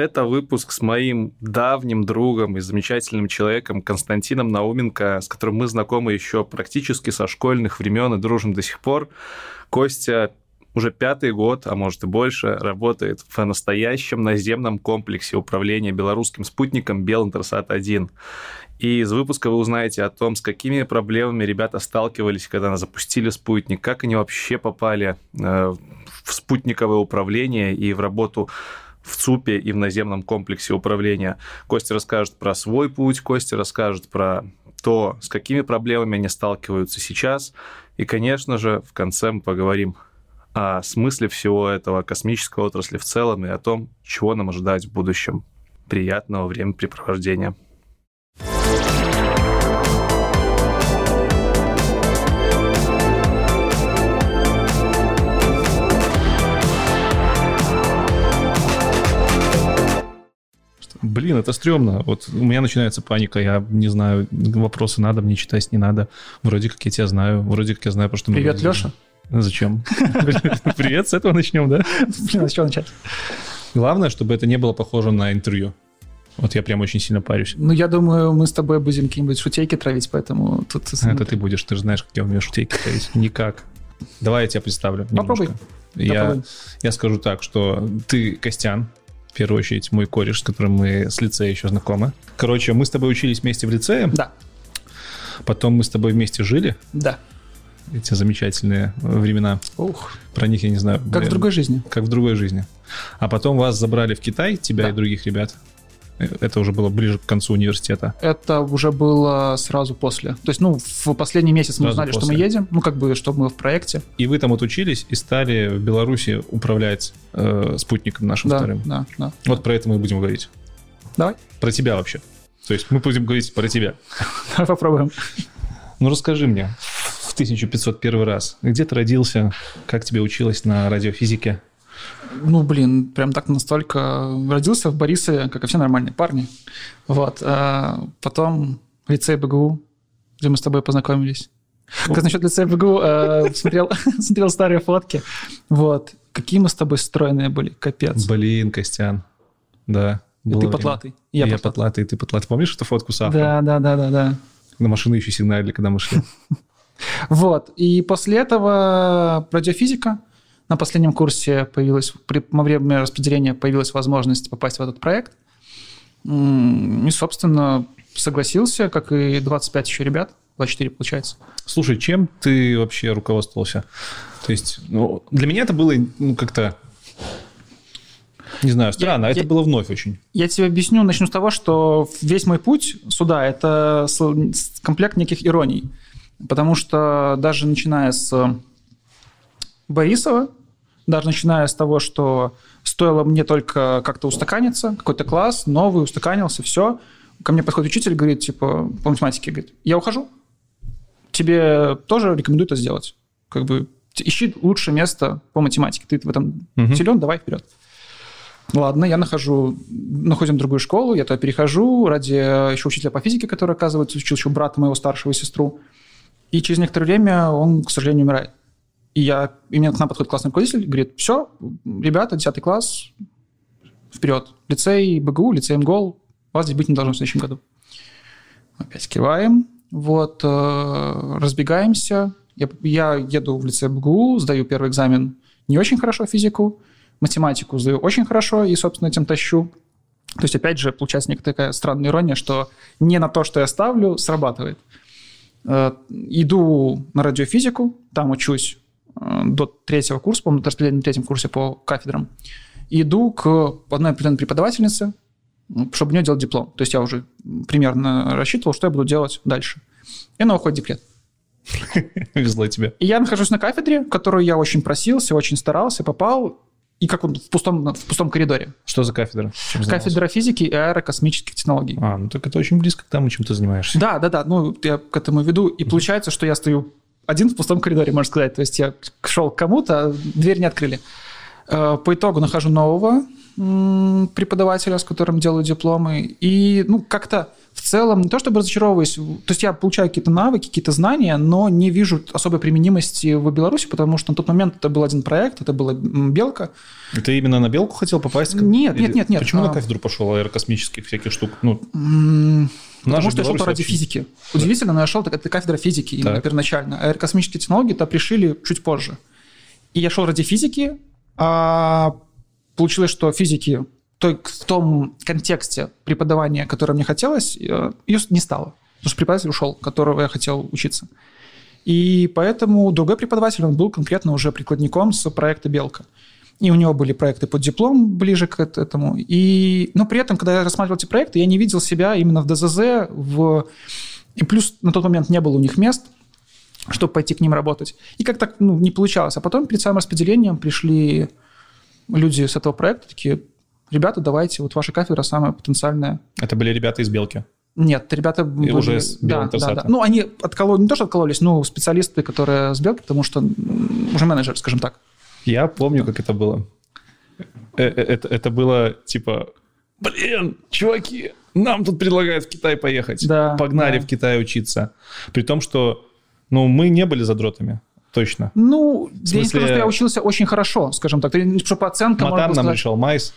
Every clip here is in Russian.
Это выпуск с моим давним другом и замечательным человеком Константином Науменко, с которым мы знакомы еще практически со школьных времен и дружим до сих пор. Костя уже пятый год, а может и больше, работает в настоящем наземном комплексе управления белорусским спутником Белинтерсат-1. И из выпуска вы узнаете о том, с какими проблемами ребята сталкивались, когда запустили спутник, как они вообще попали э, в спутниковое управление и в работу в ЦУПе и в наземном комплексе управления. Костя расскажет про свой путь, Костя расскажет про то, с какими проблемами они сталкиваются сейчас. И, конечно же, в конце мы поговорим о смысле всего этого, космической отрасли в целом и о том, чего нам ожидать в будущем. Приятного времяпрепровождения. Блин, это стрёмно. Вот у меня начинается паника. Я не знаю, вопросы надо мне читать, не надо. Вроде как я тебя знаю. Вроде как я знаю, про что мы Привет, Леша. Зачем? Привет, с этого начнем, да? Блин, с чего начать? Главное, чтобы это не было похоже на интервью. Вот я прям очень сильно парюсь. Ну, я думаю, мы с тобой будем какие-нибудь шутейки травить, поэтому тут... Это ты будешь, ты же знаешь, как я умею шутейки травить. Никак. Давай я тебя представлю Попробуй. Я, я скажу так, что ты Костян, в первую очередь мой кореш, с которым мы с лицея еще знакомы. Короче, мы с тобой учились вместе в лицее. Да. Потом мы с тобой вместе жили. Да. Эти замечательные времена. Ух. Про них я не знаю. Как блин, в другой жизни. Как в другой жизни. А потом вас забрали в Китай, тебя да. и других ребят. Это уже было ближе к концу университета? Это уже было сразу после. То есть, ну, в последний месяц мы сразу узнали, после. что мы едем, ну, как бы, что мы в проекте. И вы там отучились и стали в Беларуси управлять э, спутником нашим да, вторым. Да, да. Вот да. про это мы будем говорить. Давай. Про тебя вообще. То есть мы будем говорить про тебя. Давай попробуем. Ну, расскажи мне, в 1501 раз, где ты родился, как тебе училось на радиофизике? Ну, блин, прям так настолько... Родился в Борисове, как и все нормальные парни. Вот. А потом лицей БГУ, где мы с тобой познакомились. Как насчет лицея БГУ, э, смотрел, смотрел старые фотки. Вот. Какие мы с тобой стройные были, капец. Блин, Костян. Да. И ты потлатый. Я, я потлатый, ты потлатый. Помнишь эту фотку с Да, да, да, да, да. На машины еще сигналили, когда мы шли. Вот. И после этого радиофизика, на последнем курсе появилась, при, время распределения появилась возможность попасть в этот проект. И, собственно, согласился, как и 25 еще ребят, 24 получается. Слушай, чем ты вообще руководствовался? То есть, ну, для меня это было ну, как-то не знаю, странно, я, это я, было вновь очень. Я тебе объясню, начну с того, что весь мой путь сюда – это комплект неких ироний. Потому что даже начиная с Борисова, даже начиная с того, что стоило мне только как-то устаканиться, какой-то класс, новый, устаканился, все. Ко мне подходит учитель, говорит, типа, по математике, говорит, я ухожу, тебе тоже рекомендую это сделать. Как бы ищи лучшее место по математике. Ты в этом угу. силен, давай вперед. Ладно, я нахожу, находим другую школу, я туда перехожу ради еще учителя по физике, который, оказывается, учил еще брата моего старшего сестру. И через некоторое время он, к сожалению, умирает. И, я, и мне к нам подходит классный руководитель, говорит, все, ребята, 10 класс, вперед. Лицей БГУ, лицей МГОЛ, вас здесь быть не должно в следующем году. Опять киваем, вот, э, разбегаемся. Я, я еду в лицей БГУ, сдаю первый экзамен не очень хорошо физику, математику сдаю очень хорошо и, собственно, этим тащу. То есть, опять же, получается некая такая странная ирония, что не на то, что я ставлю, срабатывает. Э, иду на радиофизику, там учусь до третьего курса, по-моему, распределение на третьем курсе по кафедрам, иду к одной определенной преподавательнице, чтобы у нее делать диплом. То есть я уже примерно рассчитывал, что я буду делать дальше. И она уходит в декрет. Везло тебе. И я нахожусь на кафедре, которую я очень просился, очень старался, попал, и как он в пустом, в пустом коридоре. Что за кафедра? Кафедра физики и аэрокосмических технологий. А, ну так это очень близко к тому, чем ты занимаешься. Да, да, да. Ну, я к этому веду. И получается, что я стою один в пустом коридоре, можно сказать. То есть я шел к кому-то, а дверь не открыли. Э, по итогу нахожу нового преподавателя, с которым делаю дипломы. И ну, как-то в целом не то чтобы разочаровываюсь, то есть я получаю какие-то навыки, какие-то знания, но не вижу особой применимости в Беларуси, потому что на тот момент это был один проект, это была «Белка». Ты именно на «Белку» хотел попасть? Нет, Или... нет, нет, нет. Почему а... на кафедру пошел аэрокосмических всяких штук? Ну, Потому что я шел ради физики. Удивительно, но я шел, это кафедра физики именно так. первоначально. Аэрокосмические технологии-то пришили чуть позже. И я шел ради физики, а получилось, что физики той, в том контексте преподавания, которое мне хотелось, э, ее не стало. Потому что преподаватель ушел, которого я хотел учиться. И поэтому другой преподаватель, он был конкретно уже прикладником с проекта «Белка». И у него были проекты под диплом ближе к этому. И, но при этом, когда я рассматривал эти проекты, я не видел себя именно в ДЗЗ, в... и плюс на тот момент не было у них мест, чтобы пойти к ним работать. И как-то ну, не получалось. А потом перед самым распределением пришли люди с этого проекта, такие, ребята, давайте, вот ваша кафедра самая потенциальная. Это были ребята из Белки? Нет, ребята были... Уже с да, да, да. Ну, они откололись, не то, что откололись, но специалисты, которые с Белки, потому что уже менеджер, скажем так. Я помню, как это было. Э, э, это, это было типа, блин, чуваки, нам тут предлагают в Китай поехать. Да, Погнали да. в Китай учиться. При том, что ну, мы не были задротами. Точно. Ну, смысле... я не скажу, что я учился очень хорошо, скажем так. Что по оценкам... Матан нам сказать... решал Майс.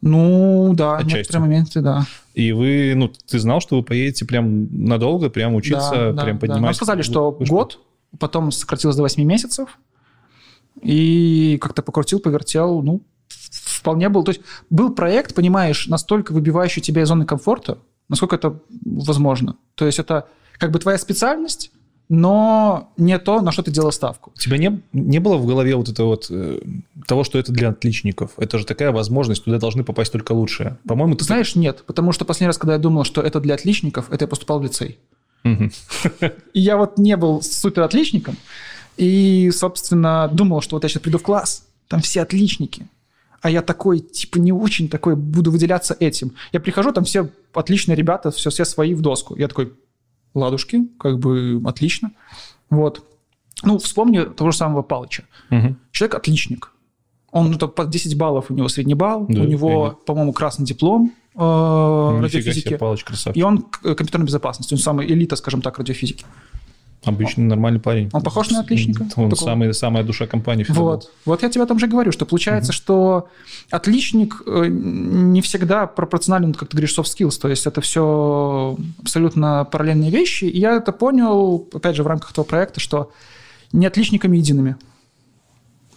Ну, да, Отчасти. некоторые моменты, да. И вы, ну, ты знал, что вы поедете прям надолго, прям учиться, да, прям да, поднимать? Да. Нам сказали, что вышку. год, потом сократилось до 8 месяцев, и как-то покрутил, повертел, ну, вполне был. То есть был проект, понимаешь, настолько выбивающий тебя из зоны комфорта, насколько это возможно. То есть это как бы твоя специальность, но не то, на что ты делал ставку. У тебя не, не было в голове вот этого вот э, того, что это для отличников? Это же такая возможность, туда должны попасть только лучшие. По-моему, ты... Знаешь, нет, потому что последний раз, когда я думал, что это для отличников, это я поступал в лицей. И я вот не был супер отличником, и, собственно, думал, что вот я сейчас приду в класс, там все отличники, а я такой, типа, не очень такой, буду выделяться этим. Я прихожу, там все отличные ребята, все, все свои в доску. Я такой, ладушки, как бы отлично. Вот. Ну, вспомни того же самого Палыча. Угу. Человек отличник. Он ну, по 10 баллов у него средний балл, да, у него, по-моему, красный диплом э, радиофизики. Палыч, красавчик. И он компьютерной безопасности, он самый элита, скажем так, радиофизики. Обычный нормальный парень. Он похож на отличника. Он такого. самый, самая душа компании. Вот. вот я тебе о том же говорю, что получается, угу. что отличник э, не всегда пропорционален, как ты говоришь, soft skills. То есть это все абсолютно параллельные вещи. И я это понял, опять же, в рамках этого проекта, что не отличниками едиными.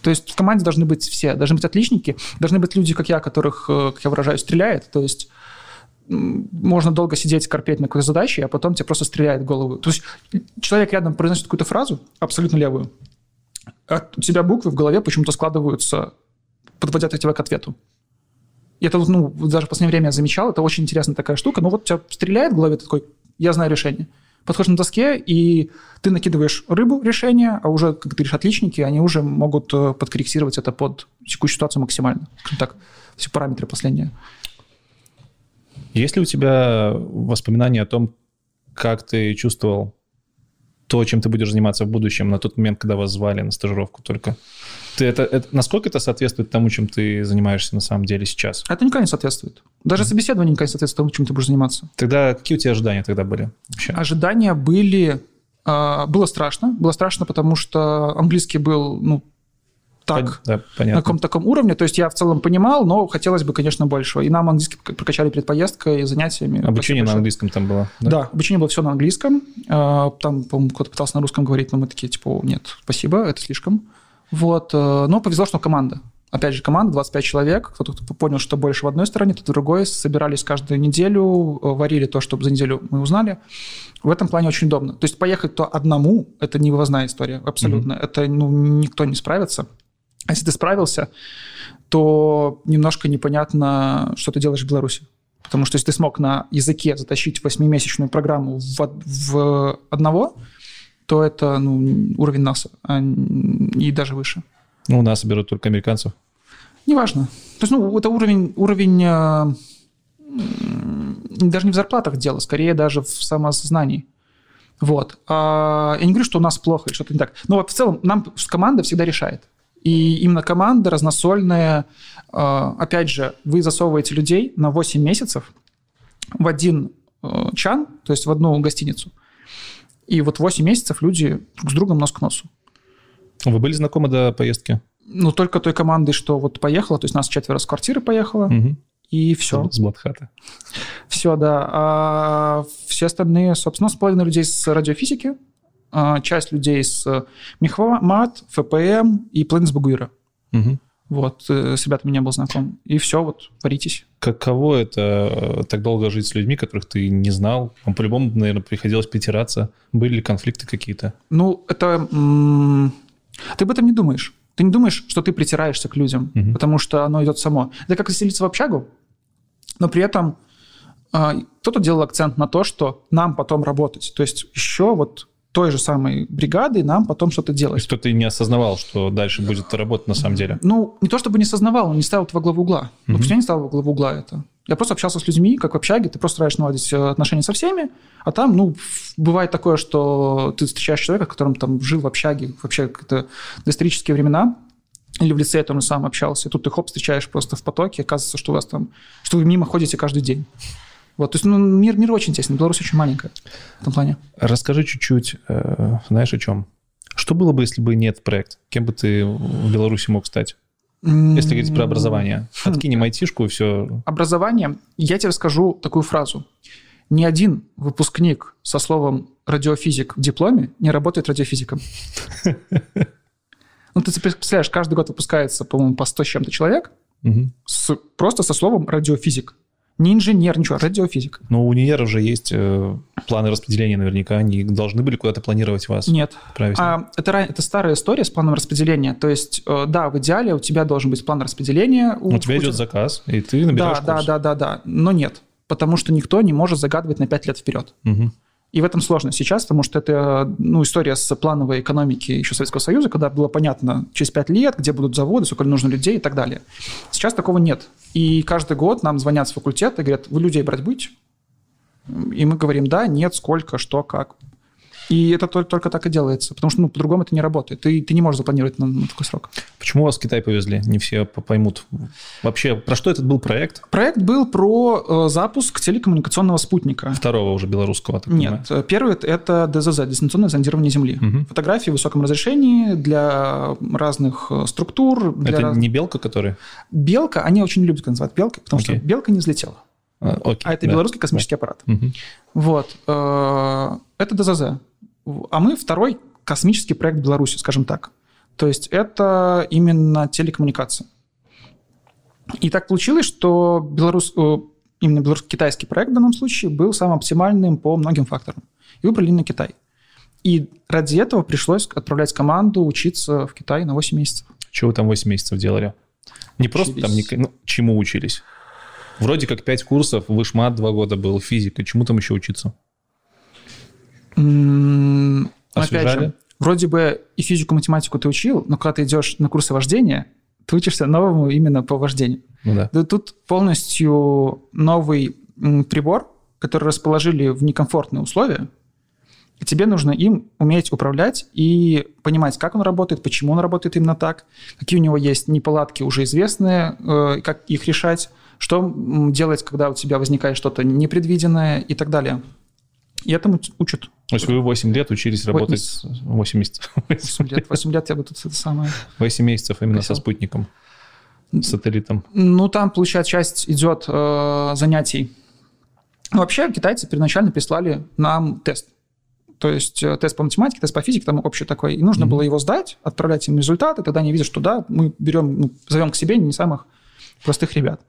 То есть в команде должны быть все. Должны быть отличники, должны быть люди, как я, которых, э, как я выражаю, стреляет. То есть можно долго сидеть, корпеть на какой-то задаче, а потом тебе просто стреляет в голову. То есть человек рядом произносит какую-то фразу, абсолютно левую, а у тебя буквы в голове почему-то складываются, подводят тебя к ответу. И это, ну, даже в последнее время я замечал, это очень интересная такая штука. Ну вот тебя стреляет в голове, такой, я знаю решение. Подходишь на доске, и ты накидываешь рыбу решение, а уже, как ты говоришь, отличники, они уже могут э, подкорректировать это под текущую ситуацию максимально. Так, все параметры последние. Есть ли у тебя воспоминания о том, как ты чувствовал то, чем ты будешь заниматься в будущем, на тот момент, когда вас звали на стажировку только? Ты это, это, насколько это соответствует тому, чем ты занимаешься на самом деле сейчас? Это никогда не соответствует. Даже mm-hmm. собеседование никогда не соответствует тому, чем ты будешь заниматься. Тогда какие у тебя ожидания тогда были вообще? Ожидания были... Э, было страшно. Было страшно, потому что английский был, ну, так, да, на каком-то таком уровне. То есть я в целом понимал, но хотелось бы, конечно, большего. И нам английский прокачали перед поездкой и занятиями. Обучение на английском там было? Да? да, обучение было все на английском. А, там, по-моему, кто-то пытался на русском говорить, но мы такие, типа, нет, спасибо, это слишком. Вот. Э, но повезло, что команда. Опять же, команда 25 человек. Кто-то понял, что больше в одной стороне, кто-то в другой. Собирались каждую неделю, э, варили то, чтобы за неделю мы узнали. В этом плане очень удобно. То есть поехать то одному – это невывозная история, абсолютно. Mm-hmm. Это ну, никто не справится. А если ты справился, то немножко непонятно, что ты делаешь в Беларуси. Потому что если ты смог на языке затащить восьмимесячную программу в, в одного, то это ну, уровень НАСА а, и даже выше. Ну, у нас берут только американцев. Неважно. То есть, ну, это уровень, уровень э, даже не в зарплатах дело, скорее даже в самосознании. Вот. А, я не говорю, что у нас плохо или что-то не так. Но в целом нам команда всегда решает. И именно команда разносольная, а, опять же, вы засовываете людей на 8 месяцев в один э, чан, то есть в одну гостиницу. И вот 8 месяцев люди друг с другом нос к носу. Вы были знакомы до поездки? Ну, только той командой, что вот поехала, то есть нас четверо с квартиры поехало, угу. и все. С Бладхата. Все, да. А все остальные, собственно, с половиной людей с радиофизики, а часть людей с Мехмат, ФПМ и половина с Багуира. Угу. Вот, э, с ребятами не был знаком. И все, вот, варитесь. Каково это э, так долго жить с людьми, которых ты не знал? Вам по-любому, наверное, приходилось притираться. Были ли конфликты какие-то? Ну, это... Ты об этом не думаешь. Ты не думаешь, что ты притираешься к людям, угу. потому что оно идет само. Это как заселиться в общагу, но при этом э, кто-то делал акцент на то, что нам потом работать. То есть еще вот той же самой бригадой нам потом что-то делать. То есть ты не осознавал, что дальше будет работать на самом деле? Ну, не то чтобы не осознавал, он не ставил это во главу угла. Mm-hmm. Ну, почему я не ставил во главу угла это? Я просто общался с людьми, как в общаге, ты просто стараешься наладить э, отношения со всеми, а там, ну, бывает такое, что ты встречаешь человека, которым там жил в общаге, вообще это доисторические времена, или в лице он сам общался, и тут ты хоп, встречаешь просто в потоке, оказывается, что у вас там, что вы мимо ходите каждый день. Вот, то есть ну, мир, мир очень тесный, Беларусь очень маленькая в этом плане. Расскажи чуть-чуть, э, знаешь, о чем? Что было бы, если бы нет проекта? Кем бы ты в Беларуси мог стать? Если говорить про образование. Хм. Откинем айтишку и все. Образование. Я тебе скажу такую фразу. Ни один выпускник со словом радиофизик в дипломе не работает радиофизиком. Ну, ты представляешь, каждый год выпускается, по-моему, по 100 с чем-то человек, просто со словом радиофизик. Не инженер, ничего, радиофизик. Но у универа уже есть э, планы распределения наверняка. Они должны были куда-то планировать вас. Нет. А, это, это старая история с планом распределения. То есть, э, да, в идеале у тебя должен быть план распределения. У, у тебя идет заказ, и ты набираешь да, курс. Да, да, да, да. Но нет. Потому что никто не может загадывать на 5 лет вперед. Угу. И в этом сложность сейчас, потому что это ну, история с плановой экономики еще Советского Союза, когда было понятно через 5 лет, где будут заводы, сколько нужно людей и так далее. Сейчас такого нет. И каждый год нам звонят с факультета и говорят, вы людей брать будете? И мы говорим, да, нет, сколько, что, как. И это только, только так и делается, потому что ну, по-другому это не работает. Ты, ты не можешь запланировать на, на такой срок. Почему вас в Китай повезли? Не все поймут. Вообще, про что этот был проект? Проект был про э, запуск телекоммуникационного спутника. Второго уже белорусского, так Нет, понимаю. первый – это ДЗЗ, дистанционное зондирование Земли. Угу. Фотографии в высоком разрешении для разных э, структур. Для это раз... не белка, которая? Белка, они очень любят называть белкой, потому okay. что белка не взлетела. А, окей, а это да. белорусский космический да. аппарат. Угу. Вот. Э, это ДЗЗ. А мы второй космический проект Беларуси, скажем так. То есть это именно телекоммуникация. И так получилось, что Беларусь, э, именно белорусско-китайский проект в данном случае был самым оптимальным по многим факторам. И выбрали именно Китай. И ради этого пришлось отправлять команду учиться в Китай на 8 месяцев. Чего вы там 8 месяцев делали? Не учились. просто там, не, ну, чему учились? Вроде как 5 курсов, вышмат 2 года был, физика. Чему там еще учиться? Опять же, вроде бы и физику, математику ты учил, но когда ты идешь на курсы вождения, ты учишься новому именно по вождению. Ну, да. Да, тут полностью новый прибор, который расположили в некомфортные условия, и тебе нужно им уметь управлять и понимать, как он работает, почему он работает именно так, какие у него есть неполадки уже известные, э, как их решать, что делать, когда у тебя возникает что-то непредвиденное и так далее. И этому учат. То есть вы 8 лет учились работать... 8 месяцев. 8 лет, 8 лет я бы тут это самое... 8 месяцев именно Хотел. со спутником, сателлитом. Ну, там, получается, часть идет э, занятий. Ну, вообще, китайцы первоначально прислали нам тест. То есть э, тест по математике, тест по физике, там общий такой. И нужно mm-hmm. было его сдать, отправлять им результаты. Тогда они видят, что да, мы берем, ну, зовем к себе не самых простых ребят.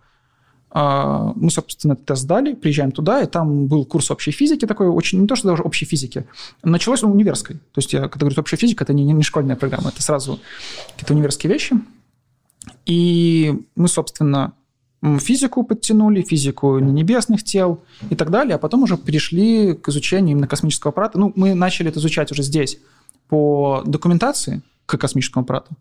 А, мы, собственно, тест сдали, приезжаем туда, и там был курс общей физики такой, очень, не то, что даже общей физики, началось он универской. То есть, я, когда говорю общая физика, это не, не школьная программа, это сразу какие-то универские вещи. И мы, собственно, физику подтянули, физику небесных тел и так далее, а потом уже перешли к изучению именно космического аппарата. Ну, мы начали это изучать уже здесь по документации к космическому аппарату.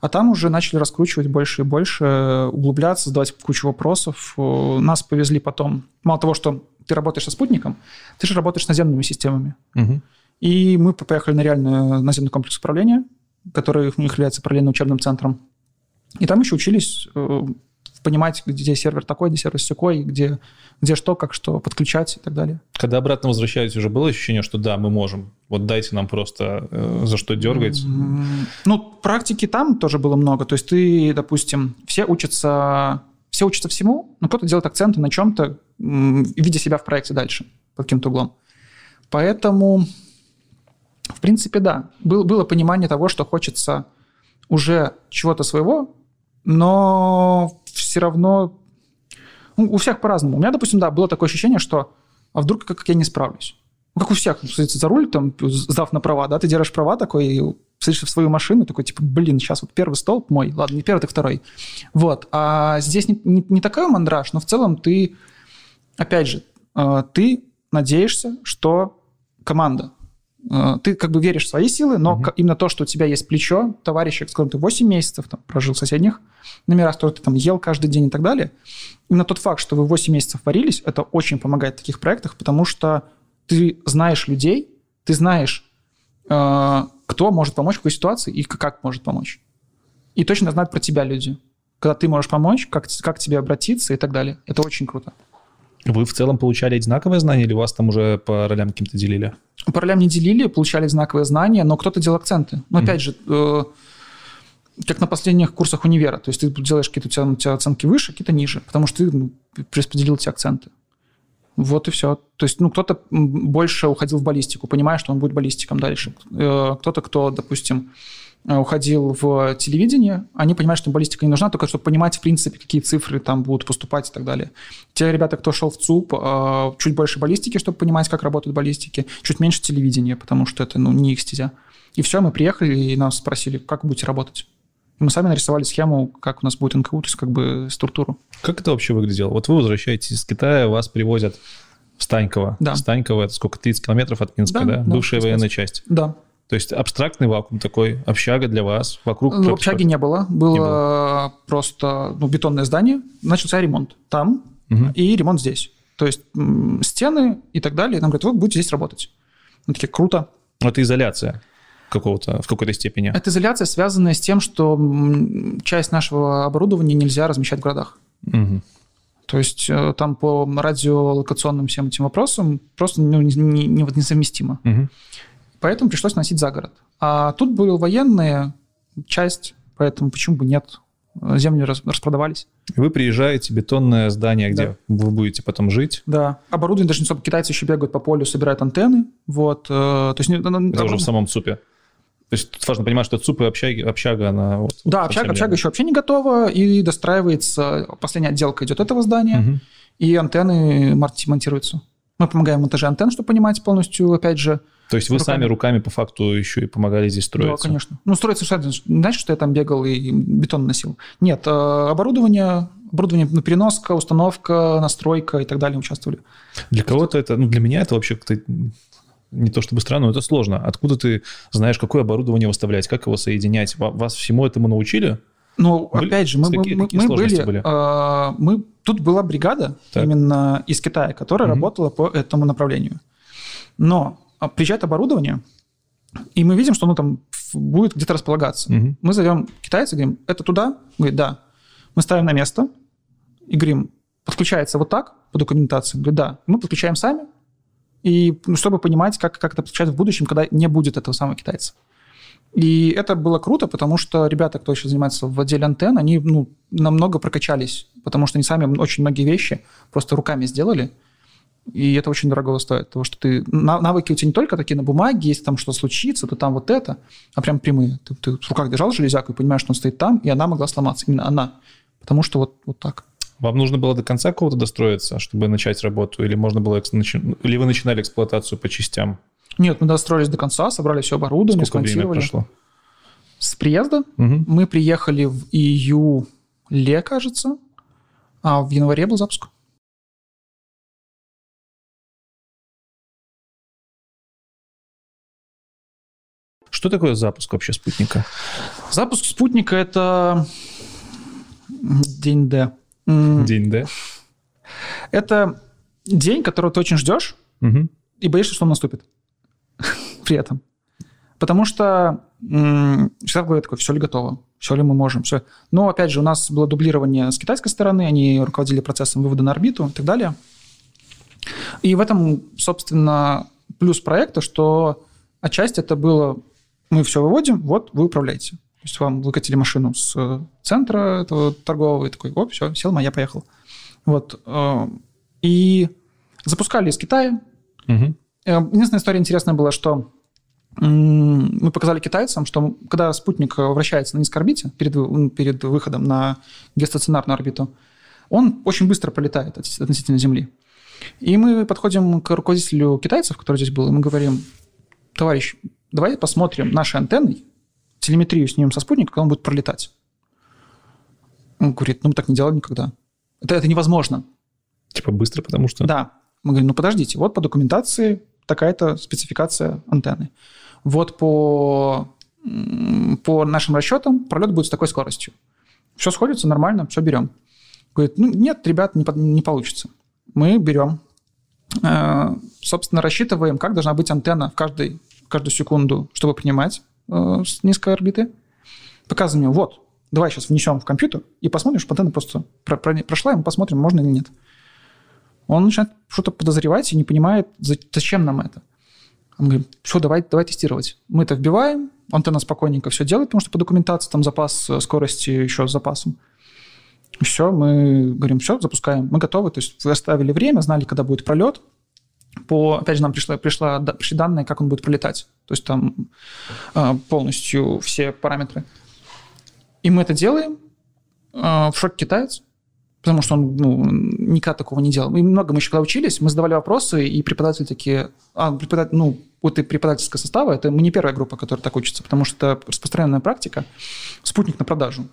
А там уже начали раскручивать больше и больше, углубляться, задавать кучу вопросов. Э, нас повезли потом. Мало того, что ты работаешь со спутником, ты же работаешь с наземными системами. Угу. И мы поехали на реальный наземный комплекс управления, который у них является параллельно учебным центром. И там еще учились э, понимать, где сервер такой, где сервер секой, где, где что, как что подключать и так далее. Когда обратно возвращаетесь, уже было ощущение, что да, мы можем, вот дайте нам просто э, за что дергать? Ну, практики там тоже было много. То есть ты, допустим, все учатся, все учатся всему, но кто-то делает акценты на чем-то, видя себя в проекте дальше под каким-то углом. Поэтому, в принципе, да, был, было понимание того, что хочется уже чего-то своего, но все равно ну, у всех по-разному. У меня, допустим, да, было такое ощущение, что а вдруг как, как я не справлюсь? Ну, как у всех, садится за руль, там, сдав на права, да, ты держишь права такой, и садишься в свою машину, такой, типа, блин, сейчас вот первый столб мой, ладно, не первый, так второй. Вот. А здесь не, не, не такой мандраж, но в целом ты, опять же, э, ты надеешься, что команда ты как бы веришь в свои силы, но угу. именно то, что у тебя есть плечо, товарищи, с которым ты 8 месяцев там, прожил в соседних номерах, которые ты там ел каждый день и так далее, именно тот факт, что вы 8 месяцев варились, это очень помогает в таких проектах, потому что ты знаешь людей, ты знаешь, э, кто может помочь в какой ситуации и как может помочь. И точно знают про тебя люди. Когда ты можешь помочь, как, как тебе обратиться и так далее. Это очень круто. Вы в целом получали одинаковые знания или вас там уже по ролям каким-то делили? По ролям не делили, получали одинаковые знания, но кто-то делал акценты. Но mm-hmm. опять же, э, как на последних курсах универа. То есть ты делаешь какие-то у тебя, у тебя оценки выше, какие-то ниже, потому что ты ну, распределил эти акценты. Вот и все. То есть, ну, кто-то больше уходил в баллистику, понимая, что он будет баллистиком дальше. Э, кто-то, кто, допустим, уходил в телевидение, они понимают, что им баллистика не нужна, только чтобы понимать, в принципе, какие цифры там будут поступать и так далее. Те ребята, кто шел в ЦУП, э, чуть больше баллистики, чтобы понимать, как работают баллистики, чуть меньше телевидения, потому что это ну, не их стезя. И все, мы приехали, и нас спросили, как будете работать. И мы сами нарисовали схему, как у нас будет НКУ, то есть как бы структуру. Как это вообще выглядело? Вот вы возвращаетесь из Китая, вас привозят в Станьково. Да. Станьково – это сколько, 30 километров от Минска, да? да? Бывшая военная часть. Да. То есть абстрактный вакуум такой, общага для вас, вокруг... Ну, общаги не было, было, не было. просто ну, бетонное здание, начался ремонт там угу. и ремонт здесь. То есть стены и так далее. Нам говорят, вы будете здесь работать. Мы такие, круто. Это изоляция какого-то, в какой-то степени. Это изоляция, связанная с тем, что часть нашего оборудования нельзя размещать в городах. Угу. То есть э, там по радиолокационным всем этим вопросам просто ну, не, не, не, несовместимо. Угу. Поэтому пришлось носить за город. А тут были военные, часть, поэтому почему бы нет? Земли распродавались. Вы приезжаете, бетонное здание, где да. вы будете потом жить. Да. Оборудование даже не особо. Китайцы еще бегают по полю, собирают антенны. Вот. Э, то есть, Это оборудование... уже в самом ЦУПе. То есть тут важно понимать, что ЦУП и общаги, общага, она... Вот, да, общага, общага еще вообще не готова, и достраивается, последняя отделка идет этого здания, угу. и антенны монтируются. Мы помогаем в монтаже антенн, чтобы понимать полностью, опять же, то есть вы руками. сами руками по факту еще и помогали здесь строиться? Да, конечно. Ну, строиться, значит, что я там бегал и бетон носил. Нет, э, оборудование, оборудование, ну, переноска, установка, настройка и так далее участвовали. Для кого-то это, ну, для меня это вообще как-то не то чтобы странно, но это сложно. Откуда ты знаешь, какое оборудование выставлять, как его соединять? Вас всему этому научили? Ну, были? опять же, мы, какие, мы, какие мы были, были? Э, мы, тут была бригада так. именно из Китая, которая угу. работала по этому направлению. Но приезжает оборудование, и мы видим, что оно там будет где-то располагаться. Угу. Мы зовем китайца, говорим, это туда? Говорит, да. Мы ставим на место и говорим, подключается вот так по документации? Говорит, да. Мы подключаем сами, и ну, чтобы понимать, как, как это подключать в будущем, когда не будет этого самого китайца. И это было круто, потому что ребята, кто еще занимается в отделе антенн, они ну, намного прокачались, потому что они сами очень многие вещи просто руками сделали, и это очень дорого стоит, потому что ты навыки у тебя не только такие на бумаге, если там что случится, то там вот это, а прям прямые. Ты, ты в руках держал железяку и понимаешь, что он стоит там, и она могла сломаться, именно она. Потому что вот, вот так. Вам нужно было до конца кого-то достроиться, чтобы начать работу, или можно было или вы начинали эксплуатацию по частям? Нет, мы достроились до конца, собрали все оборудование, Сколько смонтировали. Время прошло? С приезда угу. мы приехали в июле, кажется, а в январе был запуск. Что такое запуск вообще спутника? Запуск спутника – это день Д. День Д? Это день, которого ты очень ждешь угу. и боишься, что он наступит при этом. Потому что всегда говорят такое, все ли готово, все ли мы можем, все. Но, опять же, у нас было дублирование с китайской стороны, они руководили процессом вывода на орбиту и так далее. И в этом, собственно, плюс проекта, что отчасти это было, мы все выводим, вот вы управляете. То есть вам выкатили машину с э, центра этого торгового, и такой, оп, все, сел, моя, поехал. Вот. Э, и запускали из Китая. Угу. Единственная история интересная была, что мы показали китайцам, что когда спутник вращается на низкой орбите перед, перед выходом на геостационарную орбиту, он очень быстро пролетает относительно Земли. И мы подходим к руководителю китайцев, который здесь был, и мы говорим, товарищ, давай посмотрим нашей антенной, телеметрию снимем со спутника, когда он будет пролетать. Он говорит, ну мы так не делали никогда. Это, это невозможно. Типа быстро, потому что... Да. Мы говорим, ну подождите, вот по документации такая-то спецификация антенны. Вот по, по нашим расчетам пролет будет с такой скоростью. Все сходится нормально, все берем. Говорит, ну нет, ребят, не, не получится. Мы берем, э, собственно, рассчитываем, как должна быть антенна в каждой, каждую секунду, чтобы принимать э, с низкой орбиты. Показываем, вот, давай сейчас внесем в компьютер и посмотрим, что антенна просто прошла, и мы посмотрим, можно или нет он начинает что-то подозревать и не понимает, зачем нам это. Он говорит, все, давай, давай тестировать. Мы это вбиваем, антенна спокойненько все делает, потому что по документации там запас э, скорости еще с запасом. Все, мы говорим, все, запускаем, мы готовы. То есть вы оставили время, знали, когда будет пролет. По, опять же, нам пришла, пришла, пришли данные, как он будет пролетать. То есть там э, полностью все параметры. И мы это делаем. Э, в шок китаец потому что он ну, никогда такого не делал. И много мы еще когда учились, мы задавали вопросы, и преподаватели такие, а, преподаватель, ну, вот и преподавательского состава, это мы не первая группа, которая так учится, потому что это распространенная практика, спутник на продажу.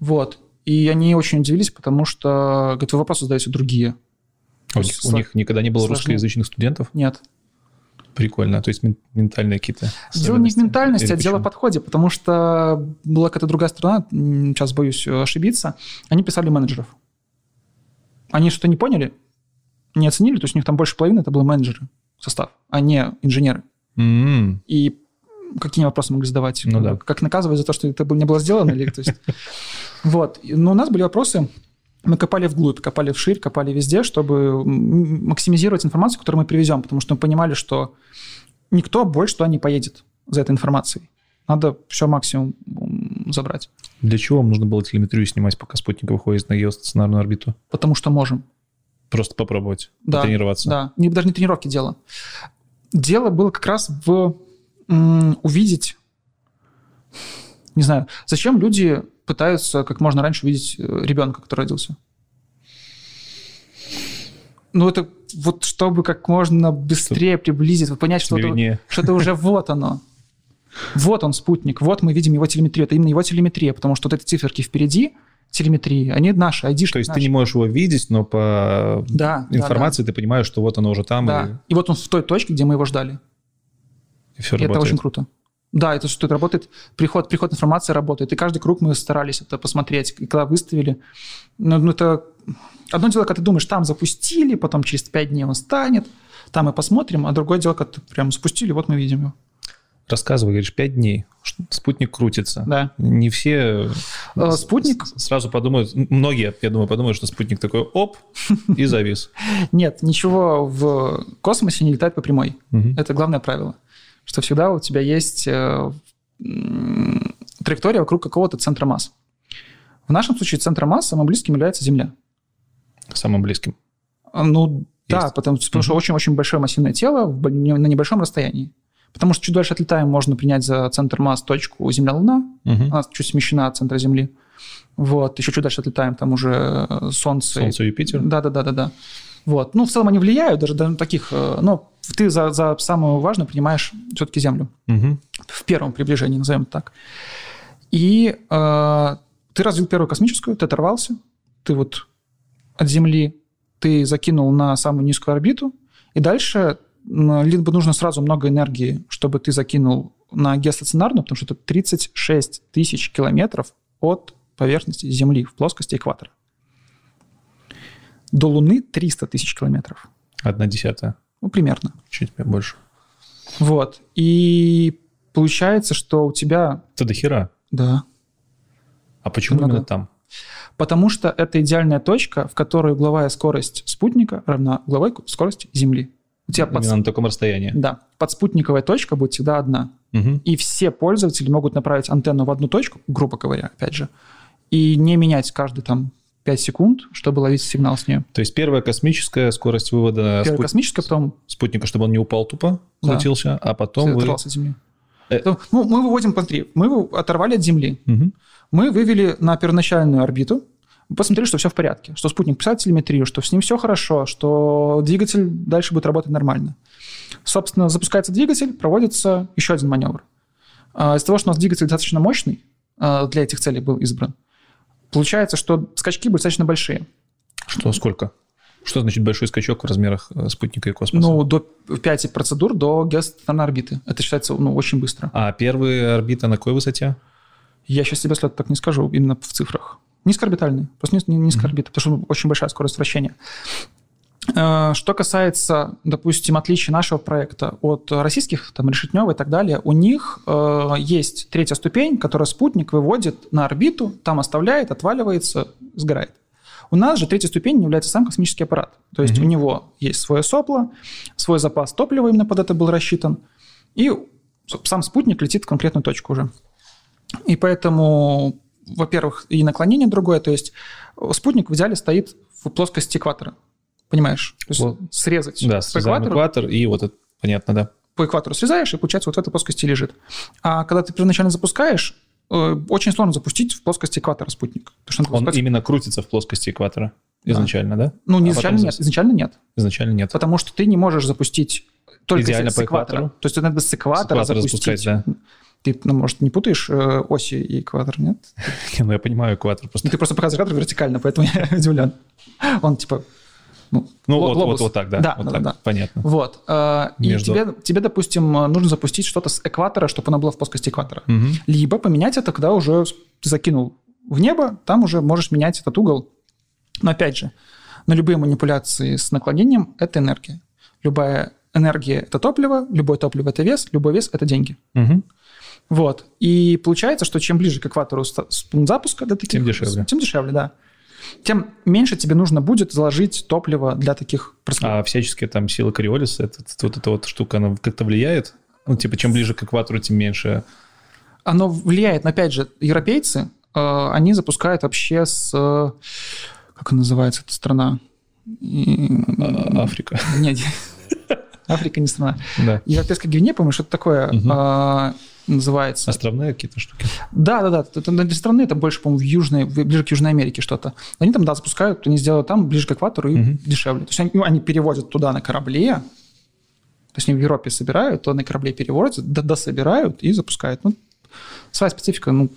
Вот. И они очень удивились, потому что, говорят, вы вопросы задаете другие. У них, у них никогда не было сложнее. русскоязычных студентов? Нет. Прикольно. То есть ментальные какие-то Дело не в ментальности, а дело в подходе, потому что была какая-то другая страна, сейчас боюсь ошибиться, они писали менеджеров. Они что-то не поняли, не оценили, то есть у них там больше половины это был менеджеры состав, а не инженеры. Mm-hmm. И какие вопросы могли задавать? Ну, да. Как наказывать за то, что это не было сделано? Или, то есть... Вот. Но у нас были вопросы, мы копали вглубь, копали вширь, копали везде, чтобы максимизировать информацию, которую мы привезем, потому что мы понимали, что никто больше туда не поедет за этой информацией. Надо все максимум забрать. Для чего вам нужно было телеметрию снимать, пока спутник выходит на геостационарную орбиту? Потому что можем. Просто попробовать, да, тренироваться. Да, не, даже не тренировки дело. Дело было как раз в м, увидеть, не знаю, зачем люди пытаются как можно раньше увидеть э, ребенка, который родился. Ну, это вот чтобы как можно быстрее Чтоб приблизить, понять, что это, что это уже вот оно. Вот он, спутник, вот мы видим его телеметрию. Это именно его телеметрия, потому что вот эти циферки впереди, телеметрии, они наши, ID То есть наши. ты не можешь его видеть, но по да, информации да, да. ты понимаешь, что вот оно уже там. Да. И... и вот он в той точке, где мы его ждали. И все и работает. это очень круто. Да, это что это работает, приход, приход информации работает. И каждый круг мы старались это посмотреть. И когда выставили, ну, ну это одно дело, когда ты думаешь, там запустили, потом через 5 дней он станет, там мы посмотрим, а другое дело, когда прям спустили, вот мы видим его. Рассказывай, говоришь, 5 дней, спутник крутится. Да. Не все а, спутник... сразу подумают, многие, я думаю, подумают, что спутник такой оп, и завис. Нет, ничего в космосе не летает по прямой. Это главное правило что всегда у тебя есть э, траектория вокруг какого-то центра масс. В нашем случае центр масс самым близким является Земля. Самым близким? А, ну, есть. да, потому, потому что очень-очень большое массивное тело на небольшом расстоянии. Потому что чуть дальше отлетаем, можно принять за центр масс точку Земля-Луна. Угу. Она чуть смещена от центра Земли. Вот, еще чуть дальше отлетаем, там уже э, Солнце. Солнце, Юпитер? Да-да-да-да-да. Вот. Ну, в целом они влияют, даже, даже таких, э, но ты за, за самую важную принимаешь все-таки Землю. Угу. В первом приближении, назовем так. И э, ты развил первую космическую, ты оторвался, ты вот от Земли, ты закинул на самую низкую орбиту, и дальше либо нужно сразу много энергии, чтобы ты закинул на геостационарную, потому что это 36 тысяч километров от поверхности Земли в плоскости экватора. До Луны 300 тысяч километров. Одна десятая. Ну, примерно. Чуть больше. Вот. И получается, что у тебя... Это до хера. Да. А почему Много. именно там? Потому что это идеальная точка, в которой угловая скорость спутника равна угловой скорости Земли. У тебя под, Именно на таком расстоянии. да, подспутниковая точка будет всегда одна. Мгм. И все пользователи могут направить антенну в одну точку, грубо говоря, опять же, и не менять каждый там 5 секунд, чтобы ловить сигнал с нее. То есть первая космическая скорость вывода Первая спут- космическая, потом спутника, чтобы он не упал тупо, Да. крутился, а потом вы... от Земли. Э. То- Ну, мы выводим, смотри, мы его оторвали от Земли, Мгм. мы вывели на первоначальную орбиту, посмотрели, что все в порядке, что спутник писает телеметрию, что с ним все хорошо, что двигатель дальше будет работать нормально. Собственно, запускается двигатель, проводится еще один маневр. А, Из-за того, что у нас двигатель достаточно мощный, а, для этих целей был избран, получается, что скачки будут достаточно большие. Что, сколько? Что значит большой скачок в размерах э, спутника и космоса? Ну, до 5 процедур до геостационарной орбиты. Это считается ну, очень быстро. А первая орбита на какой высоте? Я сейчас тебе след так не скажу, именно в цифрах. Низкоорбитальный, просто низ- низкая орбита, потому что очень большая скорость вращения. Э, Что касается, допустим, отличия нашего проекта от российских, там, Решетнева и так далее, у них э, есть третья ступень, которая спутник выводит на орбиту, там оставляет, отваливается, сгорает. У нас же третья ступень является сам космический аппарат. То есть Мгм. у него есть свое сопло, свой запас топлива именно под это был рассчитан, и сам спутник летит в конкретную точку уже. И поэтому, во-первых, и наклонение другое, то есть спутник в идеале стоит в плоскости экватора. Понимаешь? То есть Вот. срезать Да, срезаем экватор, и вот это, понятно, да. по экватору срезаешь, и получается вот в этой плоскости лежит. А когда ты первоначально запускаешь, э, очень сложно запустить в плоскости экватора спутник. Что Он запускать- именно крутится в плоскости экватора Да. изначально, да? Ну, не А изначально нет. Изначально нет. Изначально нет. Потому что ты не можешь запустить только Идеально с по экватора. экватору? То есть надо с экватора, экватора запустить. да. Ты, ну, может, не путаешь э, оси и экватор, нет? Не, ну я понимаю экватор Ну, просто. ты просто показываешь экватор вертикально, поэтому я удивлен. Он типа... Ну, Ну вот, вот, вот так, да. Да, вот да, так, да. понятно. Вот. э, И Между- тебе, тебе, допустим, нужно запустить что-то с экватора, чтобы оно было в плоскости экватора. Мгм. Либо поменять это, когда уже закинул в небо, там уже можешь менять этот угол. Но опять же, на любые манипуляции с наклонением – это энергия. Любая энергия – это топливо, любое топливо – это вес, любой вес – это деньги. Мгм. Вот. И получается, что чем ближе к экватору запуска для таких... Тем дешевле. Тем дешевле, да. Тем меньше тебе нужно будет заложить топливо для таких процедур. А всяческие там силы Кориолиса, это, вот эта вот штука, она как-то влияет? Ну, типа, чем ближе к экватору, тем меньше. Оно влияет, но опять же, европейцы, э, они запускают вообще с... э, как называется, эта страна? А, Африка. Нет, Африка не страна. Да. Европейская Гвинея, по-моему, что-то такое э, называется. Островные какие-то штуки. Да, да, да. Это для страны это больше, по-моему, в Южной, ближе к Южной Америке что-то. Они там, да, запускают, они сделают там ближе к экватору и Мгм. дешевле. То есть они, ну, они перевозят туда на корабле, то есть они в Европе собирают, то на корабле перевозят, д- дособирают и запускают. Ну, своя специфика, ну,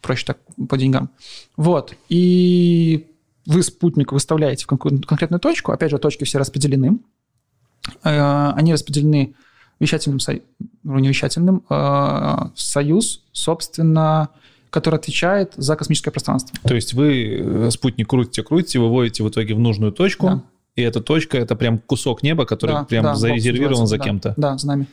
проще так по деньгам. Вот. И вы спутник выставляете в конкретную точку. Опять же, точки все распределены. Э, Они распределены вещательным, ну, не вещательным, э, союз, собственно, который отвечает за космическое пространство. То есть вы э, спутник крутите, крутите, выводите в итоге в нужную точку, Да. и эта точка – это прям кусок неба, который Да, прям да, зарезервирован за кем-то. Да, да, за нами.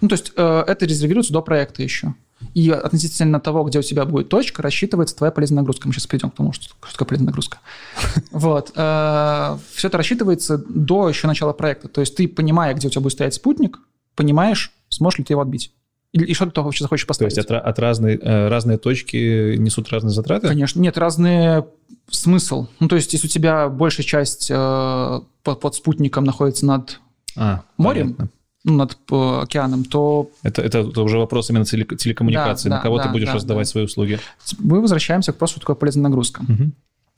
Ну, то есть э, это резервируется до проекта еще. И относительно того, где у тебя будет точка, рассчитывается твоя полезная нагрузка. Мы сейчас придем к тому, что, что такое полезная нагрузка. Вот. Все это рассчитывается до еще начала проекта. То есть ты, понимая, где у тебя будет стоять спутник, понимаешь, сможешь ли ты его отбить. И, что ты вообще захочешь То поставить. есть от, от разной, э, разные точки несут разные затраты? Конечно. Нет, разный смысл. Ну, то есть если у тебя большая часть э, под, под спутником находится над, А, Морем? понятно. Ну, над океаном, то Это, это, это уже вопрос именно теле- телекоммуникации. Да, На кого да, ты будешь да, раздавать да. свои услуги? мы возвращаемся к вопросу, что такое полезная нагрузка. Мгм.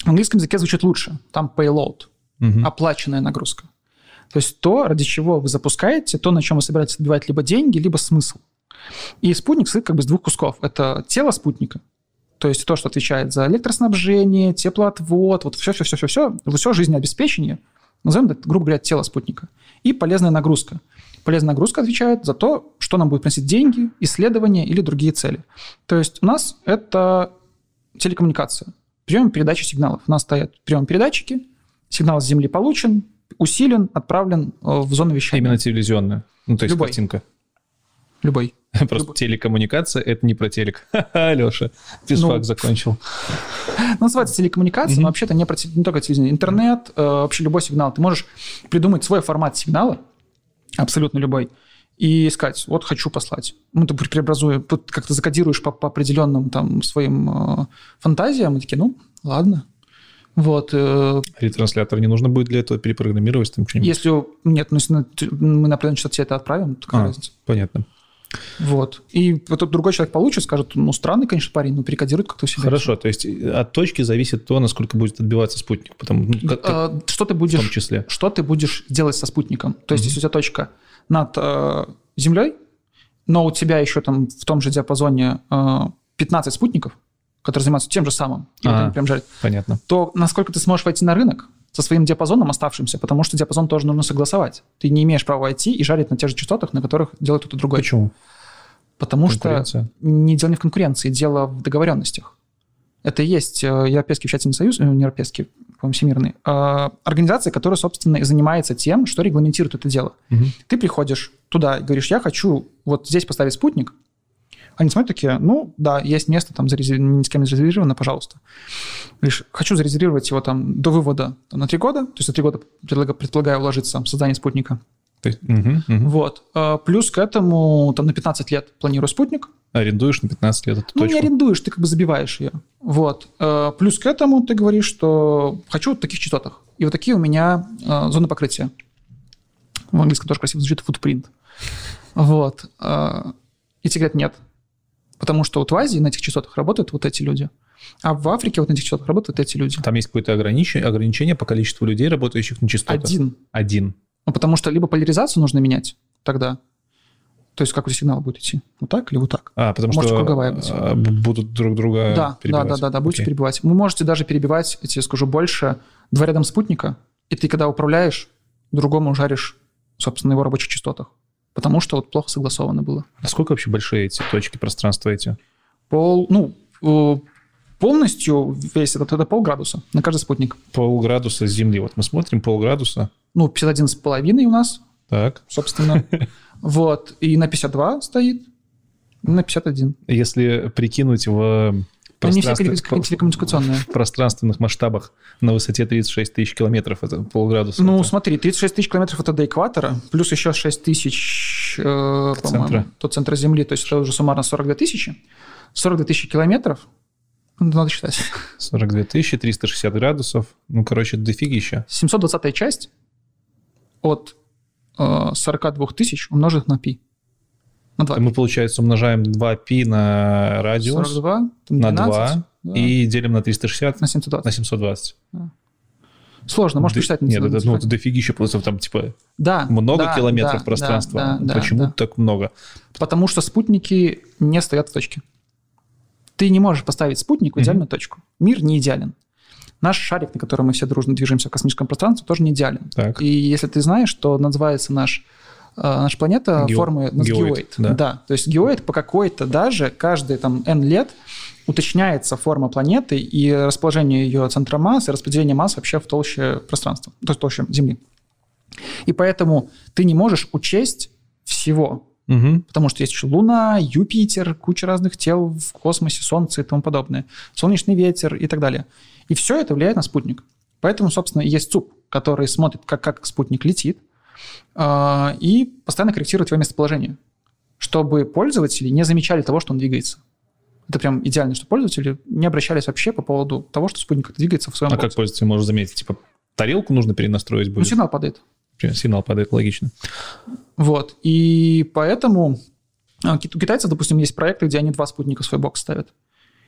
В английском языке звучит лучше. Там payload, Мгм. оплаченная нагрузка. То есть то, ради чего вы запускаете, то, на чем вы собираетесь отбивать либо деньги, либо смысл. И спутник состоит как бы из двух кусков. Это тело спутника, то есть то, что отвечает за электроснабжение, теплоотвод, вот все-все-все-все-все, все жизнеобеспечение, назовем это, грубо говоря, тело спутника. И полезная нагрузка. Полезная нагрузка отвечает за то, что нам будет приносить деньги, исследования или другие цели. То есть у нас это телекоммуникация, прием и передача сигналов. У нас стоят прием-передатчики, сигнал с Земли получен, усилен, отправлен э, в зону вещания. Именно телевизионная. Ну, то есть Любой. картинка. Любой. Просто Любой. телекоммуникация — это не про телек. Ха-ха, Леша, физфак Ну, закончил. Называется телекоммуникация, но вообще-то не, про не только телевидение. Интернет, э, вообще любой сигнал. Ты можешь придумать свой формат сигнала, абсолютно любой, и сказать, вот хочу послать. Ну, ты преобразуя, тут как-то закодируешь по, по определенным там своим э, фантазиям, и такие, ну, ладно. Вот. э, Ретранслятор не нужно будет для этого перепрограммировать там что-нибудь? если... Нет, ну, если мы на определенный частоте это отправим, то какая А. разница? Понятно. Вот. И тут другой человек получит, скажет, ну, странный, конечно, парень, но перекодирует как-то себя. Хорошо, то есть э, от точки зависит то, насколько будет отбиваться спутник, потому, ну, как- Э, Что ты в будешь... том числе. что ты будешь делать со спутником. То есть, Мгм. если у тебя точка над э, Землей, но у тебя еще там в том же диапазоне э, 15 спутников, которые занимаются тем же самым, А. прям жарят, Понятно. то насколько ты сможешь войти на рынок со своим диапазоном оставшимся, потому что диапазон тоже нужно согласовать. Ты не имеешь права войти и жарить на тех же частотах, на которых делает кто-то другой. Почему? Потому что не дело не в конкуренции, дело в договоренностях. Это и есть э, Европейский вещательный союз, э, не Европейский, по-моему, Всемирный, э, организация, которая, собственно, и занимается тем, что регламентирует это дело. Мгм. Ты приходишь туда и говоришь, я хочу вот здесь поставить спутник. Они смотрят такие, ну, да, есть место там зарезер- ни с кем зарезервировано, пожалуйста. Говоришь, хочу зарезервировать его там до вывода там, на три года, то есть на три года предлага- предполагаю вложиться в создание спутника. Есть, мгм, мгм. Вот. Э, Плюс к этому там на 15 лет планирую спутник, Арендуешь на 15 лет эту ну, точку. не арендуешь, ты как бы забиваешь ее. Вот. Э, Плюс к этому ты говоришь, что хочу вот таких частотах. И вот такие у меня э, зоны покрытия. В английском тоже красиво звучит footprint. Вот. И тебе говорят, нет. Потому что вот в Азии на этих частотах работают вот эти люди. А в Африке вот на этих частотах работают эти люди. Там есть какое-то ограничение, ограничение по количеству людей, работающих на частотах. Один. Один. Ну, потому что либо поляризацию нужно менять тогда. То есть как у сигнал будет идти? Вот так или вот так? А, потому Может, что круговая быть. а, будут друг друга Да, да, перебивать. да, да, да, будете Окей. перебивать. Вы можете даже перебивать, я тебе скажу, больше два рядом спутника, и ты, когда управляешь, другому жаришь, собственно, на его рабочих частотах. Потому что вот плохо согласовано было. Насколько вообще большие эти точки пространства эти? Пол, ну, э, полностью весь этот это полградуса на каждый спутник. Полградуса с Земли. Вот мы смотрим полградуса. Ну, 51,5 у нас, Так. собственно. Вот. И на 52 стоит, на 51. Если прикинуть в Они все пространстве- телекоммуникационные. в пространственных масштабах на высоте 36 тысяч километров, это полградуса. Ну, это- смотри, 36 тысяч километров это до экватора, плюс еще 6 тысяч, э, по-моему, до центра Земли, то есть это уже суммарно 42 тысячи. 42 тысячи километров, ну, надо считать. 42 тысячи, 360 градусов. Ну, короче, дофигища. 720 часть от э, 42 тысяч умножить на пи. На 2 Мы, получается, умножаем 2π на радиус 42, там на 12, 2 да, и делим на 360 на 720. на 720. Сложно, можно Д- посчитать. Нет, это, ну, это дофигища, просто там, типа, да, много да, километров да, пространства. да, да, Почему да. так много? Потому что спутники не стоят в точке. Ты не можешь поставить спутник в идеальную точку. Мир не идеален. Наш шарик, на котором мы все дружно движемся в космическом пространстве, тоже не идеален. Так. И если ты знаешь, что называется наш, наша планета Гео- формы геоид, геоид. да. То есть геоид по какой-то даже каждые там N лет уточняется форма планеты и расположение ее центра масс, и распределение масс вообще в толще пространства, то есть в толще Земли. И поэтому ты не можешь учесть всего, Мгм. Потому что есть еще Луна, Юпитер, куча разных тел в космосе, Солнце и тому подобное, солнечный ветер и так далее. И все это влияет на спутник. Поэтому, собственно, есть ЦУП, который смотрит, как, как спутник летит, а, и постоянно корректирует его местоположение, чтобы пользователи не замечали того, что он двигается. Это прям идеально, что пользователи не обращались вообще по поводу того, что спутник двигается в своем А как боксе. пользователь может заметить? Типа, тарелку нужно перенастроить Ну, будет? сигнал падает. Сигнал падает, логично. Вот. И поэтому а, у китайцев, допустим, есть проекты, где они два спутника в свой бокс ставят.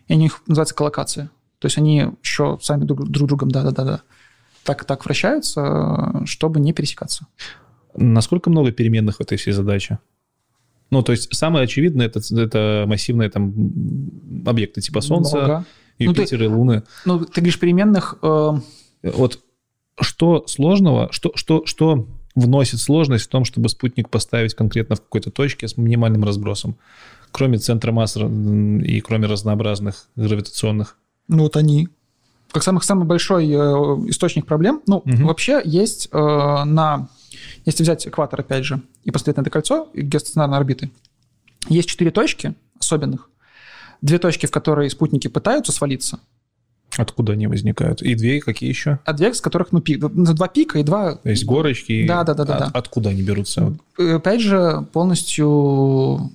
И у них называется коллокация. То есть они еще сами друг, друг другом, да-да-да, так, так вращаются, чтобы не пересекаться. Насколько много переменных в этой всей задаче? Ну, то есть самое очевидное это, это массивные там объекты типа Солнца, Много. Ну, ты- Юпитера и Луны. Ну, ты говоришь переменных, э, Вот что сложного, что, что, что вносит сложность в том, чтобы спутник поставить конкретно в какой-то точке с минимальным разбросом, кроме центра масс и кроме разнообразных гравитационных? ну вот они, как самый, самый большой э, источник проблем. Ну, Мгм. вообще есть э, на... Если взять экватор, опять же, и посмотреть на это кольцо геостационарной орбиты, есть четыре точки особенных. Две точки, в которые спутники пытаются свалиться, Откуда они возникают? И две какие еще? а две, с которых ну, пик, два пика и два... То есть горочки. Да, да, да, да, От- да. Откуда они берутся? Э, Опять же, полностью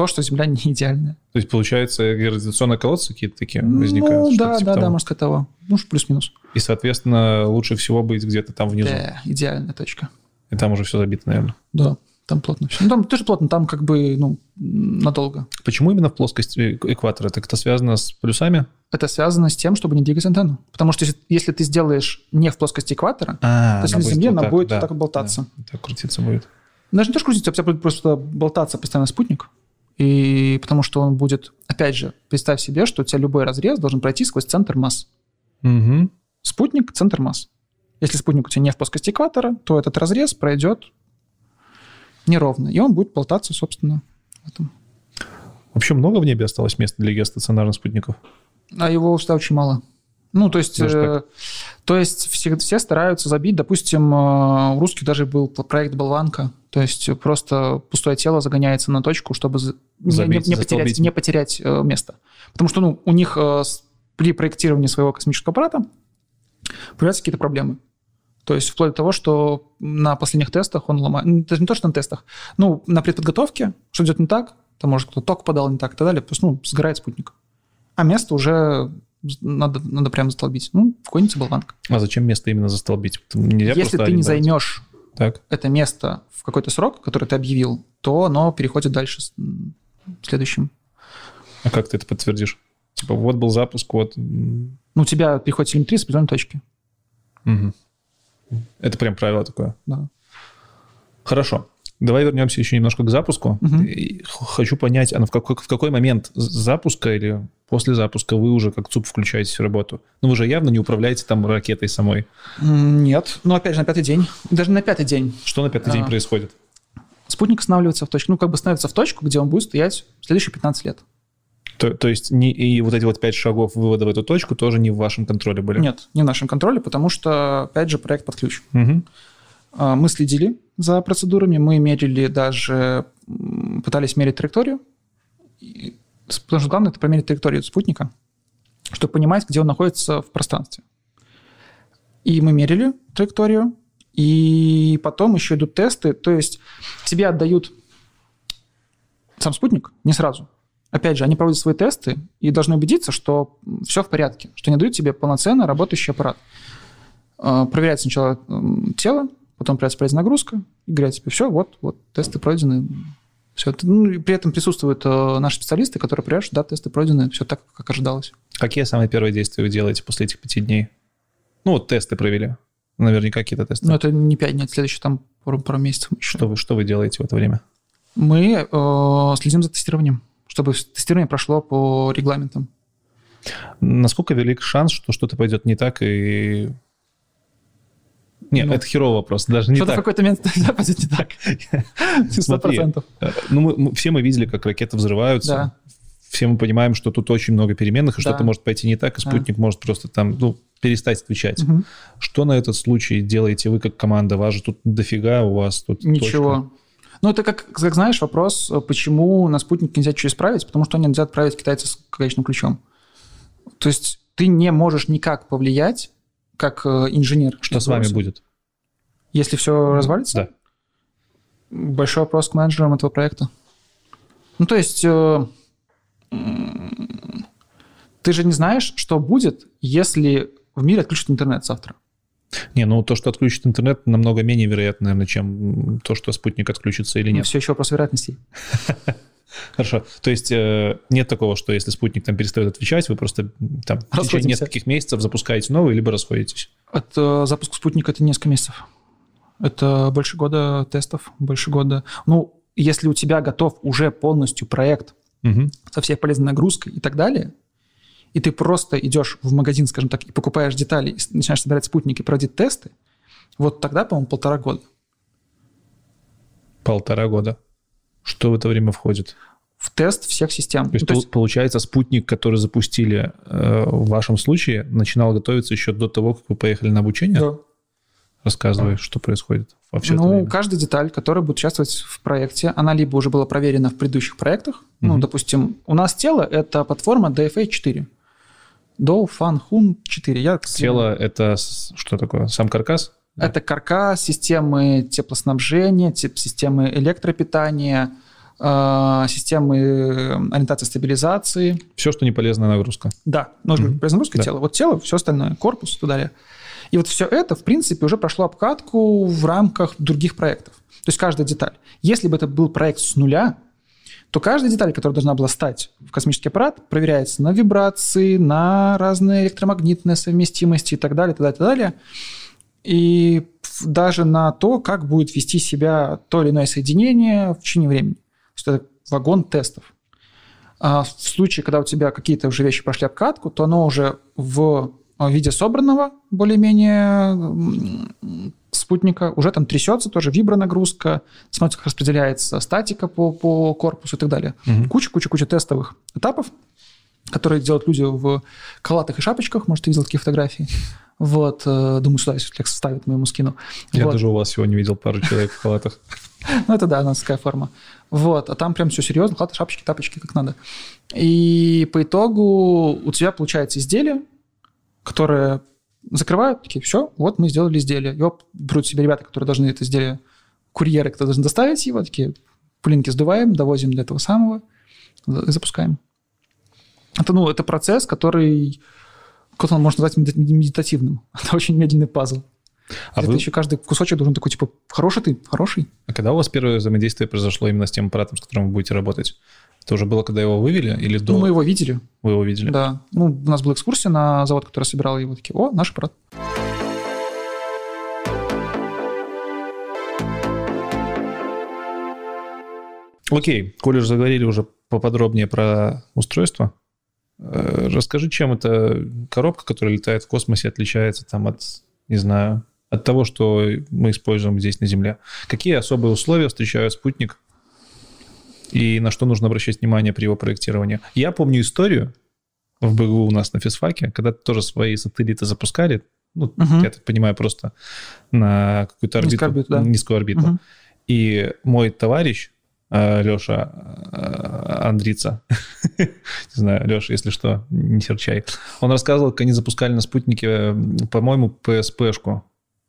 то, что Земля не идеальная. То есть, получается, гравитационные колодцы какие-то такие возникают? Ну, да, типа да, да, того? можно сказать того. Ну, плюс-минус. И, соответственно, лучше всего быть где-то там внизу. Да, идеальная точка. И там уже все забито, наверное. Да, там плотно все. Ну, там тоже плотно, там как бы, ну, надолго. Почему именно в плоскости экватора? Это как-то связано с плюсами? Это связано с тем, чтобы не двигать антенну. Потому что если, если ты сделаешь не в плоскости экватора, А, то есть на Земле она будет вот так вот болтаться. Да, так крутиться будет. Даже не то, что крутиться, тебя будет просто болтаться постоянно спутник. И потому что он будет, опять же, представь себе, что у тебя любой разрез должен пройти сквозь центр масс. Угу. Спутник – центр масс. Если спутник у тебя не в плоскости экватора, то этот разрез пройдет неровно, и он будет болтаться, собственно, в этом. Вообще много в небе осталось места для геостационарных спутников? А его всегда очень мало. Ну, то есть, э, то есть все, все стараются забить. Допустим, э, у русских даже был проект «Болванка». То есть просто пустое тело загоняется на точку, чтобы Забить, не, не потерять, не потерять э, место. Потому что ну, у них э, при проектировании своего космического аппарата появляются какие-то проблемы. То есть вплоть до того, что на последних тестах он ломает... ну, Даже не то, что на тестах. Ну, на предподготовке, что идет не так, там, может, кто-то ток подал не так и так далее, просто, ну, сгорает спутник. А место уже надо, надо прям застолбить. Ну, какой-нибудь болванка. А зачем место именно застолбить? Нельзя Если ты не займешь Так. это место в какой-то срок, который ты объявил, то оно переходит дальше с м, следующим. А как ты это подтвердишь? Типа, вот был запуск, вот... Ну, у тебя переходит телеметрия с определенной точки. мгм. Это прям правило такое. Да. Хорошо. Давай вернемся еще немножко к запуску. Х- Хочу понять, а в какой, в какой момент запуска или после запуска вы уже как ЦУП включаетесь в работу? Ну, вы же явно не управляете там ракетой самой. Нет. Ну, опять же, на пятый день. Даже на пятый день Что на пятый день А. происходит? спутник останавливается в точку. Ну, как бы становится в точку, где он будет стоять следующие 15 лет. То, то есть не, и вот эти вот пять шагов вывода в эту точку тоже не в вашем контроле были? Нет, не в нашем контроле, потому что, опять же, проект под ключ. Мгм. А, Мы следили за процедурами, мы мерили даже, пытались мерить траекторию. Потому что главное – это промерить траекторию спутника, чтобы понимать, где он находится в пространстве. И мы мерили траекторию, и потом еще идут тесты, то есть тебе отдают сам спутник не сразу. Опять же, они проводят свои тесты и должны убедиться, что все в порядке, что они дают тебе полноценно работающий аппарат. А, Проверяется сначала тело, потом полезная нагрузка, и говорят тебе, все, вот, вот, тесты пройдены. Все. Ну, и при этом присутствуют э, наши специалисты, которые проверяют, да, тесты пройдены, все так, как ожидалось. Какие самые первые действия вы делаете после этих пяти дней? Ну, вот тесты провели. Наверняка какие-то тесты. Но это не 5 дней, это следующие там пару, пару месяцев еще. Что вы, что вы делаете в это время? Мы э, следим за тестированием, чтобы тестирование прошло по регламентам. Насколько велик шанс, что что-то пойдет не так и... Нет, Ну, это херовый вопрос, даже не Что-то в так. какой-то момент да, пойдет не так. Сто процентов. э, Ну, мы, мы- все мы видели, как ракеты взрываются. Да. Все мы понимаем, что тут очень много переменных, и Да. что-то может пойти не так, и спутник может просто там, ну, перестать отвечать. Мгм. Что на этот случай делаете вы как команда? Вас же тут дофига, у вас тут Ничего. точка. Ну, это как, как знаешь, вопрос, почему на спутник нельзя что исправить, потому что нельзя отправить китайца с гаечным ключом. То есть ты не можешь никак повлиять, как э, инженер. Что с вами будет? Если все развалится? Да. Большой вопрос к менеджерам этого проекта. Ну, то есть э, ты же не знаешь, что будет, если в мире отключат интернет завтра. Не, ну то, что отключит интернет, намного менее вероятно, наверное, чем то, что спутник отключится или нет. Все еще вопрос вероятностей. Хорошо. То есть э, нет такого, что если спутник там перестает отвечать, вы просто там в течение нескольких месяцев запускаете новый, либо расходитесь. От э, запуска спутника это несколько месяцев. Это больше года тестов, больше года. Ну, если у тебя готов уже полностью проект Мгм. со всей полезной нагрузкой и так далее, и ты просто идешь в магазин, скажем так, и покупаешь детали, и начинаешь собирать спутник и проводить тесты, вот тогда, по-моему, полтора года. Полтора года. Что в это время входит? В тест всех систем. То есть, Ну, то есть пол- получается, спутник, который запустили э, в вашем случае, начинал готовиться еще до того, как вы поехали на обучение? да. Рассказывай, что происходит во все ну, каждая деталь, которая будет участвовать в проекте, она либо уже была проверена в предыдущих проектах. Ну, допустим, у нас тело — это платформа DFA 4. Do Fan Hun 4. Я, Тело — это что такое? Сам каркас? Это каркас, системы теплоснабжения, системы электропитания, э, системы ориентации стабилизации. Все, что не полезная нагрузка. Да, нужно Мгм. mm Да. тело. Вот тело, все остальное, корпус и так далее. И вот все это, в принципе, уже прошло обкатку в рамках других проектов. То есть каждая деталь. Если бы это был проект с нуля, то каждая деталь, которая должна была стать в космический аппарат, проверяется на вибрации, на разные электромагнитные совместимости и так далее, так далее, так далее. И даже на то, как будет вести себя то или иное соединение в течение времени. То есть это вагон тестов. А в случае, когда у тебя какие-то уже вещи прошли обкатку, то оно уже в виде собранного более-менее спутника уже там трясется, тоже вибронагрузка, смотрится, как распределяется статика по, по корпусу и так далее. Куча-куча-куча тестовых этапов, которые делают люди в халатах и шапочках. Может, ты видел такие фотографии? Вот, э, думаю, сюда, если Лекс вставит, мы ему скину. Я Вот. даже у вас сегодня видел пару человек в халатах. Ну, это да, нацистская форма. Вот, а там прям все серьезно, халаты, шапочки, тапочки, как надо. И по итогу у тебя получается изделие, которое закрывают, такие, все, вот мы сделали изделие. Его берут себе ребята, которые должны это изделие, курьеры, кто должен доставить его, такие, пылинки сдуваем, довозим до этого самого и запускаем. Это, ну, это процесс, который кто-то можно назвать меди- медитативным. Это очень медленный пазл. А вы- еще каждый кусочек должен такой, типа, хороший ты, хороший. А когда у вас первое взаимодействие произошло именно с тем аппаратом, с которым вы будете работать? Это уже было, когда его вывели или до? Ну, мы его видели. Вы его видели? Да. Ну, у нас была экскурсия на завод, который собирал его. Такие, о, наш аппарат. Окей, коли уже заговорили уже поподробнее про устройство, расскажи, чем эта коробка, которая летает в космосе, отличается там от, не знаю, от того, что мы используем здесь на Земле. Какие особые условия встречает спутник и на что нужно обращать внимание при его проектировании? Я помню историю в БГУ у нас на физфаке, когда тоже свои сателлиты запускали, ну, Мгм. я так понимаю, просто на какую-то орбиту, Низкую орбиту, да. низкую орбиту. Мгм. И мой товарищ Леша Андрица, не знаю, Леша, если что, не серчай, он рассказывал, как они запускали на спутнике, э, по-моему, PSP-шку.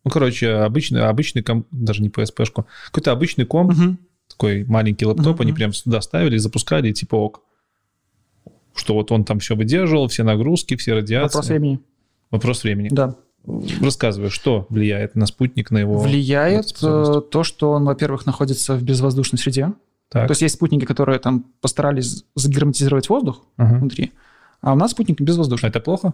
Ну, короче, обычный, обычный ком- даже не PSP-шку, какой-то обычный комп, Мгм. такой маленький лаптоп, Мгм, они прям сюда ставили и запускали, и типа ок. Что вот он там все выдерживал, все нагрузки, все радиации. Вопрос времени. Вопрос времени. Да. Рассказывай, что влияет на спутник, на его... Влияет э, то, что он, во-первых, находится в безвоздушной среде. Так. То есть есть спутники, которые там постарались загерметизировать воздух Ага. внутри, а у нас спутник безвоздушный. Это плохо?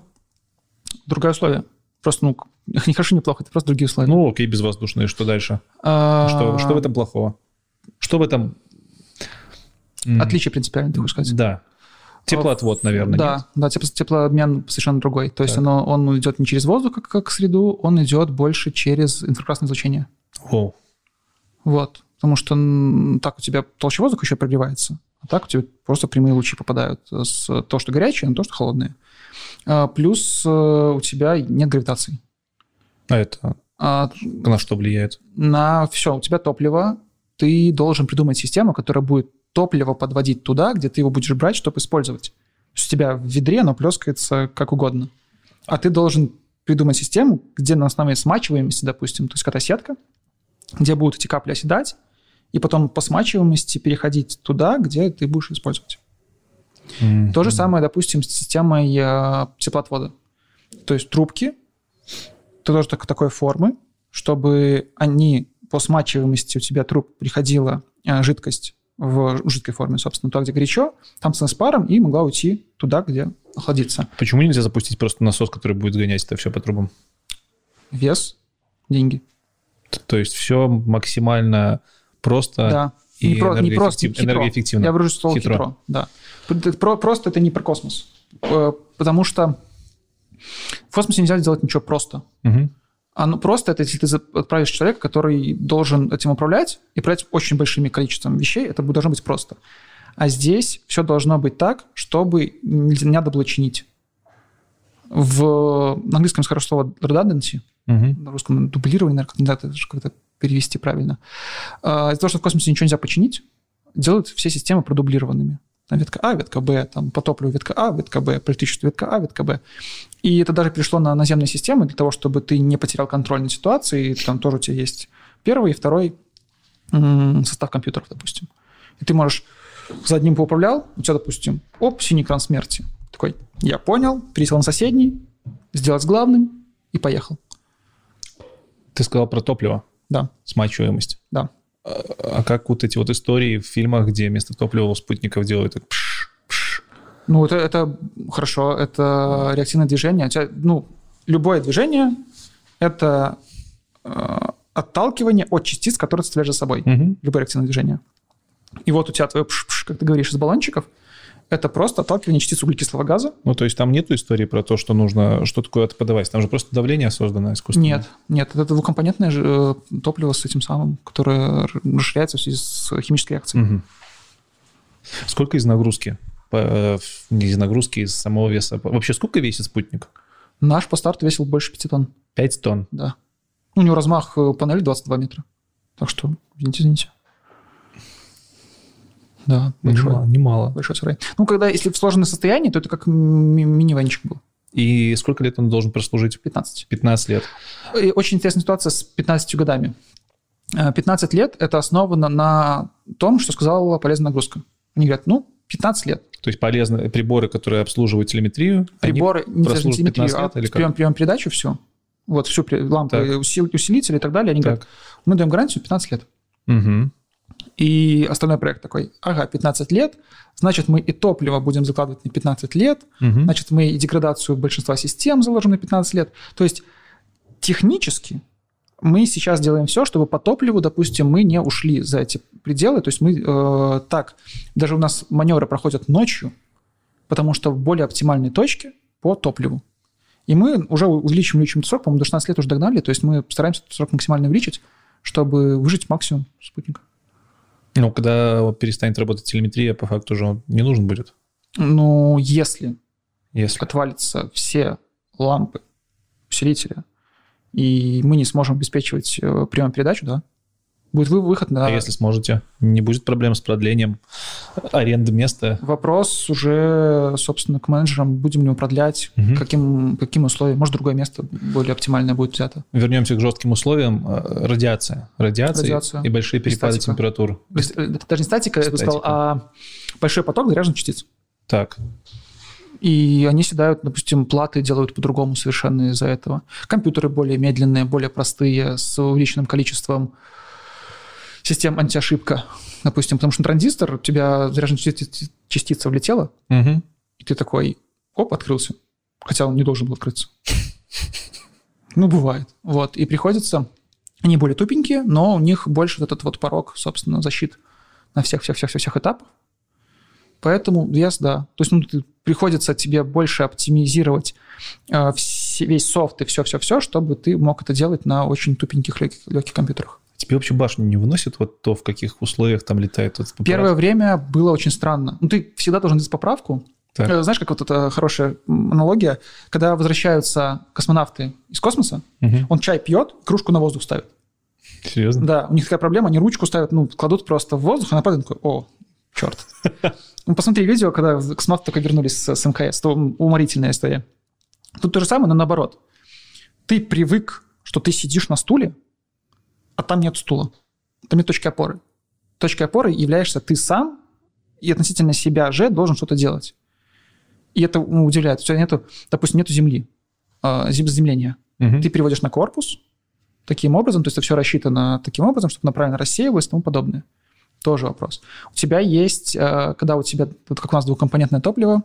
Другое условие. Просто, ну, не хорошо, не плохо, это просто другие условия. Ну, окей, безвоздушные, что дальше? А, Что, что в этом плохого? Что в этом... Отличие принципиально, ты хочешь сказать? Да. Теплоотвод, наверное. Да, нет? да, тепло, теплообмен совершенно другой. То есть Так. оно, он идет не через воздух, как, как среду, он идет больше через инфракрасное излучение. О, Вот. Потому что так у тебя толще воздуха еще прогревается, а так у тебя просто прямые лучи попадают с то, что горячее, на то, что холодное. А, Плюс э, у тебя нет гравитации. а это А на что влияет? на все, у тебя топливо, ты должен придумать систему, которая будет топливо подводить туда, где ты его будешь брать, чтобы использовать. То есть у тебя в ведре оно плескается как угодно. А ты должен придумать систему, где на основе смачиваемости, допустим, то есть какая-то сетка, где будут эти капли оседать, и потом по смачиваемости переходить туда, где ты будешь использовать. М, То же самое, допустим, с системой э, теплоотвода. То есть трубки тоже так- такой формы, чтобы они по смачиваемости у тебя труб приходила э, жидкость в жидкой форме, собственно, туда, где горячо, там с паром, и могла уйти туда, где охладится. Почему нельзя запустить просто насос, который будет сгонять это все по трубам? Вес, деньги. То есть все максимально просто да. и не, про- не просто хитро. энергоэффективно. Я выражу слово Хитро. хитро. да. Про- просто это не про космос. Э, Потому что в космосе нельзя сделать ничего просто. А ну просто это если ты отправишь человека, который должен этим управлять и управлять очень большими количеством вещей, это должно быть просто. А здесь все должно быть так, чтобы не надо было чинить. В на английском хорошее слово redundancy, Мгм. на русском дублирование, наверное, как- перевести правильно. А, Из-за того, что в космосе ничего нельзя починить, делают все системы продублированными. Ветка А, ветка Б, там по топливу ветка А, ветка Б, по электричеству ветка А, ветка Б. И это даже перешло на наземные системы для того, чтобы ты не потерял контроль над ситуацией. Там тоже у тебя есть первый и второй состав компьютеров, допустим. И ты можешь за одним поуправлял, у тебя, допустим, оп, синий экран смерти. Такой, я понял, пересел на соседний, сделать главным и поехал. Ты сказал про топливо, Да, смачиваемость. да. А, а как вот эти вот истории в фильмах, где вместо топлива у спутников делают так пш, пш. Ну, это, это хорошо, это реактивное движение. Ну, любое движение – это э, отталкивание от частиц, которые ты оставляешь за собой. Мгм. Любое реактивное движение. И вот у тебя твое пш-пш, как ты говоришь, из баллончиков – это просто отталкивание частиц углекислого газа. Ну, то есть там нету истории про то, что нужно что-то куда-то подавать. Там же просто давление создано искусственно. Нет, нет, это двухкомпонентное э, топливо с этим самым, которое расширяется в связи с химической реакцией. Мгм. Сколько из нагрузки? По- э, Не из нагрузки, из самого веса. Вообще, сколько весит спутник? Наш по старту весил больше 5 тонн, 5 тонн. да. У него размах э, панели 22 метра. Так что, извините, извините. Да, большой. Немало, немало. Большой сарай. Ну, когда, если в сложенном состоянии, то это как ми- мини-ванчик был. И сколько лет он должен прослужить? 15. 15 лет. И очень интересная ситуация с 15 годами. Э, 15 лет – это основано на том, что сказала полезная нагрузка. Они говорят, ну, 15 лет. То есть полезные приборы, которые обслуживают телеметрию, Приборы, не даже телеметрию, 15 лет а или прием, прием передачу, все. Вот, всю лампы, Так. усил- усилители и так далее. Они Так. говорят, мы даем гарантию 15 лет. Мгм. И остальной проект такой, ага, 15 лет, значит, мы и топливо будем закладывать на 15 лет, Мгм. значит, мы и деградацию большинства систем заложим на 15 лет. То есть технически мы сейчас делаем все, чтобы по топливу, допустим, мы не ушли за эти пределы. То есть мы э, так, даже у нас маневры проходят ночью, потому что в более оптимальной точке по топливу. И мы уже увеличим, увеличим срок, по-моему, до 16 лет уже догнали, то есть мы стараемся этот срок максимально увеличить, чтобы выжить максимум спутника. Ну, когда вот перестанет работать телеметрия, по факту уже он не нужен будет. Ну, если Если... отвалятся все лампы усилителя, и мы не сможем обеспечивать э, прием-передачу, да, будет вы- выход на... А если сможете? Не будет проблем с продлением аренды места? Вопрос уже, собственно, к менеджерам, будем ли мы продлять, Мгм. каким, каким условиям, может, другое место более оптимальное будет взято. Вернемся к жестким условиям. Э, Радиация. Радиация, Радиация. и большие перепады Статика. температур. Э, даже не статика, я бы сказал, Статика. а большой поток заряженных частиц. Так, И они седают, допустим, платы делают по-другому совершенно из-за этого. Компьютеры более медленные, более простые, с увеличенным количеством систем антиошибка. Допустим, потому что на транзистор у тебя заряженная части- частица влетела, Мгм. и ты такой, оп, открылся. Хотя он не должен был открыться. Ну, бывает. Вот. И приходится... Они более тупенькие, но у них больше вот этот вот порог, собственно, защит на всех-всех-всех-всех этапах. Поэтому вес, да. То есть ну, ты- приходится тебе больше оптимизировать э, все- весь софт и все-все-все, чтобы ты мог это делать на очень тупеньких легких, легких компьютерах. Тебе вообще башню не выносит вот то, в каких условиях там летает этот аппарат? Первое время было очень странно. Ну, ты всегда должен делать поправку. Так. Э, Знаешь, как вот эта хорошая аналогия, когда возвращаются космонавты из космоса, Мгм. он чай пьет, кружку на воздух ставит. Серьезно? Да, у них такая проблема, они ручку ставят, ну, кладут просто в воздух, она падает, такой, о, черт. Ну, посмотри видео, когда космонавты только вернулись с, с МКС, то уморительная история. Тут то же самое, но наоборот. Ты привык, что ты сидишь на стуле, а там нет стула. Там нет точки опоры. Точкой опоры являешься ты сам, и относительно себя же должен что-то делать. И это ну, удивляет. У тебя нету, допустим, нету земли, а, зем- заземления Мгм. ты переводишь на корпус таким образом, то есть это все рассчитано таким образом, чтобы она правильно рассеивалось и тому подобное. Тоже вопрос. У тебя есть, э, когда у тебя, вот как у нас двухкомпонентное топливо,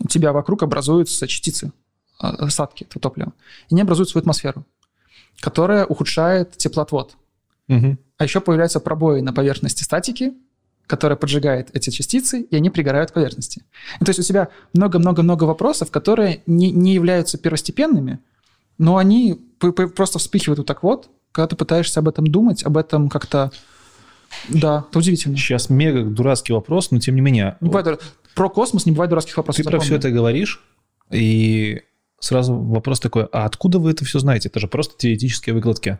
у тебя вокруг образуются частицы, э, осадки этого топлива, и они образуют свою атмосферу, которая ухудшает теплоотвод. Мгм. А еще появляются пробои на поверхности статики, которая поджигает эти частицы, и они пригорают к поверхности. И то есть у тебя много-много-много вопросов, которые не, не являются первостепенными, но они просто вспыхивают вот так вот, когда ты пытаешься об этом думать, об этом как-то... Да, это удивительно. Сейчас мега дурацкий вопрос, но тем не менее. Не бывает Про космос не бывает дурацких вопросов. Ты про все запомни. это говоришь, и сразу вопрос такой, а откуда вы это все знаете? Это же просто теоретические выкладки.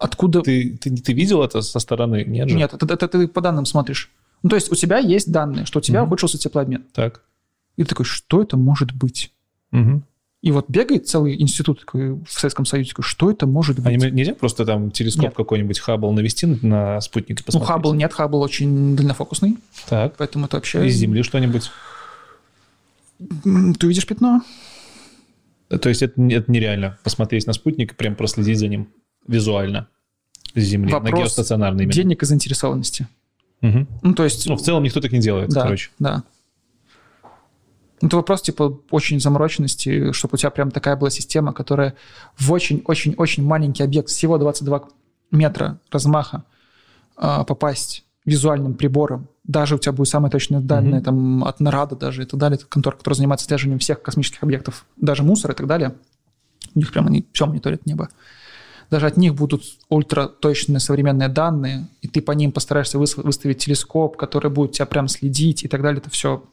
Откуда... Ты, ты, ты видел это со стороны? Нет же? Нет, это, это ты по данным смотришь. Ну, то есть у тебя есть данные, что у тебя Мгм. ухудшился теплообмен. Так. И ты такой, что это может быть? Мгм. И вот бегает целый институт такой в Советском Союзе, такой, что это может быть? А не- нельзя просто там телескоп Нет. какой-нибудь Хаббл навести на спутник и ну, посмотреть? Хаббл нет, Хаббл очень дальнофокусный, Так. поэтому это вообще... Из Земли что-нибудь? Ты увидишь пятно? То есть это, это нереально посмотреть на спутник и прям проследить за ним визуально с Земли, на Вопрос геостационарный именно. Денег и заинтересованности. Мгм. Ну, то есть... Ну, в целом никто так не делает, да, короче. да. Это вопрос, типа, очень замороченности, чтобы у тебя прям такая была система, которая в очень-очень-очень маленький объект, всего 22 метра размаха, а, попасть визуальным прибором. Даже у тебя будет самые точные данные Мгм. там, от НАРАДа даже и так далее, это контора, которая занимается отслеживанием всех космических объектов, даже мусор и так далее. У них прям они все мониторят небо. Даже от них будут ультраточные современные данные, и ты по ним постараешься выс- выставить телескоп, который будет тебя прям следить и так далее. Это все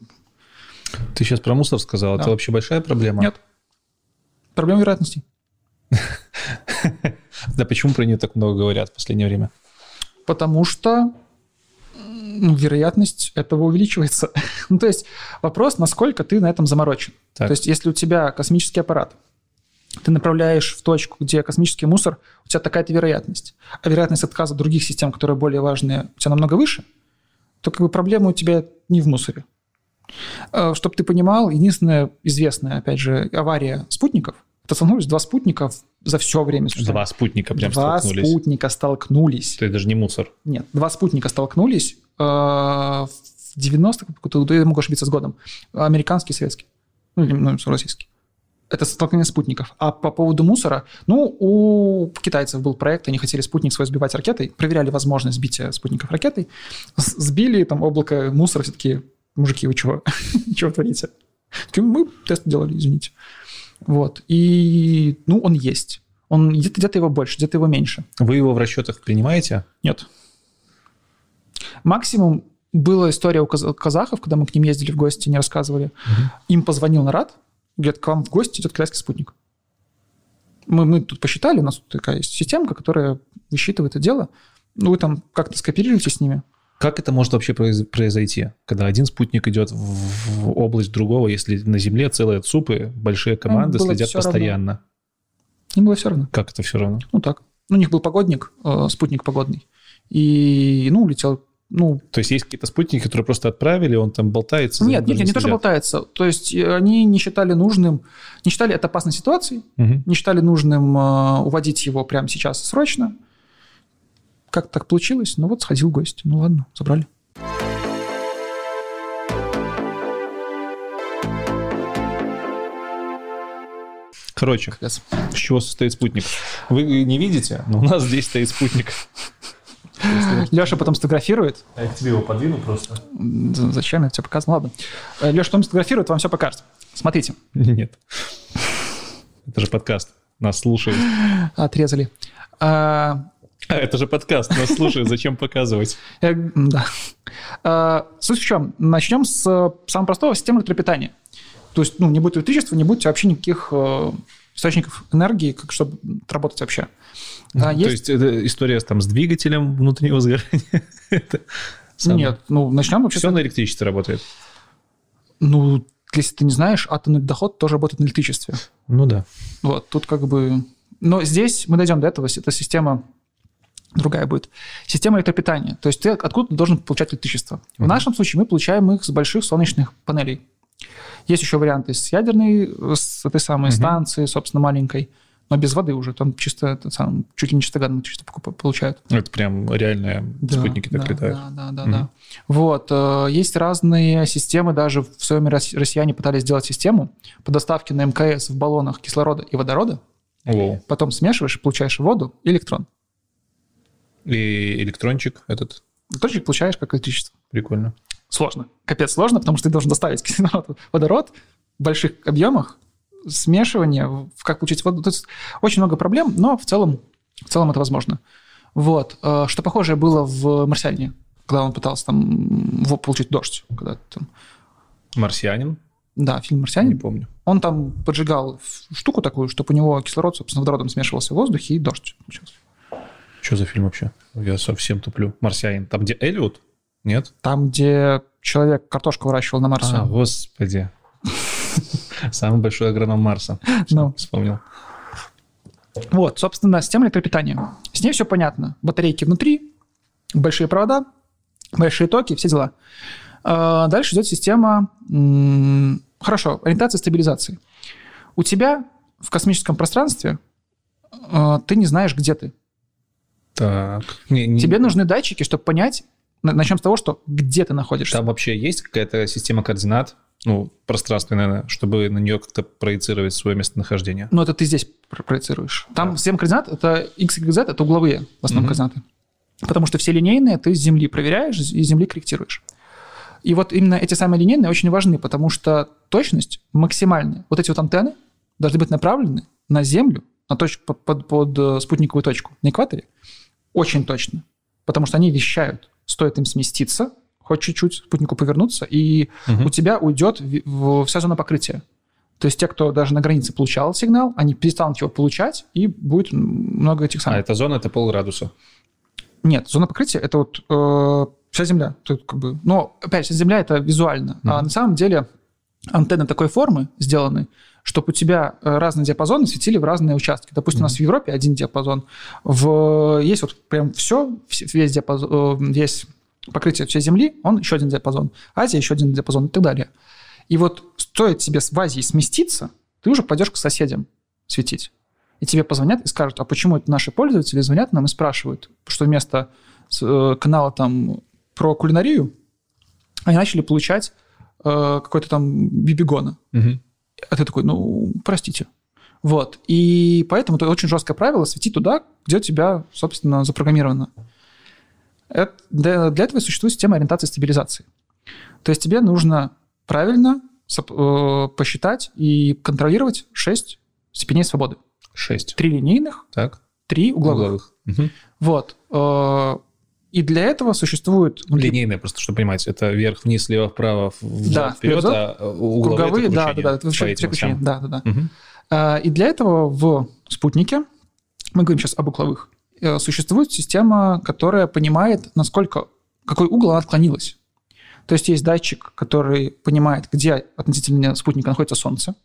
Ты сейчас про мусор сказал. Да. Это вообще большая проблема? Нет. Проблема вероятностей. Да почему про нее так много говорят в последнее время? Потому что вероятность этого увеличивается. ну, то есть вопрос, насколько ты на этом заморочен. Так. То есть если у тебя космический аппарат, ты направляешь в точку, где космический мусор, у тебя такая-то вероятность, а вероятность отказа других систем, которые более важные, у тебя намного выше, то как бы проблема у тебя не в мусоре. Чтобы ты понимал, единственная известная, опять же, авария спутников, это столкнулись два спутника в- за все время существования. Два спутника прям Два столкнулись. спутника столкнулись. Это даже не мусор. Нет, два спутника столкнулись э, в 90-х, какой-то, я могу ошибиться с годом, американский и советский, ну, или ну, российский. Это столкновение спутников. А по поводу мусора, ну, у китайцев был проект, они хотели спутник свой сбивать ракетой, проверяли возможность сбития спутников ракетой, сбили там облако мусора, все таки мужики, вы чего? чего творите? Мы тест делали, извините. Вот. И, ну, он есть. Он где-то, где-то его больше, где-то его меньше. Вы его в расчетах принимаете? Нет. Максимум была история у каз- казахов, когда мы к ним ездили в гости, не рассказывали. Им позвонил Нарад, говорят, к вам в гости идет китайский спутник. Мы, мы тут посчитали, у нас тут такая есть системка, которая высчитывает это дело. Ну, вы там как-то скооперируете с ними. Как это может вообще произ- произойти, когда один спутник идет в, область другого, если на Земле целые ЦУПы, большие команды было следят всё равно. постоянно? Им было все равно. Как это все равно? Ну, так. Ну, у них был погодник, э, спутник погодный. И, ну, улетел, ну, То есть есть какие-то спутники, которые просто отправили, он там болтается? Нет, нет, даже не то, что болтается. То есть э, они не считали нужным, не считали это опасной ситуацией, Мгм. не считали нужным э, уводить его прямо сейчас срочно. Как так получилось? Ну вот сходил гость. Ну ладно, забрали. Короче, Капец. с чего состоит спутник? Вы не видите, но у нас здесь стоит спутник. Леша потом сфотографирует. Я к тебе его подвину просто. Зачем я тебе показывал? Ладно. Леша потом сфотографирует, вам все покажет. Смотрите, Нет. Это же подкаст. Нас слушают. отрезали. А, А, это же подкаст. Нас слушают. Зачем показывать? М, Да. А, Суть в чем? Начнем с э, самого простого системы электропитания. То есть, ну, не будет электричества, не будет вообще никаких э, источников энергии, как, чтобы работать вообще. А, То есть это история там с двигателем внутреннего сгорания? Это самое- Нет, ну, начнем вообще... с- Все на электричестве работает. Ну, если ты не знаешь, атомный доход тоже работает на электричестве. Ну да. Вот, тут как бы... Но здесь мы дойдем до этого, эта система другая будет. Система электропитания. То есть ты откуда должен получать электричество. В Мгм. нашем случае мы получаем их с больших солнечных панелей. Есть еще варианты с ядерной, с этой самой Мгм. станции, собственно, маленькой, но без воды уже. Там чисто, сам, чуть ли не электричество покуп- получают. Это прям реальные Да, спутники так да, летают. Да, да, да, Мгм. да. Вот. э, Есть разные системы, даже в своем рос- россияне пытались сделать систему по доставке на МКС в баллонах кислорода и водорода, Воу. потом смешиваешь, получаешь воду и электрон. И электрончик этот. Точек получаешь как электричество. Прикольно. Сложно. Капец сложно, потому что ты должен доставить кислород, водород в больших объемах, смешивание, как получить воду. То есть очень много проблем, но в целом, в целом это возможно. Вот. Э, Что похожее было в «Марсианине», когда он пытался там получить дождь. Когда там... Марсианин. Да, фильм Не «Марсианин». помню. Он там поджигал штуку такую, чтобы у него кислород, собственно, водородом смешивался в воздухе, и дождь получился. Что за фильм вообще? Я совсем туплю. «Марсианин». Там, где Эллиот? Нет? Там, где человек картошку выращивал на Марсе. А, господи. Самый большой агроном Марса. Ну. Вспомнил. Вот, собственно, система электропитания. С ней все понятно. Батарейки внутри, большие провода, большие токи, все дела. А, Дальше идет система, хорошо, ориентация стабилизации. У тебя в космическом пространстве а, ты не знаешь, где ты. Так. Не- не- Тебе нужны датчики, чтобы понять, на- начнем с того, что где ты находишься. Там вообще есть какая-то система координат, ну, пространственная, чтобы на нее как-то проецировать свое местонахождение? Но это ты здесь про- проецируешь. Там Да. система координат, это x, y, z, это угловые в основном Мгм. координаты. Потому что все линейные ты с Земли проверяешь и с Земли корректируешь. И вот именно эти самые линейные очень важны, потому что точность максимальная. Вот эти вот антенны должны быть направлены на Землю, на точку, под, под- под, э, спутниковую точку на экваторе, очень точно. Потому что они вещают. Стоит им сместиться, хоть чуть-чуть спутнику повернуться, и Мгм. у тебя уйдет в- в- вся зона покрытия. То есть те, кто даже на границе получал сигнал, они перестанут его получать, и будет много этих А, самых. эта зона — это полградуса. Нет, зона покрытия это вот э, вся Земля. Тут как бы, но опять вся Земля это визуально, а Мгм. на самом деле антенны такой формы сделаны, чтобы у тебя э, разные диапазоны светили в разные участки. Допустим, у нас в Европе один диапазон, в есть вот прям все, весь диапазон, э, весь покрытие всей Земли, он еще один диапазон. Азия еще один диапазон и так далее. И вот стоит тебе в Азии сместиться, ты уже пойдешь к соседям светить. И тебе позвонят и скажут, а почему это наши пользователи звонят нам и спрашивают, что вместо э, канала там про кулинарию они начали получать какой-то там бибигона. Мгм. А ты такой, ну, простите. Вот. И поэтому это очень жесткое правило светить туда, где у тебя, собственно, запрограммировано. Это- для, для этого существует система ориентации и стабилизации. То есть тебе нужно правильно э, посчитать и контролировать 6 степеней свободы. Шесть. Три линейных, Так. три угловых. Угловых. Мгм. Вот. И для этого существует... ну, Линейная, просто чтобы понимать, это вверх, вниз, слева, вправо, в- Да, вперед, а угловые Круговые, да, да, да, это осям. да, да, да. А, И для этого в спутнике, мы говорим сейчас об угловых, э, существует система, которая понимает, насколько, какой угол она отклонилась. То есть есть датчик, который понимает, где относительно спутника находится Солнце.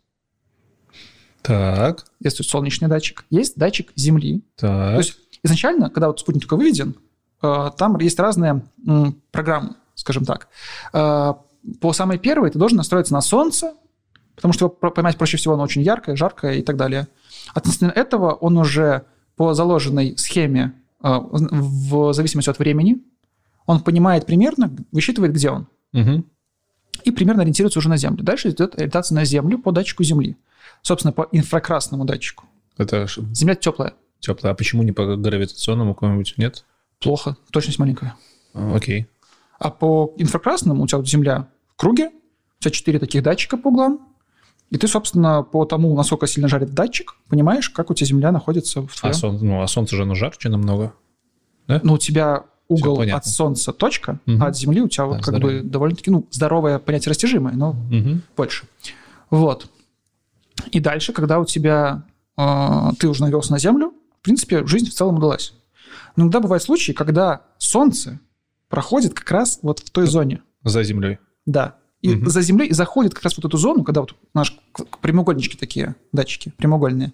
Так, Есть солнечный датчик. Есть датчик Земли. так. То есть изначально, когда вот спутник только выведен, там есть разные программы, скажем так. Э, По самой первой ты должен настроиться на Солнце, потому что его поймать проще всего, оно очень яркое, жаркое и так далее. Относительно этого он уже по заложенной схеме, э, в зависимости от времени, он понимает примерно, высчитывает, где он, Мгм. и примерно ориентируется уже на Землю. Дальше идет ориентация на Землю по датчику Земли. Собственно, по инфракрасному датчику. Это Земля теплая. теплое. А почему не по гравитационному какому-нибудь? Нет? Плохо. Точность маленькая. А, Окей. А по инфракрасному у тебя вот Земля в круге, у тебя четыре таких датчика по углам, и ты, собственно, по тому, насколько сильно жарит датчик, понимаешь, как у тебя Земля находится в А, твоем... сон- ну, а солнце же оно жарче намного. Ну, у тебя угол от Солнца точка, Мгм. а от Земли у тебя вот как здорово. бы довольно-таки, ну, здоровое понятие растяжимое, но Мгм. больше. Вот. И дальше, когда у тебя э, ты уже навелся на Землю, в принципе, жизнь в целом удалась. Но иногда бывают случаи, когда Солнце проходит как раз вот в той зоне. За землей. Да. И Мгм. за землей и заходит как раз вот эту зону, когда вот наш прямоугольнички такие, датчики прямоугольные.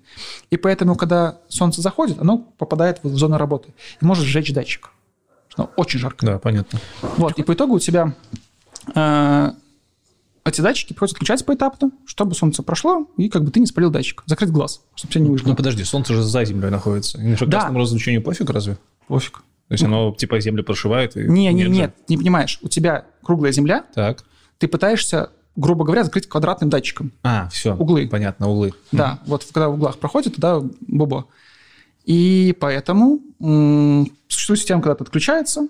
И поэтому, когда солнце заходит, оно попадает в зону работы и может сжечь датчик. Оно очень жарко. Да, понятно. Вот. И по итогу у тебя э, эти датчики приходится отключать поэтапно, чтобы солнце прошло, и как бы ты не спалил датчик. Закрыть глаз, чтобы тебя не выжгло. Ну подожди, солнце же за землей находится. И что, Да. разлучению пофиг разве? Пофиг. То есть оно типа землю прошивает? И Не, не, нет не понимаешь. У тебя круглая земля, Так. ты пытаешься, грубо говоря, закрыть квадратным датчиком. А, все. Углы. Понятно, углы. Да, вот когда в углах проходит, тогда бобо. И поэтому м, существует система, когда это отключается,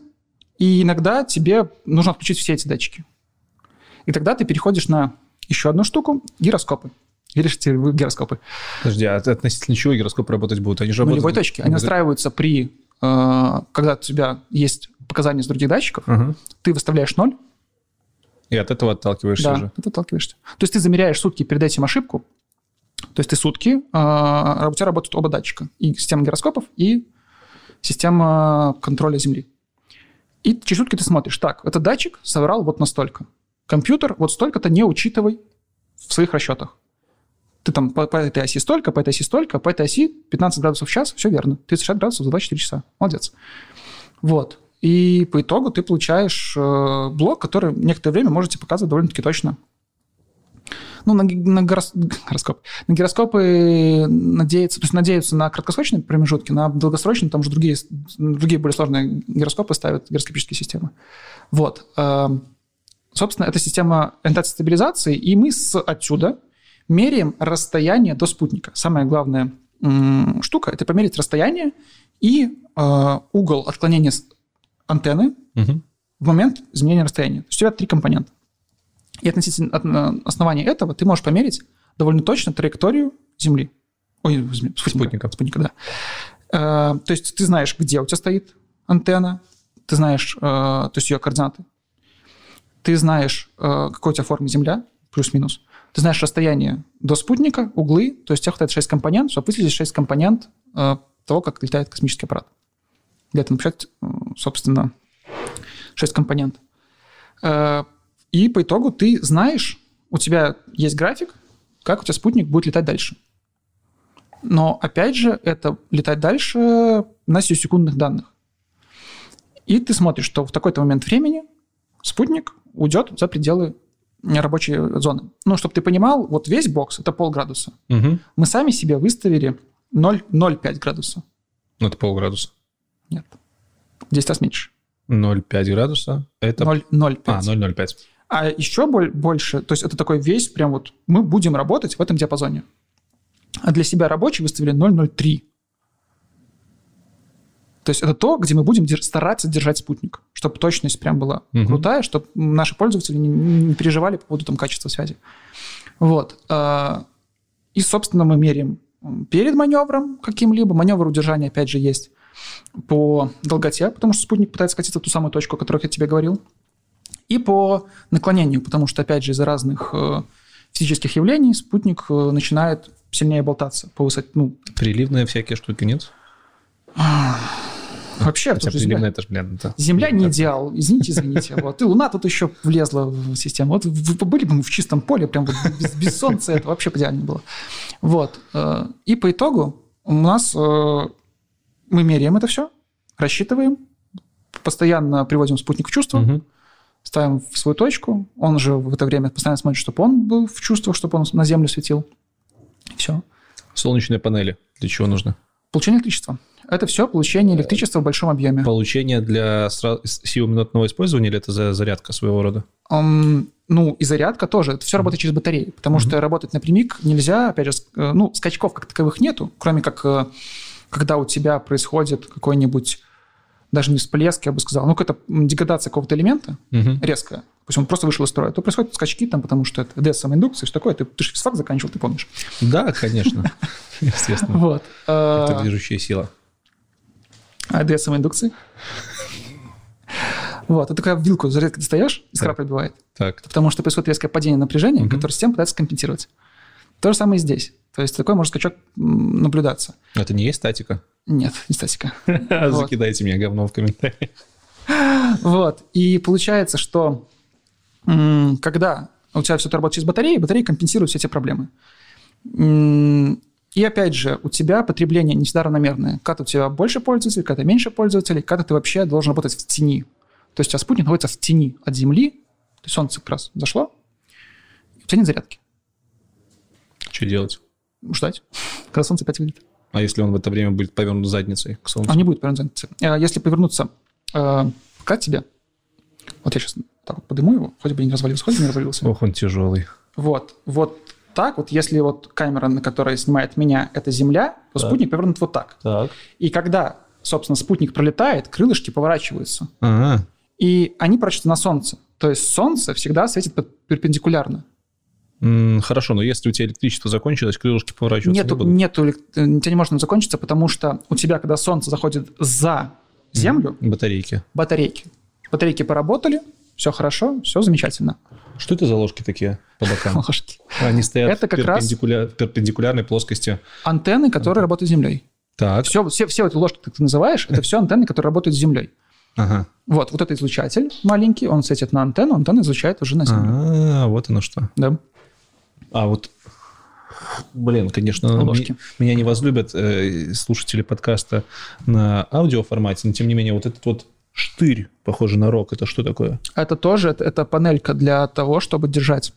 и иногда тебе нужно отключить все эти датчики. И тогда ты переходишь на еще одну штуку – гироскопы. Видишь, эти гироскопы. Подожди, а относительно чего гироскоп работать будут? Они же На работают... любой точке. Они настраиваются при, когда у тебя есть показания с других датчиков, Ага. ты выставляешь ноль, И от этого отталкиваешься да, уже. от этого отталкиваешься. То есть ты замеряешь сутки перед этим ошибку, то есть ты сутки, а, у тебя работают оба датчика, и система гироскопов, и система контроля Земли. И через сутки ты смотришь, так, этот датчик соврал вот настолько. Компьютер вот столько-то не учитывай в своих расчетах. Ты там по, по этой оси столько, по этой оси столько, по этой оси 15 градусов в час, все верно. 360 градусов за 24 часа. Молодец. Вот. И по итогу ты получаешь э, блок, который некоторое время можете показывать довольно-таки точно. Ну, на, на горос- гороскоп. На гироскопы надеются, то есть надеются на краткосрочные промежутки, на долгосрочные, там уже другие, другие более сложные гироскопы ставят, гироскопические системы. Вот. Эм, Собственно, это система ориентации стабилизации, и мы с отсюда меряем расстояние до спутника. Самая главная штука – это померить расстояние и э, угол отклонения антенны Мгм. в момент изменения расстояния. То есть у тебя три компонента. И относительно от- на основании этого ты можешь померить довольно точно траекторию Земли. Ой, Земли, Спутника. Спутника, да. Э, то есть ты знаешь, где у тебя стоит антенна, ты знаешь, э, то есть ее координаты, ты знаешь, э, какой у тебя форма Земля, плюс-минус, ты знаешь расстояние до спутника, углы, то есть у тебя хватает 6 компонент, чтобы вычислить 6 компонент э, того, как летает космический аппарат. Для этого написать, э, собственно, 6 компонент. Э, И по итогу ты знаешь, у тебя есть график, как у тебя спутник будет летать дальше. Но, опять же, это летать дальше на секундных данных. И ты смотришь, что в такой-то момент времени спутник уйдет за пределы рабочей зоны. Ну, чтобы ты понимал, вот весь бокс – это полградуса. Мгм. Мы сами себе выставили 0 0,5 градуса. Ну, это полградуса. Нет. В 10 раз меньше. 0,5 градуса. Это... 0, 0,5. А, 0,05. А еще боль- больше, то есть это такой весь прям вот, мы будем работать в этом диапазоне. А для себя рабочий выставили 0,03. То есть это то, где мы будем стараться держать спутник, чтобы точность прям была Мгм. крутая, чтобы наши пользователи не, не переживали по поводу там, качества связи. Вот. А, И, собственно, мы меряем перед маневром каким-либо. Маневр удержания, опять же, есть по долготе, потому что спутник пытается скатиться в ту самую точку, о которой я тебе говорил. И по наклонению, потому что, опять же, из-за разных э, физических явлений спутник э, начинает сильнее болтаться по высоте. Ну, Приливные всякие штуки нет? вообще, Хотя Земля- это же, блин, это... Земля не идеал, извините, извините. Вот. И Луна тут еще влезла в систему. Вот вы были бы мы в чистом поле, прям вот без, без солнца, это вообще идеально было. Вот. э, И по итогу у нас э, мы меряем это все, рассчитываем, постоянно приводим спутник в чувство, Мгм. ставим в свою точку, он же в это время постоянно смотрит, чтобы он был в чувствах, чтобы он на Землю светил. Все. Солнечные панели. Для чего нужно? Получение электричества. Это все получение электричества в большом объеме. Получение для сиюминутного использования или это за зарядка своего рода? Ам, ну, и зарядка тоже. Это все работает через батареи, потому что работать напрямик нельзя, опять же, э, ну, скачков как таковых нету, кроме как э, когда у тебя происходит какой-нибудь, даже не всплеск, я бы сказал, ну, какая-то деградация какого-то элемента Мгм. резкая, пусть он просто вышел из строя, то происходят скачки там, потому что это ДС самоиндукция, что такое, ты, ты же физфак заканчивал, ты помнишь. Да, конечно. Естественно. Вот. Это Э, движущая сила. А ДС самоиндукции? Вот, ты такая вилку зарядка достаешь, искра пробивает. Так. потому что происходит резкое падение напряжения, которое система пытается компенсировать. То же самое и здесь. То есть такой может скачок наблюдаться. Это не есть статика? Нет, не статика. Закидайте меня говном в комментариях. Вот. И получается, что когда у тебя все это работает через батареи, батареи компенсируют все эти проблемы. И опять же, у тебя потребление не всегда равномерное. Когда у тебя больше пользователей, когда меньше пользователей, когда ты вообще должен работать в тени. То есть у тебя спутник находится в тени от Земли, то есть солнце как раз зашло, и у тебя нет зарядки. Что делать? Ждать, когда солнце опять выйдет. А если он в это время будет повернут задницей к солнцу? Он не будет повернуться. Э, Если повернуться э, к тебе, вот я сейчас так вот подыму его, хоть бы не развалился, хоть бы не развалился. Ох, он тяжелый. Вот, вот так вот, если вот камера, на которой снимает меня, это Земля, то Так. спутник повернут вот так. Так. И когда, собственно, спутник пролетает, крылышки поворачиваются, Ага. и они поворачиваются на Солнце. То есть Солнце всегда светит пер- перпендикулярно. Хорошо, но если у тебя электричество закончилось, крылышки поворачиваться Нету, не будут? нету, э, у тебя не может он закончиться, потому что у тебя, когда Солнце заходит за Землю, Батарейки. батарейки. Батарейки поработали, все хорошо, все замечательно. Что это за ложки такие по бокам? Ложки. Они стоят Это как перпендикуля- в перпендикулярной плоскости. Антенны, которые работают с Землей. Так, Все, все, все эти ложки, как ты называешь, это все антенны, которые работают с Землей. ага. Вот, вот это излучатель маленький, он светит на антенну, антенна излучает уже на Землю. А, вот оно что. Да. А вот, блин, конечно, Ложки. меня не возлюбят э, слушатели подкаста на аудиоформате, но тем не менее вот этот вот штырь, похожий на рог, это что такое? Это тоже, это, это панелька для того, чтобы держать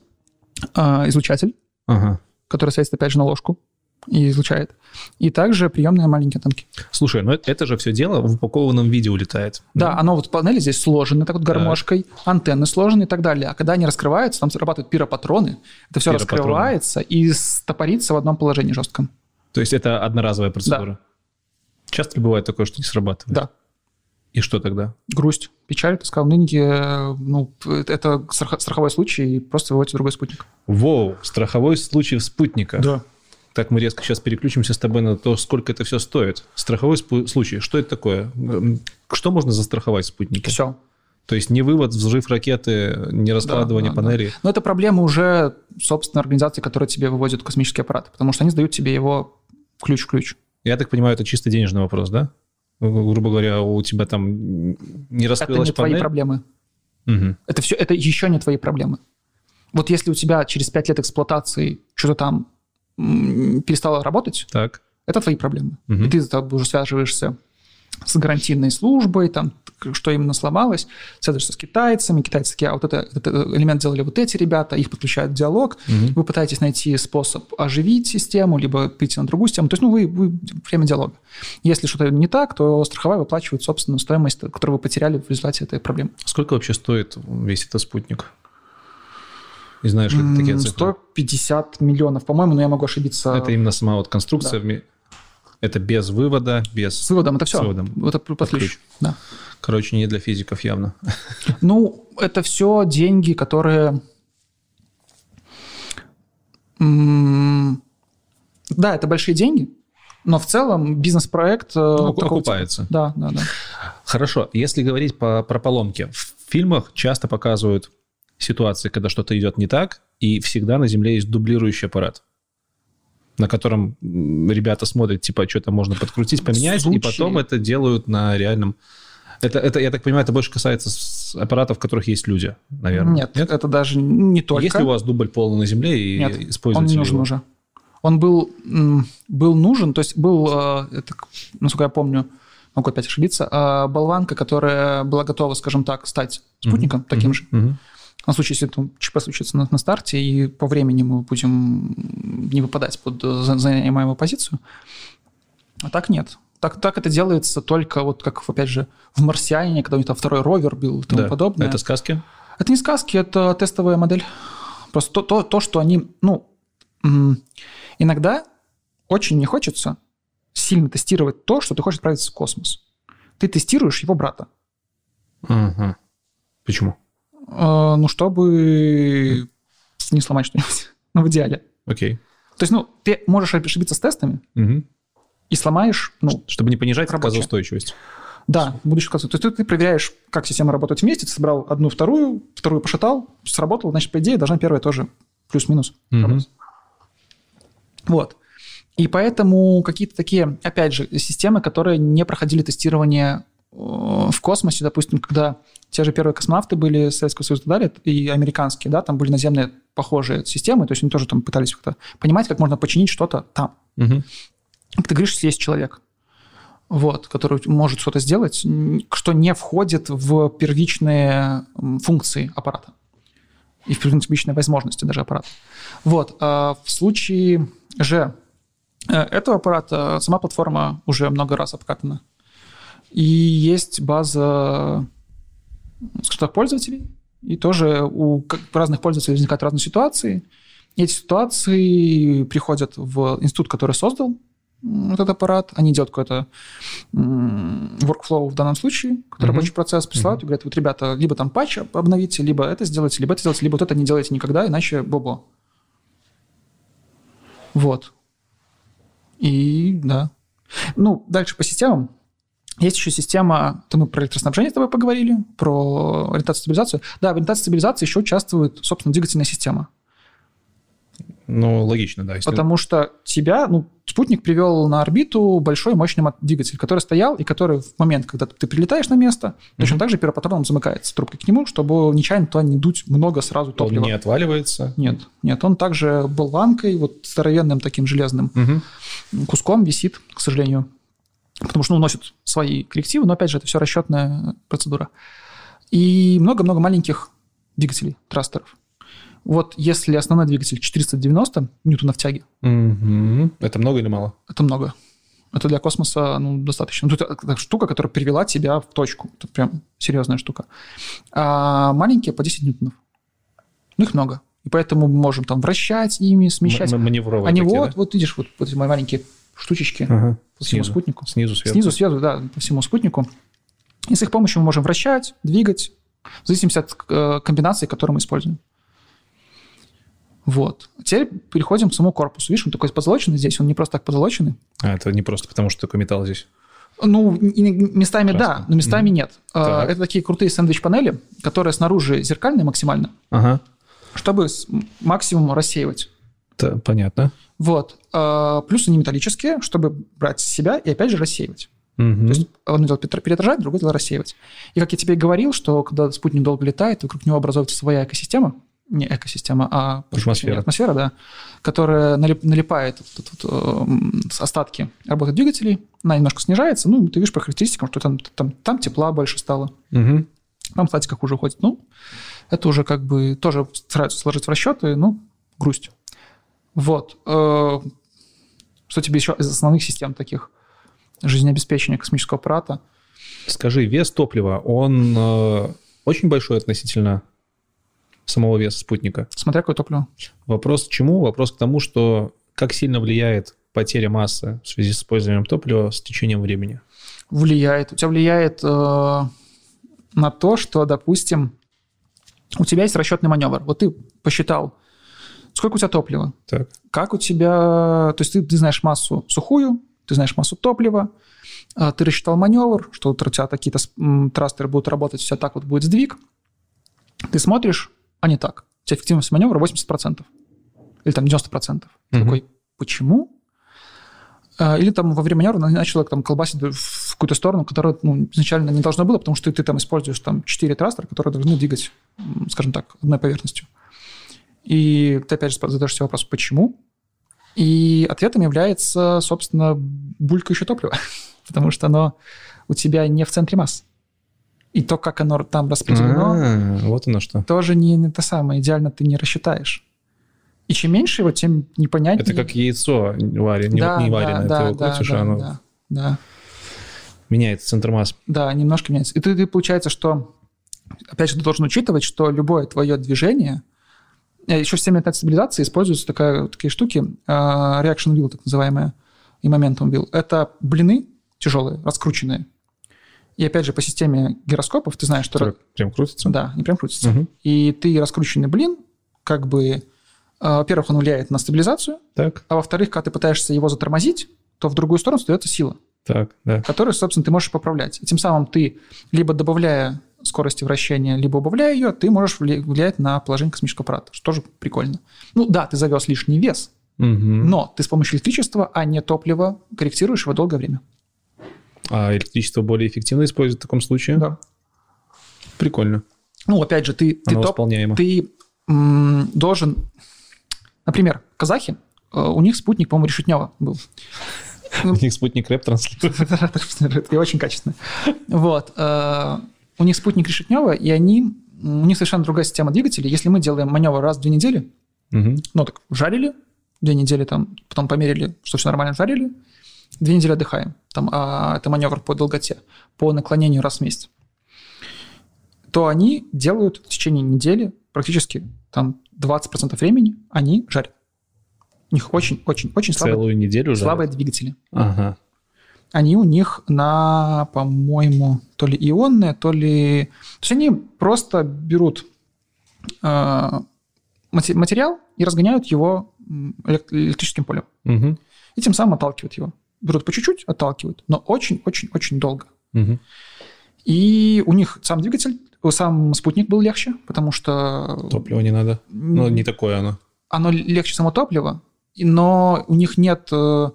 а, излучатель, Ага. который светит опять же на ложку и излучает. И также приемные маленькие антенки. Слушай, ну это, же все дело в упакованном виде улетает. Да, оно вот панели здесь сложены так вот гармошкой, антенны сложены и так далее. А когда они раскрываются, там срабатывают пиропатроны, это все Пиропатроны. раскрывается и стопорится в одном положении жестком. То есть это одноразовая процедура. Часто ли бывает такое, что не срабатывает? Да. И что тогда? Грусть, печаль, ты сказал, нынче, э, ну, это страх- страховой случай, и просто выводите другой спутник. Воу, страховой случай спутника. Да. Так мы резко сейчас переключимся с тобой на то, сколько это все стоит. Страховой спу- случай, что это такое? Что можно застраховать в спутнике? Все. То есть не вывод, взрыв ракеты, не раскладывание да, да. панелей. Но это проблема уже, собственно, организации, которая тебе выводит космический аппарат, потому что они сдают тебе его ключ в ключ. Я так понимаю, это чисто денежный вопрос, да? Гру- Грубо говоря, у тебя там не Это раскрылась не твои панель. проблемы. Мгм. Это все, это еще не твои проблемы. Вот если у тебя через 5 лет эксплуатации что-то там м, перестало работать, Так. это твои проблемы. Мгм. И ты уже связываешься с гарантийной службой, там, что именно сломалось, связываешься с китайцами, китайцы такие, а вот это, этот элемент делали вот эти ребята, их подключают в диалог, Мгм. вы пытаетесь найти способ оживить систему, либо перейти на другую систему, то есть, ну, вы, вы время диалога. Если что-то не так, то страховая выплачивает, собственно, стоимость, которую вы потеряли в результате этой проблемы. Сколько вообще стоит весь этот спутник? Не знаешь, ли ты такие цифры? 150 миллионов, по-моему, но я могу ошибиться. Это именно сама вот конструкция. вме- Это без вывода, без... С выводом это все. С выводом. Это под Под ключ. ключ. Да. Короче, не для физиков явно. Ну, это все деньги, которые... Да, это большие деньги, но в целом бизнес-проект... э, Ну, такого окупается. типа. Да, да, да. Хорошо, если говорить по, про поломки. В фильмах часто показывают ситуации, когда что-то идет не так, и всегда на Земле есть дублирующий аппарат, на котором ребята смотрят, типа, что-то можно подкрутить, поменять, и случае- потом это делают на реальном... Это, это, я так понимаю, это больше касается аппаратов, в которых есть люди, наверное. Нет, это даже не только... Есть ли у вас дубль полный на Земле и Нет, используете он не нужен его? уже. Он был, был нужен, то есть был, э, это, насколько я помню, могу опять ошибиться, э, болванка, которая была готова, скажем так, стать спутником таким Мгм, же. мгм. На случай, если там ЧП случится на, на старте, и по времени мы будем не выпадать под за- занимаемую позицию. А так нет. Так, так это делается только вот как, опять же, в «Марсиане», когда у них там второй ровер был и тому Да. подобное. Это сказки? Это не сказки, это тестовая модель. Просто то, то, то что они, ну, иногда очень не хочется сильно тестировать то, что ты хочешь отправиться в космос. Ты тестируешь его брата. Ага. Почему? Э, ну, чтобы не сломать что-нибудь. Ну, в идеале. Окей. То есть, ну, ты можешь ошибиться с тестами Мгм. и сломаешь, ну, Чтобы не понижать отказоустойчивость. да, будущую концу. То есть, ты, ты проверяешь, как система работает вместе, ты собрал одну, вторую, вторую пошатал, сработало, значит, по идее, должна первая тоже плюс-минус Мгм. работать. Вот. И поэтому какие-то такие, опять же, системы, которые не проходили тестирование в космосе, допустим, когда те же первые космонавты были Советского Союза и далее, и американские, да, там были наземные похожие системы, то есть они тоже там пытались как-то понимать, как можно починить что-то там. Как ты говоришь, если есть человек, вот, который может что-то сделать, что не входит в первичные функции аппарата и в первичные возможности даже аппарата. Вот. а в случае же э, этого аппарата сама платформа уже много раз обкатана. И есть база скажем так, пользователей, и тоже у разных пользователей возникают разные ситуации. И эти ситуации приходят в институт, который создал этот аппарат, они делают какой-то workflow в данном случае, какой-то Мгм. рабочий процесс, присылают и говорят, вот, ребята, либо там патч об- обновите, либо это сделайте, либо это сделайте, либо вот это не делайте никогда, иначе бобо. Вот. И да. Ну, дальше по системам. Есть еще система, то мы про электроснабжение с тобой поговорили, про ориентацию стабилизацию. Да, в ориентации стабилизации еще участвует, собственно, двигательная система. Ну, логично, да. Если... Потому что тебя, ну, спутник привел на орбиту большой мощный двигатель, который стоял и который в момент, когда ты прилетаешь на место, mm-hmm. точно так же первопатроном замыкается трубкой к нему, чтобы нечаянно туда не дуть много сразу топлива. Он не отваливается? Нет, нет, он также болванкой, вот здоровенным таким железным mm-hmm. куском висит, к сожалению, потому что ну, носит свои коррективы, но опять же это все расчетная процедура. И много-много маленьких двигателей, трастеров. Вот если основной двигатель 490 ньютонов тяги. Угу. Это много или мало? Это много. Это для космоса ну, достаточно. Ну, это штука, которая привела тебя в точку. Это прям серьезная штука. А маленькие по 10 ньютонов. Ну, их много. И поэтому мы можем там вращать ими, смещать. М- маневровые Они такие, вот, да? вот видишь, вот, вот эти мои маленькие штучечки Ага. по всему Снизу. спутнику. Снизу сверху. Снизу, сверху, да, по всему спутнику. И с их помощью мы можем вращать, двигать, в зависимости от э, комбинации, которую мы используем. Вот. Теперь переходим к самому корпусу. Видишь, он такой позолоченный здесь, он не просто так позолоченный. А, это не просто потому, что такой металл здесь. Ну, местами Красно. да, но местами нет. Э, Так. Это такие крутые сэндвич-панели, которые снаружи зеркальные максимально, Ага. чтобы максимум рассеивать. Та- понятно. Вот. Э, Плюс они металлические, чтобы брать с себя и опять же рассеивать. Мгм. То есть одно дело переотражать, другое дело рассеивать. И как я тебе и говорил, что когда спутник долго летает, вокруг него образуется своя экосистема, не экосистема, а Атмосфера. атмосфера, да, которая налип- налипает вот тут вот, эм, остатки работы двигателей, она немножко снижается, ну, ты видишь по характеристикам, что там, там, там тепла больше стало, Мгм. там статика хуже уходит. Ну, это уже как бы тоже стараются сложить в расчеты, ну, грусть. Вот. Э, Что тебе еще из основных систем таких жизнеобеспечения космического аппарата? Скажи, вес топлива, он э, очень большой относительно самого веса спутника? Смотря какое топливо. Вопрос к чему? Вопрос к тому, что как сильно влияет потеря массы в связи с использованием топлива с течением времени? Влияет. У тебя влияет э, на то, что, допустим, у тебя есть расчетный маневр. Вот ты посчитал, сколько у тебя топлива, Так. как у тебя... То есть ты, ты знаешь массу сухую, ты знаешь массу топлива, а, ты рассчитал маневр, что у тебя м, трастеры будут работать, все так вот будет сдвиг. Ты смотришь, а не так. У тебя эффективность маневра 80%. Или там 90%. Ты Мгм. такой, почему? А, Или там во время маневра на- начало там колбасить в какую-то сторону, которая ну, изначально не должно было, потому что ты, там используешь там 4 трастера, которые должны двигать, скажем так, одной поверхностью. И ты опять же задаешь себе вопрос, почему? И ответом является, собственно, булькающее топливо, потому что оно у тебя не в центре масс. И то, как оно там распределено, А, вот оно что. тоже не, не то самое. Идеально ты не рассчитаешь. И чем меньше его, тем непонятнее. Это как яйцо варен, да, не вареное. да, ты его да, крутишь, да, а оно да, да. меняет центр масс. Да, немножко меняется. И ты, ты получается, что, опять же, ты должен учитывать, что любое твое движение, еще в системе стабилизации используются такая, такие штуки, э, reaction wheel, так называемая, и momentum wheel. Это блины тяжелые, раскрученные. И опять же, по системе гироскопов ты знаешь, что... Так, прям крутится? Да, не прям крутится. Мгм. И ты раскрученный блин, как бы, э, во-первых, он влияет на стабилизацию, Так, а во-вторых, когда ты пытаешься его затормозить, то в другую сторону остается сила. так, да. которую, собственно, ты можешь поправлять. И тем самым ты, либо добавляя скорости вращения, либо убавляя ее, ты можешь вли- влиять на положение космического аппарата, что тоже прикольно. Ну да, ты завез лишний вес, Мгм. но ты с помощью электричества, а не топлива, корректируешь его долгое время. А электричество более эффективно использовать в таком случае? Да. Прикольно. Ну, опять же, ты, ты, топ- ты м, должен... Например, казахи, э, у них спутник, по-моему, Решетнева был. У них спутник рэп транслирует. Очень качественно. Вот. У них спутник Решетнева, и они... У них совершенно другая система двигателей. Если мы делаем маневр раз в две недели, Мгм. ну так, жарили, две недели там, потом померили, что все нормально, жарили, две недели отдыхаем. Там, а это маневр по долготе, по наклонению раз в месяц. То они делают в течение недели практически там 20% времени они жарят. У них очень-очень-очень слабые, неделю слабые двигатели. Ага. Они у них на, по-моему, то ли ионные, то ли... То есть они просто берут э, мате- материал и разгоняют его электрическим полем. Мгм. И тем самым отталкивают его. Берут по чуть-чуть, отталкивают, но очень-очень-очень долго. Мгм. И у них сам двигатель, сам спутник был легче, потому что Топливо не надо. Ну, не такое оно. оно легче само топливо, но у них нет э,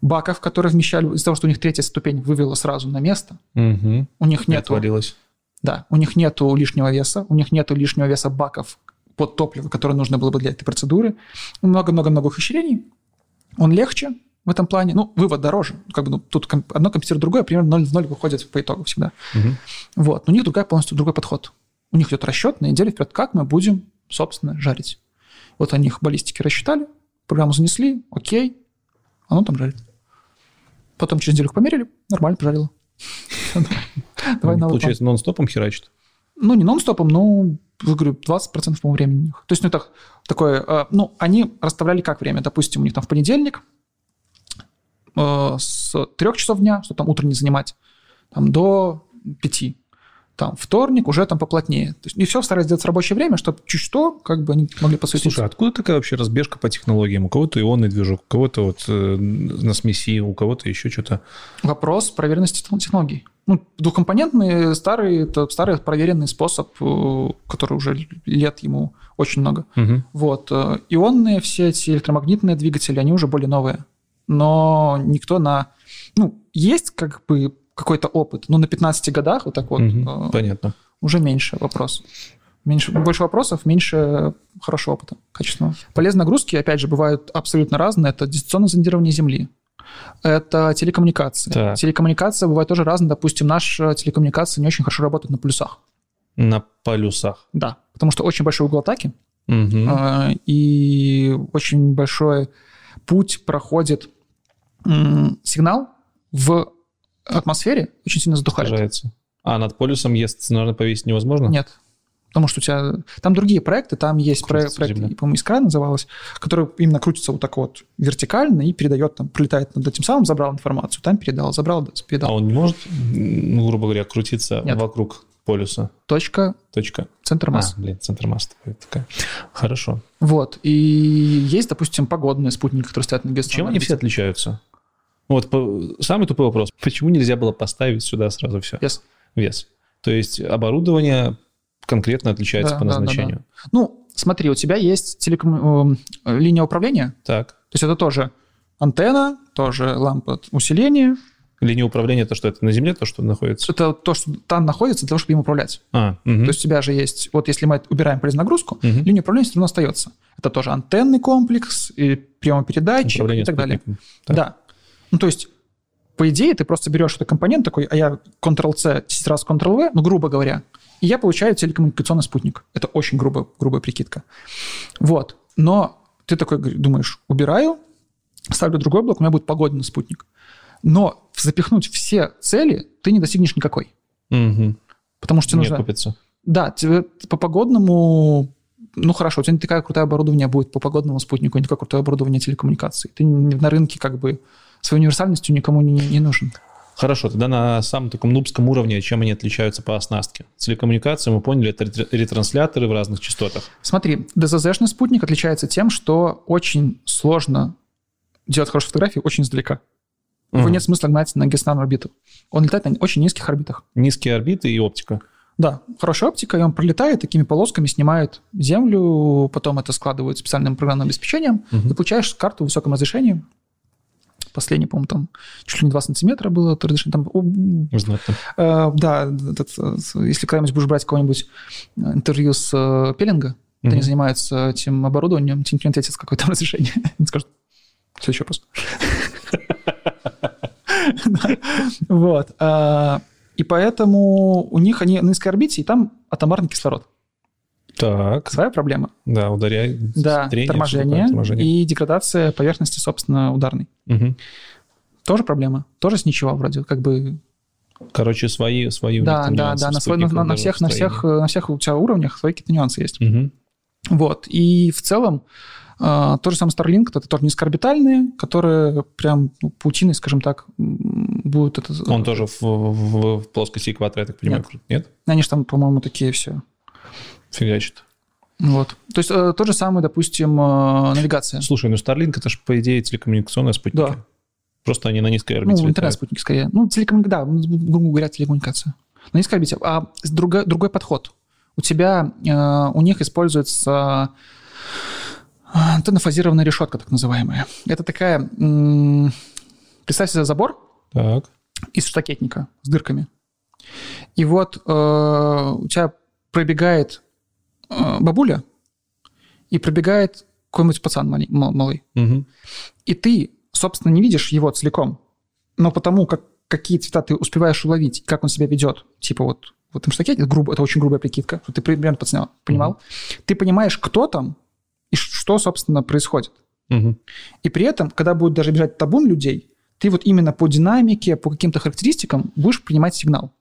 баков, которые вмещали, из-за того, что у них третья ступень вывела сразу на место, Угу. у них Не нету, отвалилось. да, у них нету лишнего веса, у них нету лишнего веса баков под топливо, которое нужно было бы для этой процедуры. Много-много-много ухищрений. Он легче в этом плане. Ну, вывод дороже. Как бы, ну, тут одно компенсирует другое, примерно 0 в 0 выходит по итогу всегда. Мгм. Вот. Но у них другая, полностью другой подход. У них идет расчет на неделю вперед, как мы будем, собственно, жарить. Вот они их баллистики рассчитали, программу занесли, окей, оно там жарит. Потом через неделю померили, нормально пожарило. Давай план. Получается, нон-стопом херачит. Ну, не нон-стопом, но, говорю, 20% по времени. То есть, ну, так, такое, э, ну, они расставляли как время? Допустим, у них там в понедельник э, с 3 часов дня, что там утро не занимать, там до 5. Там вторник уже там поплотнее. То есть, и все старались сделать в рабочее время, чтобы чуть что, как бы они могли посвятить. Слушай, а откуда такая вообще разбежка по технологиям? У кого-то ионный движок, у кого-то вот э, на смеси, у кого-то еще что-то. Вопрос проверенности техно- технологий. Ну, двухкомпонентный старый, это старый проверенный способ, э, который уже лет ему очень много. Мгм. Вот. э, Ионные все эти электромагнитные двигатели, они уже более новые. Но никто на... Ну, есть как бы какой-то опыт, но на 15 годах вот так вот э, Понятно. уже меньше вопрос. Меньше, больше вопросов, меньше хорошего опыта качественного. Полезные нагрузки, опять же, бывают абсолютно разные. Это дистанционное зондирование Земли. Это телекоммуникации. Так. Телекоммуникация бывает тоже разная. Допустим, наша телекоммуникация не очень хорошо работает на полюсах. На полюсах. Да, потому что очень большой угол атаки, э, и очень большой путь проходит сигнал в атмосфере, очень сильно задухает. Снижается. А над полюсом, если стационарно повесить невозможно? Нет. Потому что у тебя... Там другие проекты, там есть проект, Крутится проект Земля. по-моему, «Искра» называлась, который именно крутится вот так вот вертикально и передает, там, пролетает над этим самым, забрал информацию, там передал, забрал, А передал. он не может, ну, грубо говоря, крутиться Нет. вокруг полюса? Точка, Точка. центр массы. А, блин, центр такой- такая. Хорошо. Вот. И есть, допустим, погодные спутники, которые стоят на геостационарной Чем они все отличаются? Вот самый тупой вопрос. Почему нельзя было поставить сюда сразу все? Вес. Вес. То есть оборудование конкретно отличается Да, по да, да, назначению. Ну, смотри, у тебя есть телеком... э, линия управления, Так. то есть это тоже антенна, тоже лампа усиления. Линия управления, это что, это на Земле то, что находится? Это то, что там находится для того, чтобы им управлять. А, мгм. То есть у тебя же есть, вот если мы убираем полезную нагрузку, Мгм. линия управления все равно остается. Это тоже антенный комплекс, и приемопередатчик и так далее. Так. Да. Ну, то есть, по идее, ты просто берешь этот компонент такой, а я Ctrl-C, 10 раз Ctrl-V, ну, грубо говоря, и я получаю телекоммуникационный спутник. Это очень грубо, грубая прикидка. Вот. Но ты такой думаешь, убираю, ставлю другой блок, у меня будет погодный спутник. Но запихнуть все цели ты не достигнешь никакой. Мгм. Потому что тебе нужно... окупится. Да, тебе по погодному, ну хорошо, у тебя не такое крутое оборудование будет по погодному спутнику, не такое крутое оборудование телекоммуникаций. Ты не- на рынке как бы своей универсальностью никому не, не нужен. Хорошо, тогда на самом таком нубском уровне, чем они отличаются по оснастке? Телекоммуникации, мы поняли, это ретр- ретрансляторы в разных частотах. Смотри, DZZ-шный спутник отличается тем, что очень сложно делать хорошие фотографии очень издалека. Его Мгм. нет смысла гнать на геостационарную орбиту. Он летает на очень низких орбитах. Низкие орбиты и оптика. Да, хорошая оптика, и он пролетает такими полосками, снимает Землю, потом это складывают специальным программным обеспечением, Мгм. и получаешь карту в высоком разрешении. Последний, по-моему, там чуть ли не 2 сантиметра было это разрешение. Там, о, м, Знатно. э, да, этот, э, если когда-нибудь будешь брать какое-нибудь э, интервью с э, Пеллинга, где они занимаются этим оборудованием, тебе не ответит, какое там разрешение. Они скажут, следующий вопрос. Вот. а, И поэтому у них они на низкой орбите, и там атомарный кислород. Так, Своя проблема. да, ударяет. Да, трение, торможение, торможение. и деградация поверхности, собственно, ударной. Мгм. Тоже проблема. Тоже с ничего вроде, как бы. Короче, свои, свои Да, да, да, на, свой- на, на- на всех, на всех, э, на всех у тебя уровнях свои какие-то нюансы есть. Мгм. Вот. И в целом э, тот же самый Starlink, это тоже низкоорбитальные, которые прям ну, паутиной, скажем так, будут это... Он тоже в, в- в плоскости экватора, я так понимаю, Нет. Нет? Они же там, по-моему, такие все. Фигачит. Вот. То есть э, тот же самый, допустим, э, навигация. Слушай, ну Starlink это же, по идее, телекоммуникационная спутники. Да. Просто они на низкой орбите Ну, интернет-спутники скорее. Ну, телекоммуникация, да, грубо говоря, телекоммуникация. На низкой орбите. А с другой, подход. У тебя, э, у них используется э, антеннофазированная решетка, так называемая. Это такая, м, представь себе забор Так. из штакетника с дырками. И вот э, у тебя пробегает э, бабуля и пробегает какой-нибудь пацан мали- ма- малый. Мгм. И ты, собственно, не видишь его целиком, но потому как какие цвета ты успеваешь уловить, как он себя ведет, типа вот в этом штакете, это, грубо, это очень грубая прикидка, ты примерно понял, понимал, ты понимаешь, кто там и что, собственно, происходит. Мгм. И при этом, когда будет даже бежать табун людей, ты вот именно по динамике, по каким-то характеристикам будешь принимать сигнал.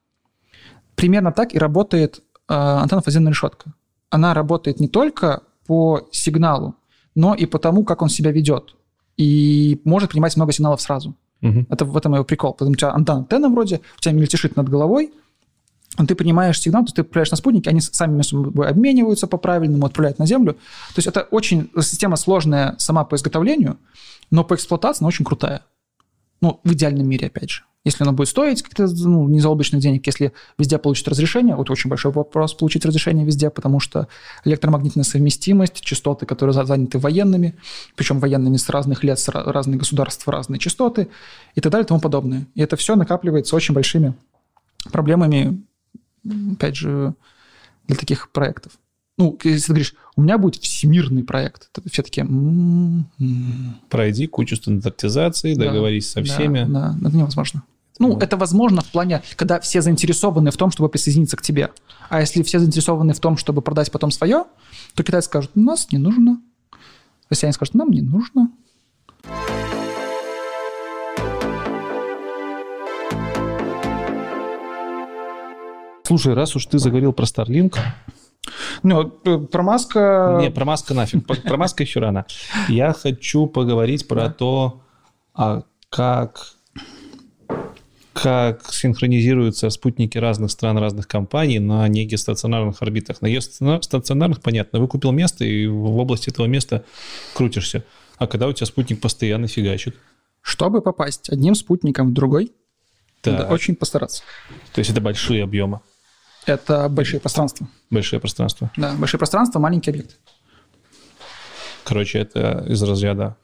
Примерно так и работает э, антеннофазированная решетка. Она работает не только по сигналу, но и по тому, как он себя ведет. И может принимать много сигналов сразу. Мгм. Это в этом его прикол. Потому что у тебя антенна, вроде, у тебя мельтешит над головой, но ты принимаешь сигнал, то есть ты отправляешь на спутники, они сами между собой обмениваются по-правильному, отправляют на Землю. То есть это очень система сложная сама по изготовлению, но по эксплуатации она очень крутая. Ну, в идеальном мире, опять же. Если оно будет стоить как-то ну, не заоблачных денег, если везде получит разрешение, вот очень большой вопрос получить разрешение везде, потому что электромагнитная совместимость, частоты, которые за- заняты военными, причем военными с разных лет, с ра- разных государств, разные частоты и так далее и тому подобное. И это все накапливается очень большими проблемами, опять же, для таких проектов. Ну, если ты говоришь, у меня будет всемирный проект, то все такие... «М, м». Пройди кучу стандартизаций, Да, договорись со Да, всеми. Да, это невозможно. Ну, это возможно в плане, когда все заинтересованы в том, чтобы присоединиться к тебе. А если все заинтересованы в том, чтобы продать потом свое, то китайцы скажут, у нас не нужно. Россияне скажут, нам не нужно. Слушай, раз уж ты заговорил про Starlink, Ну, про Маска... Не, про Маска нафиг. Про- Про Маска еще рано. Я хочу поговорить про то, а как как синхронизируются спутники разных стран, разных компаний на негестационарных орбитах. На геостационарных, понятно, вы купил место, и в области этого места крутишься. А когда у тебя спутник постоянно фигачит? Чтобы попасть одним спутником в другой, надо Так, очень постараться. То есть это большие объемы, Это большие пространства. большое пространство. Да, большие пространства, маленький объект. Короче, это из разряда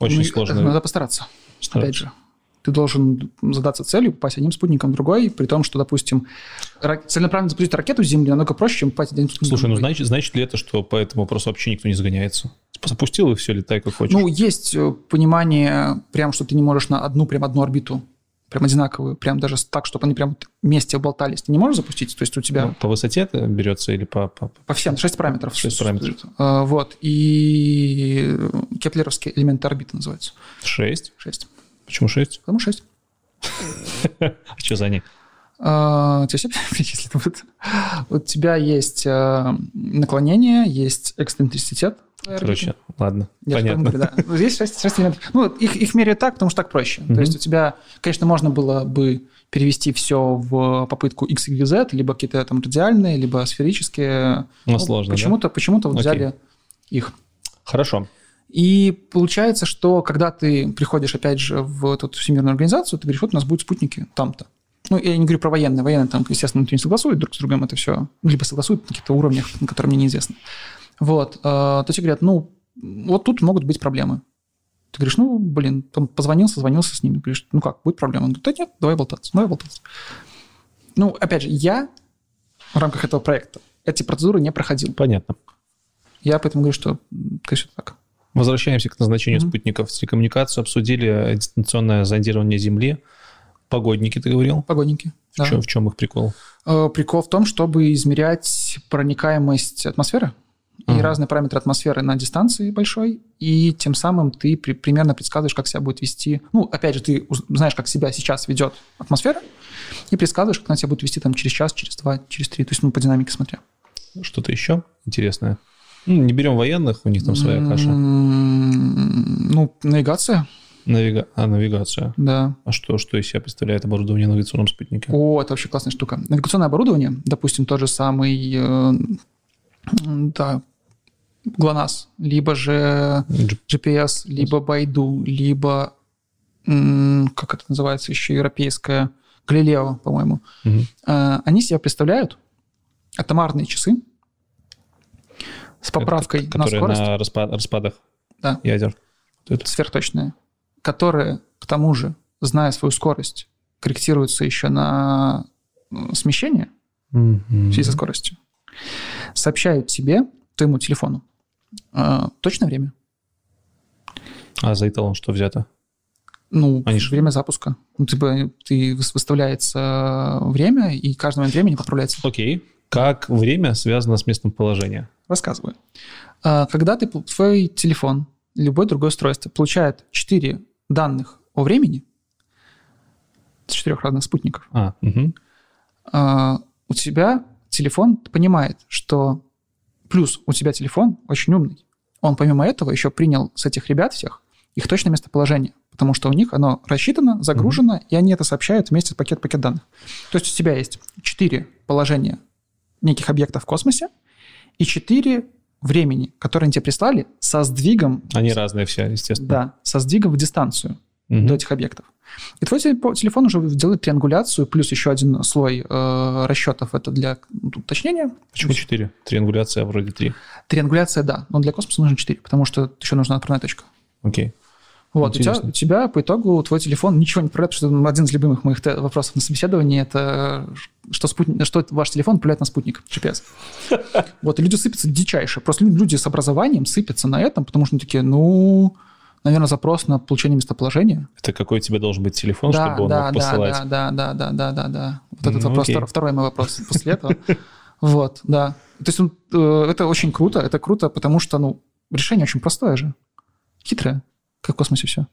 очень Ну, сложно. Надо постараться. Стараться. Опять же, ты должен задаться целью попасть одним спутником в другой, при том, что, допустим, ра- целенаправленно запустить ракету с Земли намного проще, чем попасть одним спутником Слушай, ну значит, значит ли это, что по этому вопросу вообще никто не загоняется? Запустил и все, летай как хочешь. Ну, есть э, понимание, прям, что ты не можешь на одну, прям одну орбиту, прям одинаковую, прям даже так, чтобы они прям вместе болтались. Ты не можешь запустить? То есть у тебя Ну, по высоте это берется или по... по- по- всем 6 параметров. Шесть параметров. Э, Вот. И кеплеровские элементы орбиты называются. Шесть? 6. Почему шесть? Потому 6. А что за они? А? У тебя есть э, наклонение, есть эксцентриситет. Короче, ладно, Я понятно. да. Ну, Здесь шесть, шесть элементов. Ну, их, их меряют так, потому что так проще. Мгм. То есть у тебя, конечно, можно было бы перевести все в попытку x, y, z, либо какие-то там радиальные, либо сферические. Но сложно, да? Почему-то, почему-то вот Окей. взяли их. Хорошо. И получается, что когда ты приходишь, опять же, в эту всемирную организацию, ты говоришь, вот у нас будут спутники там-то. Ну, я не говорю про военные. Военные там, естественно, не согласует друг с другом это все. Либо согласуют на каких-то уровнях, на которые мне неизвестно. Вот. э, То тебе говорят, ну, вот тут могут быть проблемы. Ты говоришь, ну, блин, там позвонил, созвонился с ними. Говоришь, ну как, будет проблема? Он говорит, да нет, давай болтаться, давай болтаться. Ну, опять же, я в рамках этого проекта эти процедуры не проходил. Понятно. Я поэтому говорю, что, конечно, так. Возвращаемся к назначению Мгм. спутников. Телекоммуникацию обсудили, дистанционное зондирование Земли. Погодники, ты говорил? Погодники. В, да. чем, в чем их прикол? Э, Прикол в том, чтобы измерять проникаемость атмосферы и Ага. разные параметры атмосферы на дистанции большой, и тем самым ты при- примерно предсказываешь, как себя будет вести. Ну, опять же, ты знаешь, как себя сейчас ведет атмосфера, и предсказываешь, как она себя будет вести там через час, через два, через три, то есть ну, по динамике смотря. Что-то еще интересное? Ну, не берем военных, у них там своя каша. М, Ну, навигация, Навига... А, навигация. да. А что, что из себя представляет оборудование на навигационном спутнике? О, это вообще классная штука. Навигационное оборудование, допустим, тот же самый, э, да, ГЛОНАСС, либо же GPS, либо Байду, либо как это называется еще, европейская, Галилео, по-моему, э, они себя представляют атомарные часы с поправкой на Которые скорость, на распа- распадах Да. ядер. Это- сверхточные, которые, к тому же, зная свою скорость, корректируются еще на м, смещение в связи со скоростью, сообщают тебе, твоему телефону, э, точное время. А за эталон что взято? Ну, Они время запуска. Ну, типа, ты выс- выставляется время, и каждый момент времени поправляется. Окей. Как время связано с местом положения? Рассказываю. А, Когда ты, твой телефон, любое другое устройство получает 4 данных о времени с четырех разных спутников, А, а, у тебя телефон понимает, что плюс у тебя телефон очень умный. Он помимо этого еще принял с этих ребят всех их точное местоположение, потому что у них оно рассчитано, загружено, и они это сообщают вместе с пакет-пакет данных. То есть у тебя есть четыре положения неких объектов в космосе и четыре времени, которые они тебе прислали со сдвигом, Они разные все, естественно. да, со сдвигом в дистанцию Мгм. до этих объектов. И твой телефо- телефон уже делает триангуляцию, плюс еще один слой э, расчетов, это для уточнения. Почему четыре? Триангуляция вроде три. Триангуляция, да, но для космоса нужно 4, потому что еще нужна отправная точка. Окей. Вот, у тебя, у тебя по итогу твой телефон ничего не отправляет, потому что один из любимых моих вопросов на собеседовании это что, спутник, что ваш телефон отправляет на спутник GPS. Вот, и люди сыпятся дичайше. Просто лю- люди с образованием сыпятся на этом, потому что они такие, ну, наверное, запрос на получение местоположения. Это какой у тебя должен быть телефон, да, чтобы он да, мог да, посылать? да, да, да, да, да, да, да. Вот этот Ну, вопрос, окей. втор- второй мой вопрос после этого. Вот, да. То есть э, это очень круто, это круто, потому что, ну, решение очень простое же. Хитрое, как в космосе все.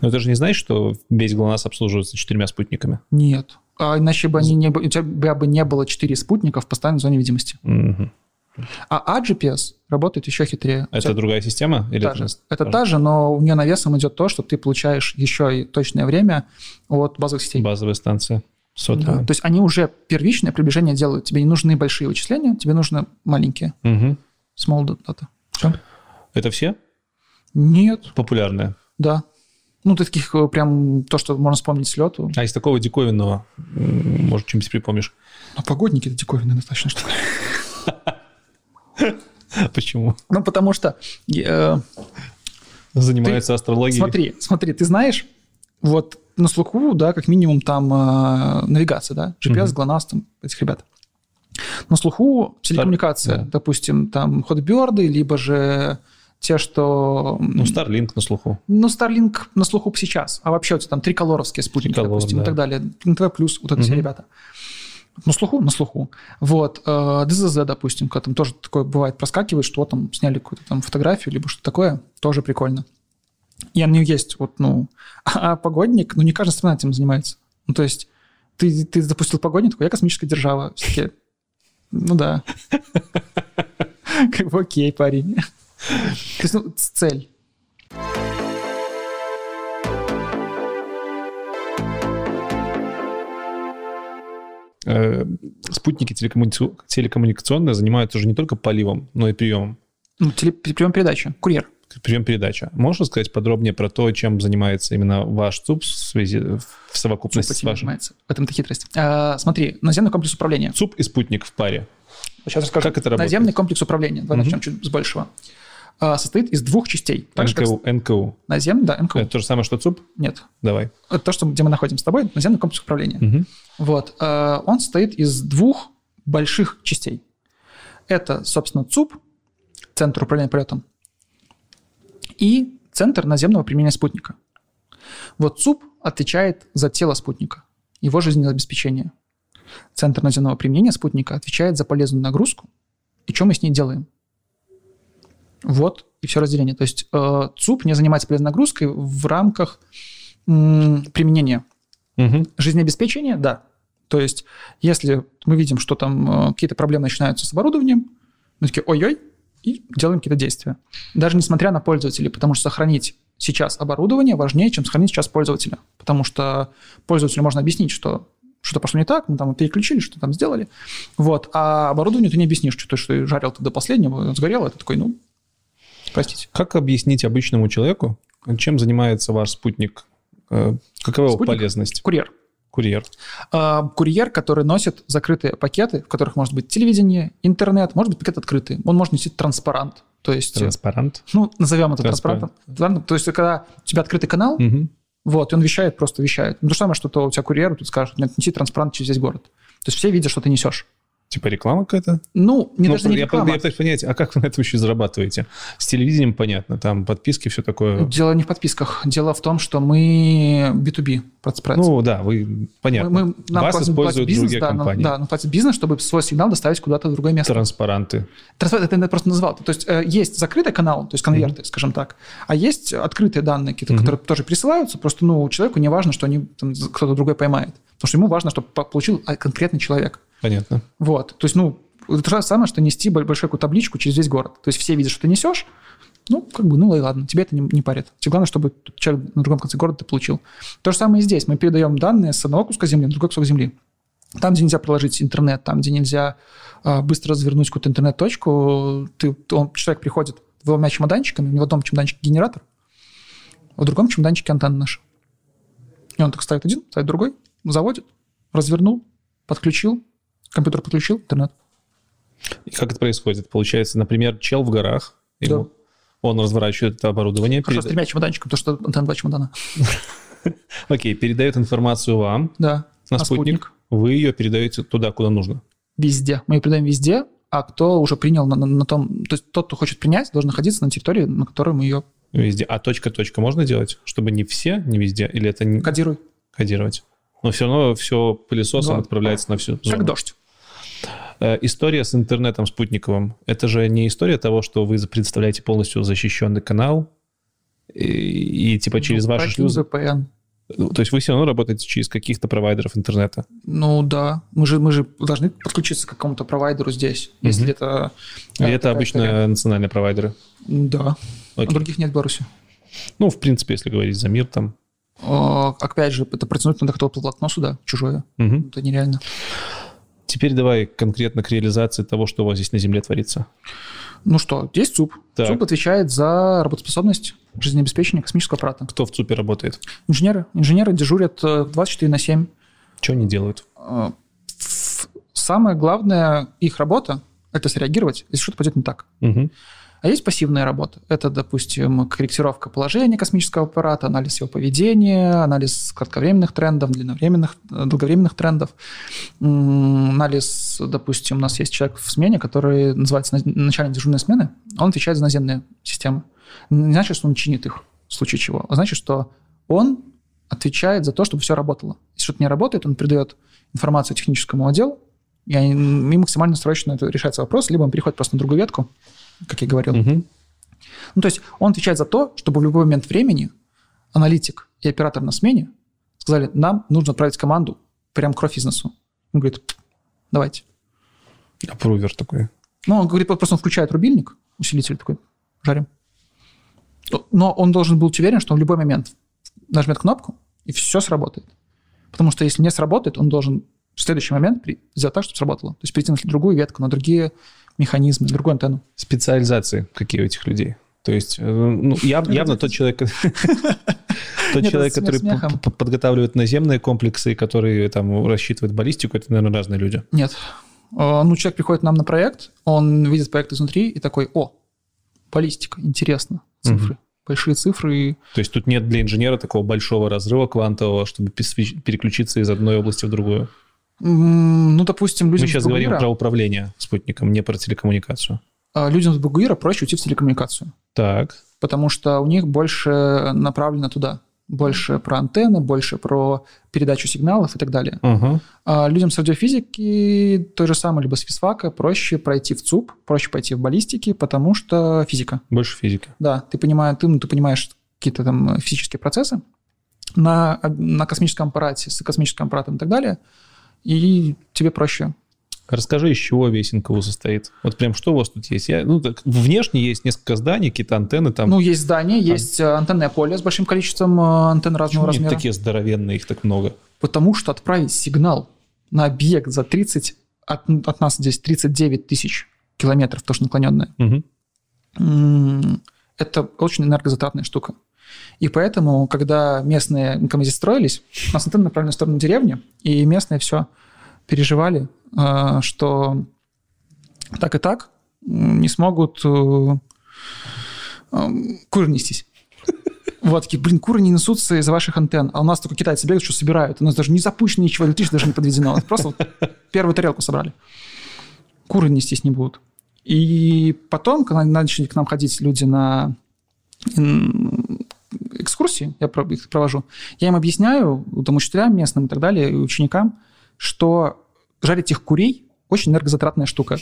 Но ты же не знаешь, что весь ГЛОНАСС обслуживается четырьмя спутниками? Нет. А иначе бы они не, у тебя бы не было 4 спутника в постоянной зоне видимости. Мгм. А AGPS работает еще хитрее. У Это тебя другая система? Или та же. Это та же, но у нее навесом идет то, что ты получаешь еще и точное время от базовых сетей. базовая станция Да. То есть они уже первичное приближение делают. Тебе не нужны большие вычисления, тебе нужны маленькие. Мгм. Small data. Всё. Это все Нет, популярные? да. Ну, таких э, прям то, что можно вспомнить с лету. А из такого диковинного, может, что-нибудь припомнишь? Ну, погодники это диковинная достаточно штука. Почему? Ну, потому что э, Занимаются астрологией? Смотри, смотри, ты знаешь, вот на слуху, да, как минимум там э, навигация, да, GPS. GLONASS, там, этих ребят. На слуху телекоммуникация, да. допустим, там ходберды, либо же те, что... Ну, Starlink на слуху. Ну, Starlink на слуху сейчас, а вообще тебя там триколоровские спутники, Триколор, допустим, да. и так далее. НТВ+, вот это все Мгм. ребята. На слуху, на слуху. Вот. э, ДЗЗ, допустим, когда там тоже такое бывает, проскакивает, что вот там сняли какую-то там фотографию, либо что-то такое, тоже прикольно. И они есть, вот, ну... А погодник, ну, не каждая страна этим занимается. Ну, то есть ты, ты запустил погодник, такой, я космическая держава. Все ну да. Как бы окей, парень. То есть, ну, цель. Э, Спутники телекоммуни- телекоммуникационные занимаются уже не только поливом, но и приемом. Ну, теле- прием передачи. Курьер. Прием передача. Можешь рассказать подробнее про то, чем занимается именно ваш ЦУП в связи в совокупности ЦУП с вашим? занимается. В этом-то хитрость. А, смотри, наземный комплекс управления. ЦУП и спутник в паре. Сейчас расскажу. Как это работает? Наземный комплекс управления. Давай Мгм. начнем чуть с большего. А, состоит из двух частей. Так же, как НКУ. НКУ. наземный, да, НКУ. Это то же самое, что ЦУП? Нет. Давай. Это то, что, где мы находимся с тобой, наземный комплекс управления. Мгм. Вот. э, Он состоит из двух больших частей. Это, собственно, ЦУП, Центр управления полетом, и Центр наземного применения спутника. Вот ЦУП отвечает за тело спутника, его жизнеобеспечение. Центр наземного применения спутника отвечает за полезную нагрузку и что мы с ней делаем. Вот и все разделение. То есть э, ЦУП не занимается полезной нагрузкой в рамках м, применения Мгм. Жизнеобеспечение, да. То есть, если мы видим, что там э, какие-то проблемы начинаются с оборудованием, мы такие, ой-ой, и делаем какие-то действия. Даже несмотря на пользователей, потому что сохранить сейчас оборудование важнее, чем сохранить сейчас пользователя. Потому что пользователю можно объяснить, что что-то пошло не так, мы там переключили, что там сделали. Вот. А оборудованию ты не объяснишь, что ты, что ты жарил ты до последнего, он сгорел, это такой, ну, простите. Как объяснить обычному человеку, Чем занимается ваш спутник? Э, какова его полезность? Курьер. Курьер. А, Курьер, который носит закрытые пакеты, в которых может быть телевидение, интернет, может быть пакет открытый. Он может носить транспарант. То есть, Транспарант. ну, назовем это Транспарант. транспарантом. Ладно? То есть, когда у тебя открытый канал, Мгм. вот, и он вещает, просто вещает. Ну, то же самое, что то у тебя курьер тут скажет, нет, неси транспарант через весь город. То есть все видят, что ты несешь. Типа реклама какая-то? Ну, не Ну, даже не я, реклама. я пытаюсь понять, а как вы на этом еще зарабатываете? С телевидением понятно, там подписки, все такое. Дело не в подписках. Дело в том, что мы B2B процесс. Ну да, вы понятно. мы, мы- нам Вас платит- используют бизнес, другие да, нам- компании. да, нам платит бизнес, чтобы свой сигнал доставить куда-то в другое место. Транспаранты. Трансфер это я просто назвал. То есть э, есть закрытый канал, то есть конверты, скажем так, а есть открытые данные, какие-то, которые тоже присылаются. Просто ну, человеку не важно, что они там, кто-то другой поймает. Потому что ему важно, чтобы по- получил а, конкретный человек. Понятно. Вот. То есть, ну, это то же самое, что нести боль- большую какую табличку через весь город. То есть все видят, что ты несешь, ну, как бы, ну и ладно, тебе это не, не парит. Тебе главное, чтобы человек на другом конце города ты получил. То же самое и здесь. Мы передаем данные с одного куска земли на другой кусок земли. Там, где нельзя проложить интернет, там, где нельзя а, быстро развернуть какую-то интернет-точку, ты, он, человек приходит двумя чемоданчиками, у него в одном чемоданчике генератор, а в другом чемоданчике антенна наша. И он так ставит один, ставит другой, заводит, развернул, подключил, компьютер подключил, интернет. И как это происходит? Получается, например, чел в горах, ему- он разворачивает это оборудование, Хорошо, с перед- тремя чемоданчиками, потому что антенна два чемодана. окей, передает информацию вам Да. на спутник, вы ее передаете туда, куда нужно. Везде. Мы ее передаем везде, а кто уже принял на, на- на том... То есть тот, кто хочет принять, должен находиться на территории, на которой мы ее Везде. А точка-точка можно делать, чтобы не все, не везде, или это не кодируем. кодировать? Но все равно все пылесосом Да. отправляется на всю Как зону. дождь. Э, История с интернетом спутниковым. Это же не история того, что вы предоставляете полностью защищенный канал и, и типа через ваши Прокинь шлюзы. VPN. Ну, То есть вы все равно работаете через каких-то провайдеров интернета. Ну да. Мы же, мы же должны подключиться к какому-то провайдеру здесь, если это... И да, это обычно история. национальные провайдеры. Да. А Окей. других нет в Беларуси. Ну, в принципе, если говорить за мир там. О, опять же, это протянуть надо кто-то волокно сюда, чужое. Мгм. Это нереально. Теперь давай конкретно к реализации того, что у вас здесь на Земле творится. Ну что, есть ЦУП. Так. ЦУП отвечает за работоспособность жизнеобеспечения космического аппарата. Кто в ЦУПе работает? Инженеры. Инженеры дежурят э, 24 на 7. Что они делают? Э, Самое главное их работа – это среагировать, если что-то пойдет не так. Мгм. А есть пассивная работа. Это, допустим, корректировка положения космического аппарата, анализ его поведения, анализ кратковременных трендов, длинновременных, э, долговременных трендов. Анализ, допустим, у нас есть человек в смене, который называется на- начальник дежурной смены. Он отвечает за наземные системы. Не значит, что он чинит их в случае чего, а значит, что он отвечает за то, чтобы все работало. Если что-то не работает, он передает информацию техническому отделу, и они- и максимально срочно это решается вопрос, либо он переходит просто на другую ветку, как я говорил. Мгм. Ну, то есть он отвечает за то, чтобы в любой момент времени аналитик и оператор на смене сказали, нам нужно отправить команду прям к бизнесу. Он говорит, давайте. Апрувер такой. Ну, он говорит, просто он включает рубильник, усилитель такой, жарим. Но он должен быть уверен, что он в любой момент нажмет кнопку, и все сработает. Потому что если не сработает, он должен в следующий момент сделать так, чтобы сработало. То есть перейти на другую ветку, на другие механизмы, другую антенну. Специализации какие у этих людей? То есть, э, ну, яв- явно тот человек, тот человек, который подготавливает наземные комплексы, который там рассчитывает баллистику, это, наверное, разные люди. Нет. Э, Ну, человек приходит нам на проект, он видит проект изнутри и такой, о, баллистика, интересно, цифры, большие цифры. То есть тут нет для инженера такого большого разрыва квантового, чтобы переключиться из одной области в другую. Ну, допустим, людям Мы сейчас говорим про управление спутником, не про телекоммуникацию. э, людям с Бугуира проще уйти в телекоммуникацию, Так. потому что у них больше направлено туда. Больше про антенны, больше про передачу сигналов и так далее. Ага. А людям с радиофизики, той же самой, либо с физфака, проще пройти в ЦУП, проще пойти в баллистики, потому что физика. Больше физики. Да, ты понимаешь, ты, ну, ты понимаешь какие-то там физические процессы на, на космическом аппарате, с космическим аппаратом и так далее, и тебе проще. Расскажи, из чего весь НКУ состоит. Вот прям что у вас тут есть? Я, ну, так, внешне есть несколько зданий, какие-то антенны там. Ну, есть здание, есть э, антенное поле с большим количеством э, антенн разного Почему размера. такие здоровенные, их так много? Потому что отправить сигнал на объект за 30, от, от нас здесь 39 тысяч километров, тоже наклоненное, Мгм. М, это очень энергозатратная штука. И поэтому, когда местные, здесь строились, у нас антенна направлена в сторону деревни, и местные все переживали, э, что так и так не смогут э, э, куры нестись. Вот, такие, блин, куры не несутся из-за ваших антенн. А у нас только китайцы бегают, что собирают. У нас даже не запущено ничего, электричество даже не подведено. Просто вот первую тарелку собрали. Куры нестись не будут. И потом, когда начали к нам ходить люди на экскурсии, я их провожу, я им объясняю, там, учителям местным и так далее, и ученикам, что жарить их курей очень энергозатратная штука.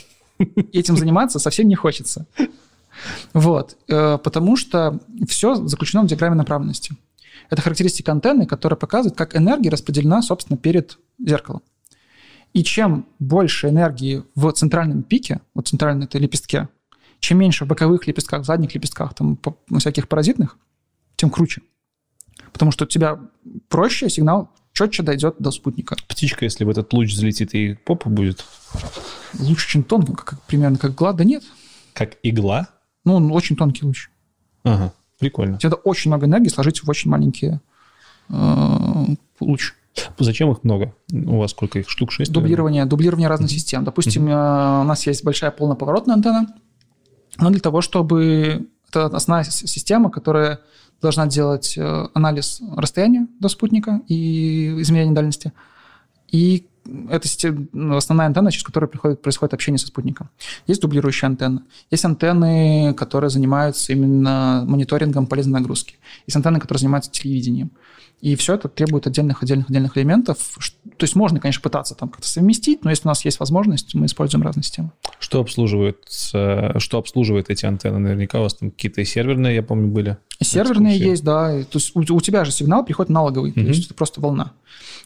Этим заниматься совсем не хочется. Вот. Э, потому что все заключено в диаграмме направленности. Это характеристика антенны, которая показывает, как энергия распределена, собственно, перед зеркалом. И чем больше энергии в центральном пике, вот центральном этой лепестке, чем меньше в боковых лепестках, задних лепестках, там, всяких паразитных, тем круче. Потому что у тебя проще сигнал четче дойдет до спутника. Птичка, если в этот луч залетит, и попа будет? Луч очень тонкий, как, примерно как игла. Да нет. Как игла? Ну, он очень тонкий луч. Ага, прикольно. Тебе надо очень много энергии сложить в очень маленькие э, луч. Зачем их много? У вас сколько их? Штук 6? Дублирование, наверное? дублирование разных mm-hmm. систем. Допустим, mm-hmm. у нас есть большая полноповоротная антенна, но для того, чтобы... Это основная система, которая должна делать э, анализ расстояния до спутника и измерение дальности. И это ну, основная антенна, через которую приходит, происходит общение со спутником. Есть дублирующие антенны. Есть антенны, которые занимаются именно мониторингом полезной нагрузки. Есть антенны, которые занимаются телевидением. И все это требует отдельных, отдельных, отдельных элементов. То есть можно, конечно, пытаться там как-то совместить, но если у нас есть возможность, мы используем разные системы. Что обслуживает, что обслуживает эти антенны? Наверняка у вас там какие-то серверные, я помню, были. Серверные есть, да. То есть у, у тебя же сигнал приходит аналоговый, то есть это просто волна.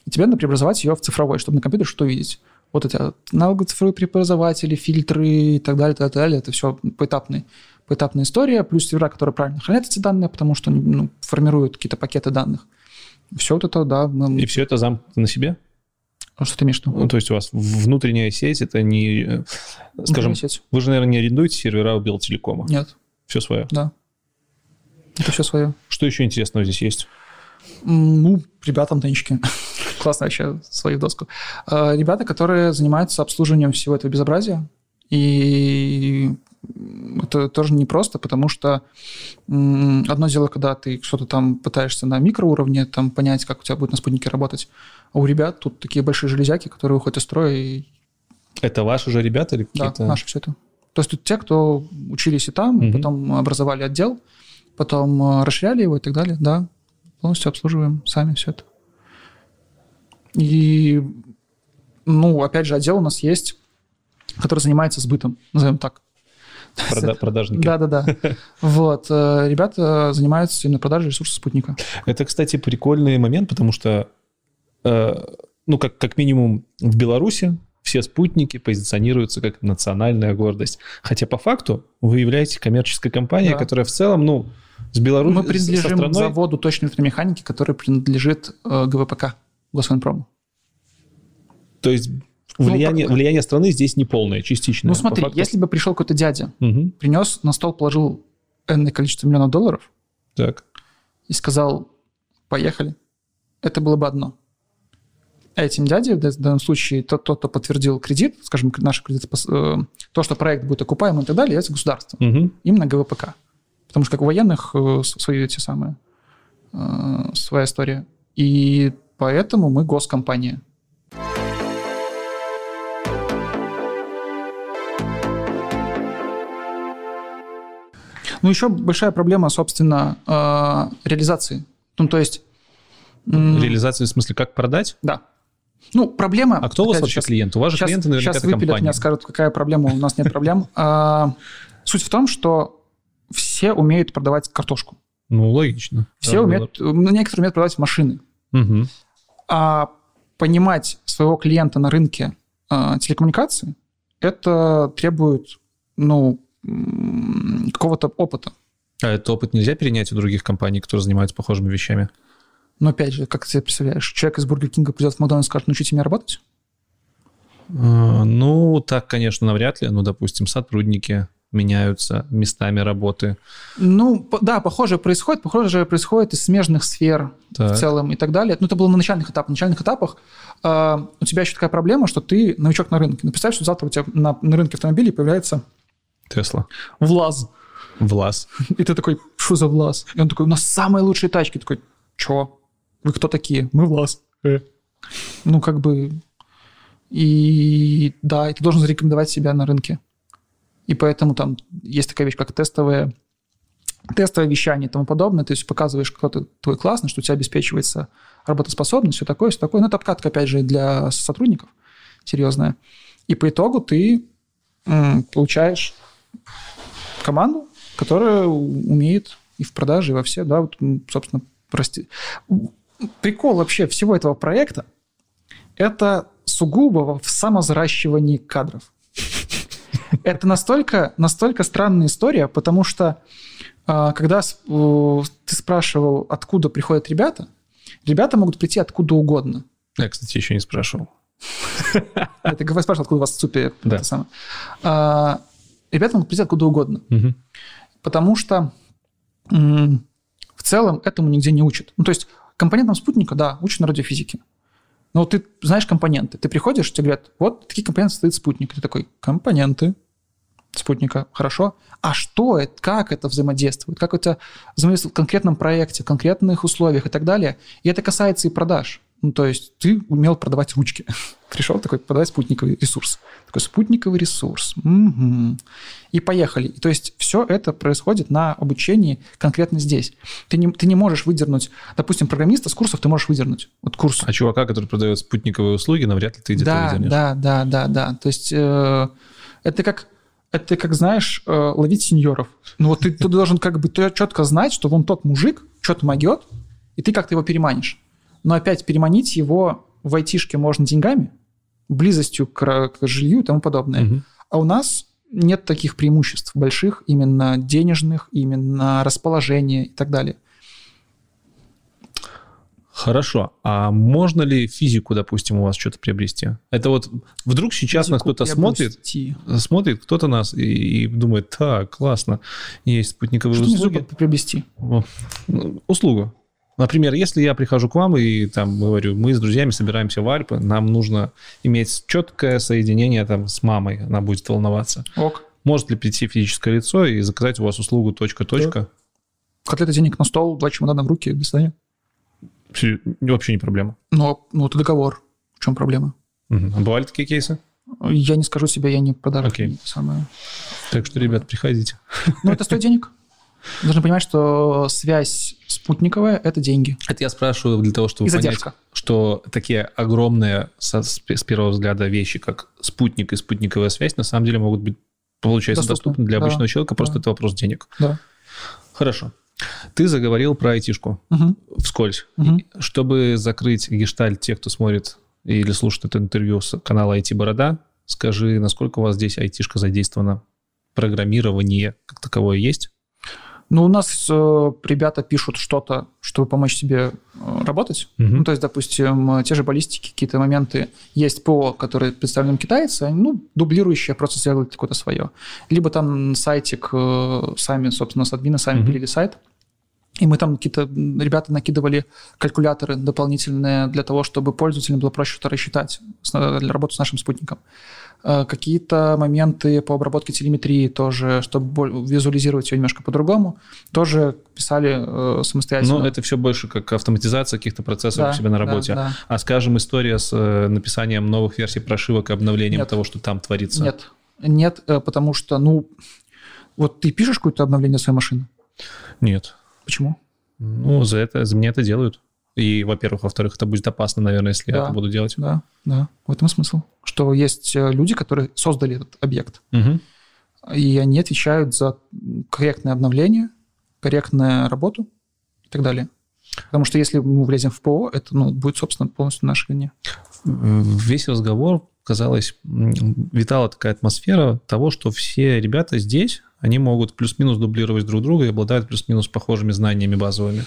И тебе надо преобразовать ее в цифровой, чтобы на компьютере что видеть. Вот эти аналоговые цифровые преобразователи, фильтры и так далее, так далее, это все поэтапный поэтапная история, плюс сервера, которые правильно хранят эти данные, потому что ну, формируют какие-то пакеты данных. Все вот это, да. Мы... И все это замкнуто на себе? А что ты имеешь в виду? Ну, то есть у вас внутренняя сеть, это не... Э, скажем, сеть. вы же, наверное, не арендуете сервера у Белтелекома? Нет. Все свое? Да. Это все свое. Что еще интересного здесь есть? Ну, ребята танчики. Классно вообще, свои в доску. А, ребята, которые занимаются обслуживанием всего этого безобразия. И это тоже непросто, потому что одно дело, когда ты что-то там пытаешься на микроуровне там понять, как у тебя будет на спутнике работать, а у ребят тут такие большие железяки, которые уходят из строя. И... Это ваши же ребята или какие-то? Да, наши все это. То есть тут те, кто учились и там, угу. потом образовали отдел, потом э, расширяли его и так далее, да, полностью обслуживаем сами все это. И, ну, опять же, отдел у нас есть, который занимается сбытом, назовем так. Прода- продажники. Да-да-да. Вот. Э, ребята занимаются именно продажей ресурсов спутника. Это, кстати, прикольный момент, потому что, э, ну, как, как минимум в Беларуси все спутники позиционируются как национальная гордость. Хотя по факту вы являетесь коммерческой компанией, да. которая в целом, ну, с Беларусью... Мы принадлежим страной... заводу точной электромеханики, который принадлежит э, ГВПК, Госвоенпрому. То есть Влияние, ну, влияние страны здесь не полное, частичное. Ну смотри, если бы пришел какой-то дядя, угу. принес на стол, положил энное количество миллионов долларов так. и сказал, поехали, это было бы одно. А этим дяде, в данном случае, тот, тот кто подтвердил кредит, скажем, наш кредит, э, то, что проект будет окупаемым и так далее, это государство. Угу. Именно ГВПК. Потому что как у военных э, свои эти самые, э, своя история. И поэтому мы госкомпания. Ну, еще большая проблема, собственно, э, реализации. Ну, то есть... Реализации в смысле, как продать? Да. Ну, проблема... А кто у вас вообще клиент? У вас же клиенты наверняка Сейчас выпилят компания. меня, скажут, какая проблема, у нас нет проблем. А, суть в том, что все умеют продавать картошку. Ну, логично. Все умеют... Ну, некоторые умеют продавать машины. А понимать своего клиента на рынке а, телекоммуникаций, это требует, ну, какого-то опыта. А этот опыт нельзя перенять у других компаний, которые занимаются похожими вещами? Но опять же, как ты себе представляешь, человек из Бургер Кинга придет в Макдональдс и скажет, научите меня работать? А, ну, так, конечно, навряд ли. Ну, допустим, сотрудники. меняются местами работы? Ну, да, похоже происходит. Похоже происходит из смежных сфер Так. в целом и так далее. Ну, это было на начальных этапах. На начальных этапах э, у тебя еще такая проблема, что ты новичок на рынке. Ну, представь, что завтра у тебя на, на рынке автомобилей появляется Тесла. ВЛАЗ. Влас. И ты такой, что за ВЛАЗ? И он такой, у нас самые лучшие тачки. Такой, чё? Вы кто такие? Мы ВЛАЗ. «Э». Ну, как бы... И да, и ты должен зарекомендовать себя на рынке. И поэтому там есть такая вещь, как тестовое, тестовое вещание и тому подобное. То есть показываешь, кто ты твой классный, что у тебя обеспечивается работоспособность, все такое, все такое. Ну, это обкатка, опять же, для сотрудников серьезная. И по итогу ты получаешь команду, которая умеет и в продаже, и во все, да, вот, собственно, прости. Прикол вообще всего этого проекта – это сугубо в самозаращивании кадров. Это настолько, настолько странная история, потому что а, когда ты спрашивал, откуда приходят ребята, ребята могут прийти откуда угодно. Я, кстати, еще не спрашивал. Это спрашивал, откуда у вас в СУПе Да. Ребята могут прийти откуда угодно. Мгм. потому что в целом этому нигде не учат. Ну, то есть компонентам спутника, да, учат на радиофизике. Но ты знаешь компоненты. Ты приходишь, тебе говорят, вот такие компоненты состоит спутник. Ты такой, компоненты спутника, хорошо. А что это, как это взаимодействует, как это взаимодействует в конкретном проекте, в конкретных условиях и так далее. И это касается и продаж. Ну, то есть ты умел продавать ручки. Пришел такой, продавать спутниковый ресурс. Такой спутниковый ресурс. Мгм. И поехали. И то есть все это происходит на обучении конкретно здесь. Ты не, ты не можешь выдернуть, допустим, программиста с курсов ты можешь выдернуть. Вот курс. А чувака, который продает спутниковые услуги, навряд ли ты где-то Да, выдернешь. да, да, да, да. То есть э, это как это как, знаешь, э, ловить сеньоров. Ну вот ты, ты должен как бы четко знать, что вон тот мужик что-то могет, и ты как-то его переманишь. Но опять переманить его в айтишке можно деньгами, близостью к, к жилью и тому подобное. Мгм. А у нас нет таких преимуществ больших, именно денежных, именно расположения и так далее. Хорошо. А можно ли физику, допустим, у вас что-то приобрести? Это вот вдруг сейчас нас Физику кто-то смотрит, смотрит кто-то нас и, и думает, так, классно, есть спутниковые Что услуги. зубы приобрести? Ну, Услугу. Например, если я прихожу к вам и там говорю, мы с друзьями собираемся в Альпы, нам нужно иметь четкое соединение там с мамой, она будет волноваться. Ок. Может ли прийти физическое лицо и заказать у вас услугу точка-точка? Котлета денег на стол, два чемодана в руки, до свидания. Вообще не проблема. Но, ну, это договор. В чем проблема? Мгм. А бывали такие кейсы? Я не скажу себе, я не подарок. Окей. самое. Так что, ребят, приходите. Ну, это стоит денег. Должны понимать, что связь спутниковая – это деньги. Это я спрашиваю для того, чтобы И понять, задержка. что такие огромные со- с с первого взгляда вещи, как спутник и спутниковая связь, на самом деле могут быть, получается, Доступны. доступны для Да. обычного человека, просто Да. это вопрос денег. Да. Хорошо. Ты заговорил про айтишку Мгм. вскользь. Мгм. Чтобы закрыть гештальт тех, кто смотрит или слушает это интервью с канала IT Борода, скажи, насколько у вас здесь айтишка задействована? Программирование как таковое есть? Ну, у нас э, ребята пишут что-то, чтобы помочь себе э, работать. Мгм. Ну, то есть, допустим, э, те же баллистики, какие-то моменты. Есть ПО, которые представлены китайцы, они, ну, дублирующие, просто сделали какое-то свое. Либо там сайтик э, сами, собственно, с админа сами Мгм. пилили сайт. И мы там какие-то ребята накидывали калькуляторы дополнительные для того, чтобы пользователям было проще что-то рассчитать э, для работы с нашим спутником. Э, Какие-то моменты по обработке телеметрии тоже, чтобы визуализировать ее немножко по-другому, тоже писали э, самостоятельно. Ну, это все больше как автоматизация каких-то процессов Да, у себя на да, работе. да. А, скажем, история с э, написанием новых версий прошивок обновлением Нет. того, что там творится. Нет, нет, э, потому что, ну, вот ты пишешь какое-то обновление своей машины. Нет. Почему? Ну, за это, за меня это делают. И, во-первых, во-вторых, это будет опасно, наверное, если я Да. это буду делать. Да, да, в этом смысл. Что есть э, люди, которые создали этот объект, Мгм. и они отвечают за корректное обновление, корректную работу и так далее. Потому что если мы влезем в ПО, это ну, будет, собственно, полностью на нашей вине. Весь разговор, казалось, витала такая атмосфера того, что все ребята здесь, они могут плюс-минус дублировать друг друга и обладают плюс-минус похожими знаниями базовыми.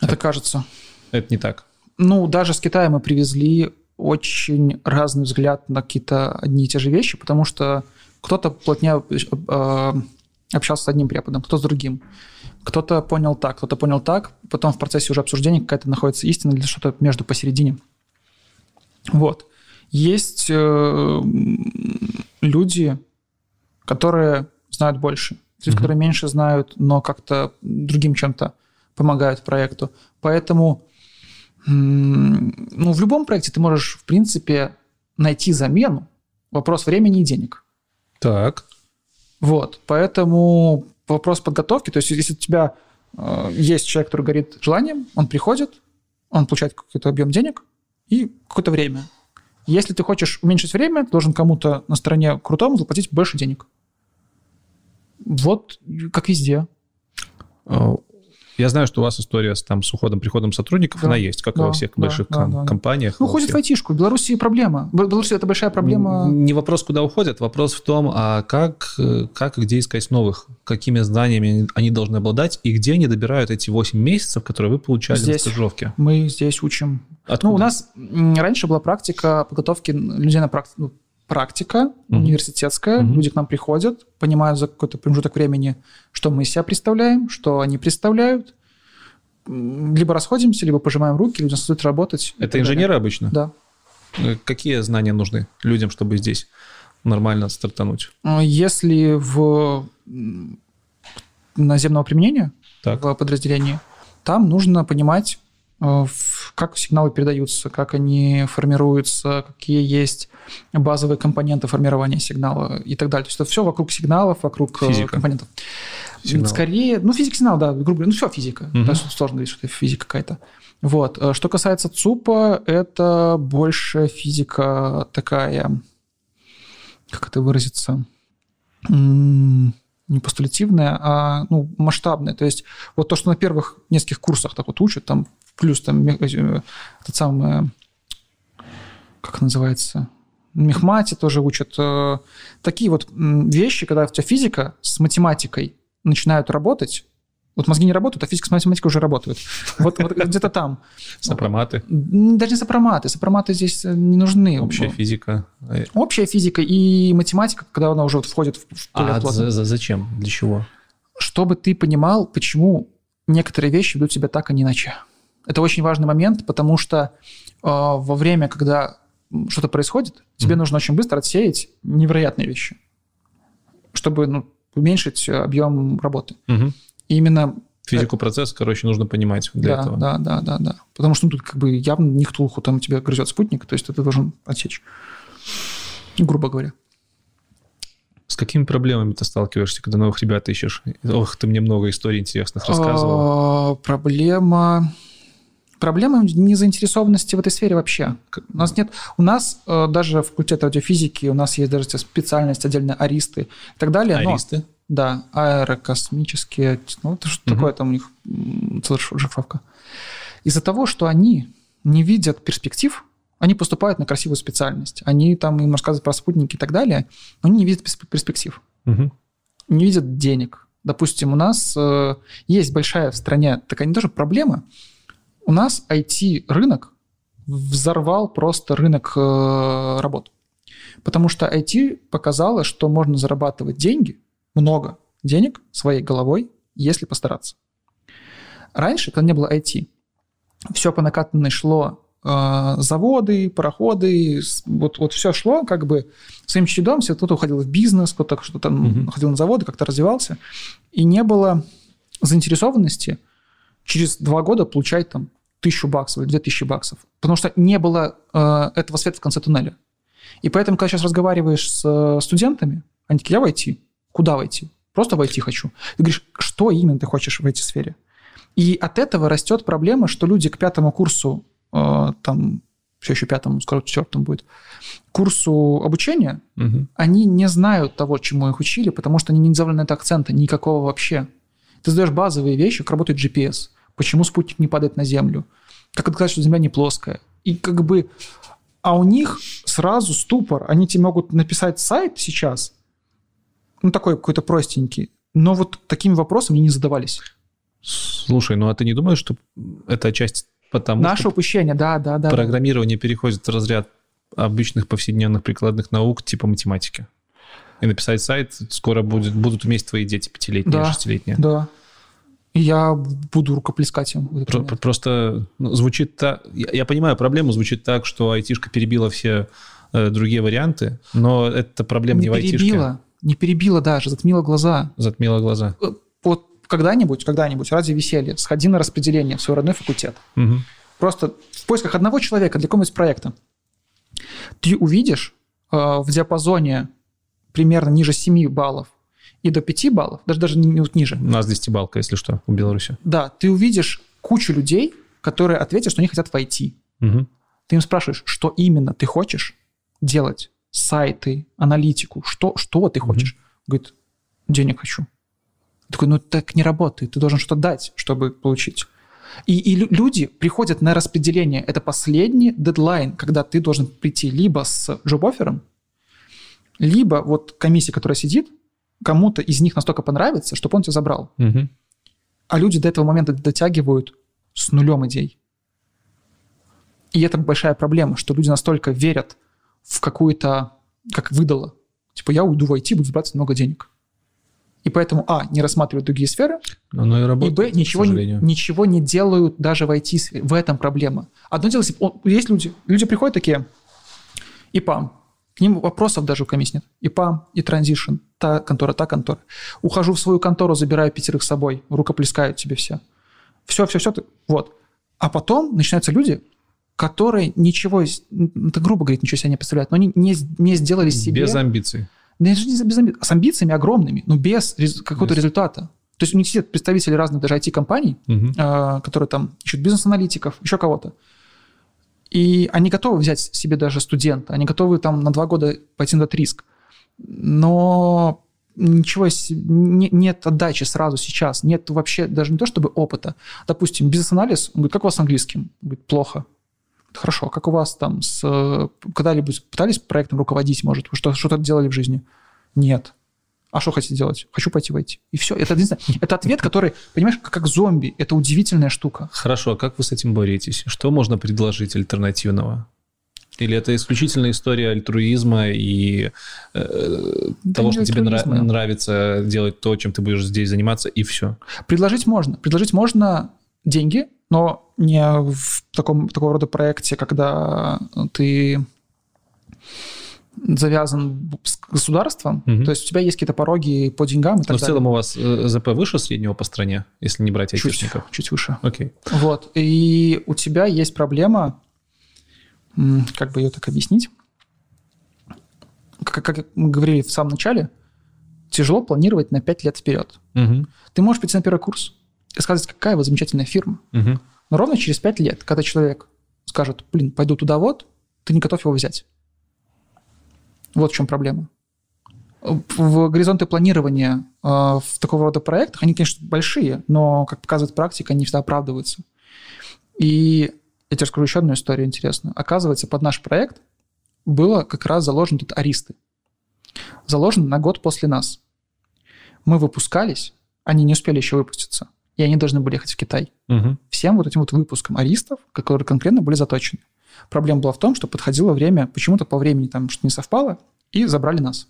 Это кажется. Это не так. Ну, даже с Китая мы привезли очень разный взгляд на какие-то одни и те же вещи, потому что кто-то плотнее э, общался с одним преподом, кто с другим. Кто-то понял так, кто-то понял так, потом в процессе уже обсуждения какая-то находится истина или что-то между посередине. Вот. Есть э, люди, которые знают больше, люди, mm-hmm. которые меньше знают, но как-то другим чем-то помогают проекту. Поэтому ну, в любом проекте ты можешь, в принципе, найти замену. Вопрос времени и денег. Так. Вот, поэтому вопрос подготовки, то есть если у тебя э, есть человек, который горит желанием, он приходит, он получает какой-то объем денег и какое-то время. Если ты хочешь уменьшить время, ты должен кому-то на стороне крутому заплатить больше денег. Вот как везде. Я знаю, что у вас история с, там, с уходом, приходом сотрудников, да, она есть, как да, и во всех да, больших да, ком- да, компаниях. Ну, уходит в айтишку. В Беларуси проблема. В Беларуси это большая проблема. Не вопрос, куда уходят, вопрос в том, а как, как и где искать новых, какими знаниями они должны обладать, и где они добирают эти 8 месяцев, которые вы получали здесь. на стажировке. Мы здесь учим. Откуда? Ну, у нас раньше была практика подготовки людей на практику, ну, практика mm-hmm. университетская, mm-hmm. люди к нам приходят, понимают за какой-то промежуток времени, что мы из себя представляем, что они представляют. Либо расходимся, либо пожимаем руки, людям стоит работать. Это инженеры далее. обычно? Да. Э, какие знания нужны людям, чтобы здесь нормально стартануть? Э, если в наземного применения так. в подразделении, там нужно понимать, как сигналы передаются, как они формируются, какие есть базовые компоненты формирования сигнала и так далее. То есть это все вокруг сигналов, вокруг э, физика. компонентов. Сигнал. Скорее, ну, физика сигнал, да, грубо говоря, ну, все физика. Угу. Да, сложно говорить, что это физика какая-то. Вот. Э, что касается ЦУПа, это больше физика такая, как это выразиться, не постулятивная, а ну, масштабная. То есть вот то, что на первых нескольких курсах так вот учат, там плюс там э, этот самый, как называется, Мехмате тоже учат. Э, такие вот вещи, когда у тебя физика с математикой начинают работать, вот мозги не работают, а физика с математикой уже работают. Вот, вот где-то там. Сопроматы? Даже не сопроматы. Сопроматы здесь э, не нужны. Общая физика? Общая физика и математика, когда она уже вот входит в поле А за, за, зачем? Для чего? Чтобы ты понимал, почему некоторые вещи ведут себя так, а не иначе. Это очень важный момент, потому что э, во время, когда что-то происходит, тебе mm. нужно очень быстро отсеять невероятные вещи, чтобы ну, уменьшить объем работы. Mm-hmm. И именно Физику процесса, короче, нужно понимать для да, этого. Да, да, да, да. Потому что ну, тут как бы явно не ктулху, там тебя грызет спутник, то есть ты должен отсечь. Грубо говоря. С какими проблемами ты сталкиваешься, когда новых ребят ищешь? Ох, ты мне много историй интересных рассказывал. А, проблема... Проблема незаинтересованности в этой сфере вообще. У нас нет... У нас э, даже в факультете радиофизики, у нас есть даже специальность отдельно аристы и так далее. Аристы? Но, да, аэрокосмические... Ну, это что угу. такое там у них шифровка. Из-за того, что они не видят перспектив, они поступают на красивую специальность. Они там им рассказывают про спутники и так далее, но они не видят перспектив. Угу. Не видят денег. Допустим, у нас э, есть большая в стране такая не тоже проблема. У нас IT-рынок взорвал просто рынок э, работ. Потому что IT показало, что можно зарабатывать деньги, много денег своей головой, если постараться. Раньше, когда не было IT, все по накатанной шло Э, заводы, пароходы, вот, вот все шло как бы своим чередом, все кто-то уходил в бизнес, кто-то что-то угу. ходил на заводы, как-то развивался, и не было заинтересованности через два года получать там тысячу баксов или две тысячи баксов, потому что не было э, этого света в конце туннеля. И поэтому, когда сейчас разговариваешь с э, студентами, они такие, я войти. Куда войти? Просто войти хочу. Ты говоришь, что именно ты хочешь в этой сфере? И от этого растет проблема, что люди к пятому курсу Э, там все еще пятому, скоро четвертому будет, курсу обучения, угу. они не знают того, чему их учили, потому что они не сделали на это акцента никакого вообще. Ты задаешь базовые вещи, как работает GPS, почему спутник не падает на Землю, как доказать, что Земля не плоская. И как бы... А у них сразу ступор. Они тебе могут написать сайт сейчас, ну, такой какой-то простенький, но вот такими вопросами не задавались. Слушай, ну а ты не думаешь, что это часть Потому Наше что упущение, да, да, да. программирование переходит в разряд обычных повседневных прикладных наук типа математики. И написать сайт скоро будет, будут уметь твои дети пятилетние, Да. шестилетние. Да. И я буду рукоплескать им. Про- момент. Просто ну, звучит так... Я, понимаю, проблема звучит так, что айтишка перебила все э, другие варианты, но это проблема не, не в айтишке. перебила, не перебила даже, затмила глаза. Затмила глаза. Э, Вот когда-нибудь, когда-нибудь, ради веселья, сходи на распределение в свой родной факультет. Мгм. Просто в поисках одного человека для какого-нибудь проекта. Ты увидишь э, в диапазоне примерно ниже 7 баллов и до 5 баллов, даже, даже не, вот ниже, У нас 10-балка, если что, в Беларуси. да, ты увидишь кучу людей, которые ответят, что они хотят войти. Мгм. Ты им спрашиваешь, что именно ты хочешь делать, сайты, аналитику, что, что ты хочешь? Говорит, денег хочу. Я такой, ну так не работает, ты должен что-то дать, чтобы получить. И, и лю- люди приходят на распределение. Это последний дедлайн, когда ты должен прийти либо с джоб-оффером, либо вот комиссия, которая сидит, кому-то из них настолько понравится, чтобы он тебя забрал. Мгм. А люди до этого момента дотягивают с нулем идей. И это большая проблема, что люди настолько верят в какую-то, как выдало. Типа, я уйду в IT, буду браться много денег. И поэтому, а, не рассматривают другие сферы, Оно и и, работает, б, к ничего, ничего не делают даже в IT-сфере. В этом проблема. Одно дело, если есть люди, люди приходят такие, ИПАМ, к ним вопросов даже у комиссии нет. ИПАМ и транзишн, та контора, та контора. Ухожу в свою контору, забираю пятерых с собой, рукоплескают тебе все. Все, все, все, ты, вот. А потом начинаются люди, которые ничего, это грубо говорить, ничего себе не представляют, но они не, не сделали себе... Без амбиций. Да без амби- с амбициями огромными, но без рез- какого-то Без. результата. То есть у них сидят представители разных даже IT-компаний, Мгм. а, которые там ищут бизнес-аналитиков, еще кого-то. И они готовы взять себе даже студента, они готовы там на два года пойти на этот риск. Но ничего, нет отдачи сразу сейчас, нет вообще даже не то чтобы опыта. Допустим, бизнес-анализ, он говорит, как у вас с английским? Он говорит, плохо. Хорошо, как у вас там с... э, Когда-либо пытались проектом руководить, может? Что, что-то делали в жизни? Нет. А что хотите делать? Хочу пойти войти. И все. Это, это ответ, который, понимаешь, как, зомби. Это удивительная штука. Хорошо, а как вы с этим боретесь? Что можно предложить альтернативного? Или это исключительно история альтруизма и э, Да того, что тебе нра- нравится делать то, чем ты будешь здесь заниматься, и все? Предложить можно. Предложить можно деньги, но не в таком, такого рода проекте, когда ты завязан с государством, Мгм. то есть у тебя есть какие-то пороги по деньгам и так Но в далее. целом у вас э, ЗП выше среднего по стране, если не брать чуть, айтишников? чуть выше. Окей. Вот. И у тебя есть проблема, как бы ее так объяснить, как, как мы говорили в самом начале, тяжело планировать на 5 лет вперед. Мгм. Ты можешь прийти на первый курс и сказать, какая вы замечательная фирма. Мгм. Но ровно через 5 лет, когда человек скажет, блин, пойду туда вот, ты не готов его взять. Вот в чем проблема. В горизонты планирования э, в такого рода проектах, они, конечно, большие, но, как показывает практика, они всегда оправдываются. И я тебе расскажу еще одну историю интересную. Оказывается, под наш проект было как раз заложено тут аристы. Заложено на год после нас. Мы выпускались, они не успели еще выпуститься, и они должны были ехать в Китай Мгм. всем вот этим вот выпускам аристов, которые конкретно были заточены. Проблема была в том, что подходило время, почему-то по времени там что-то не совпало, и забрали нас.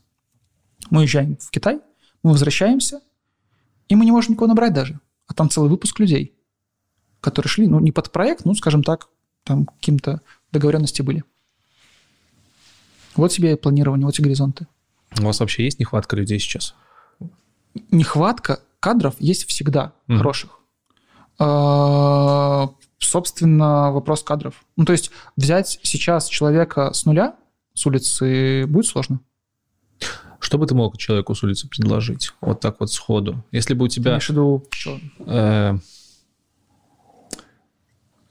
Мы уезжаем в Китай, мы возвращаемся, и мы не можем никого набрать даже. А там целый выпуск людей, которые шли, ну, не под проект, ну, скажем так, там каким-то договоренности были. Вот тебе и планирование, вот и горизонты. У вас вообще есть нехватка людей сейчас? нехватка кадров есть всегда Мгм. хороших. А, Собственно, вопрос кадров. Ну, то есть взять сейчас человека с нуля, с улицы, будет сложно. Что бы ты мог человеку с улицы предложить? Вот так вот сходу. Если бы у Ты тебя... в виду, э,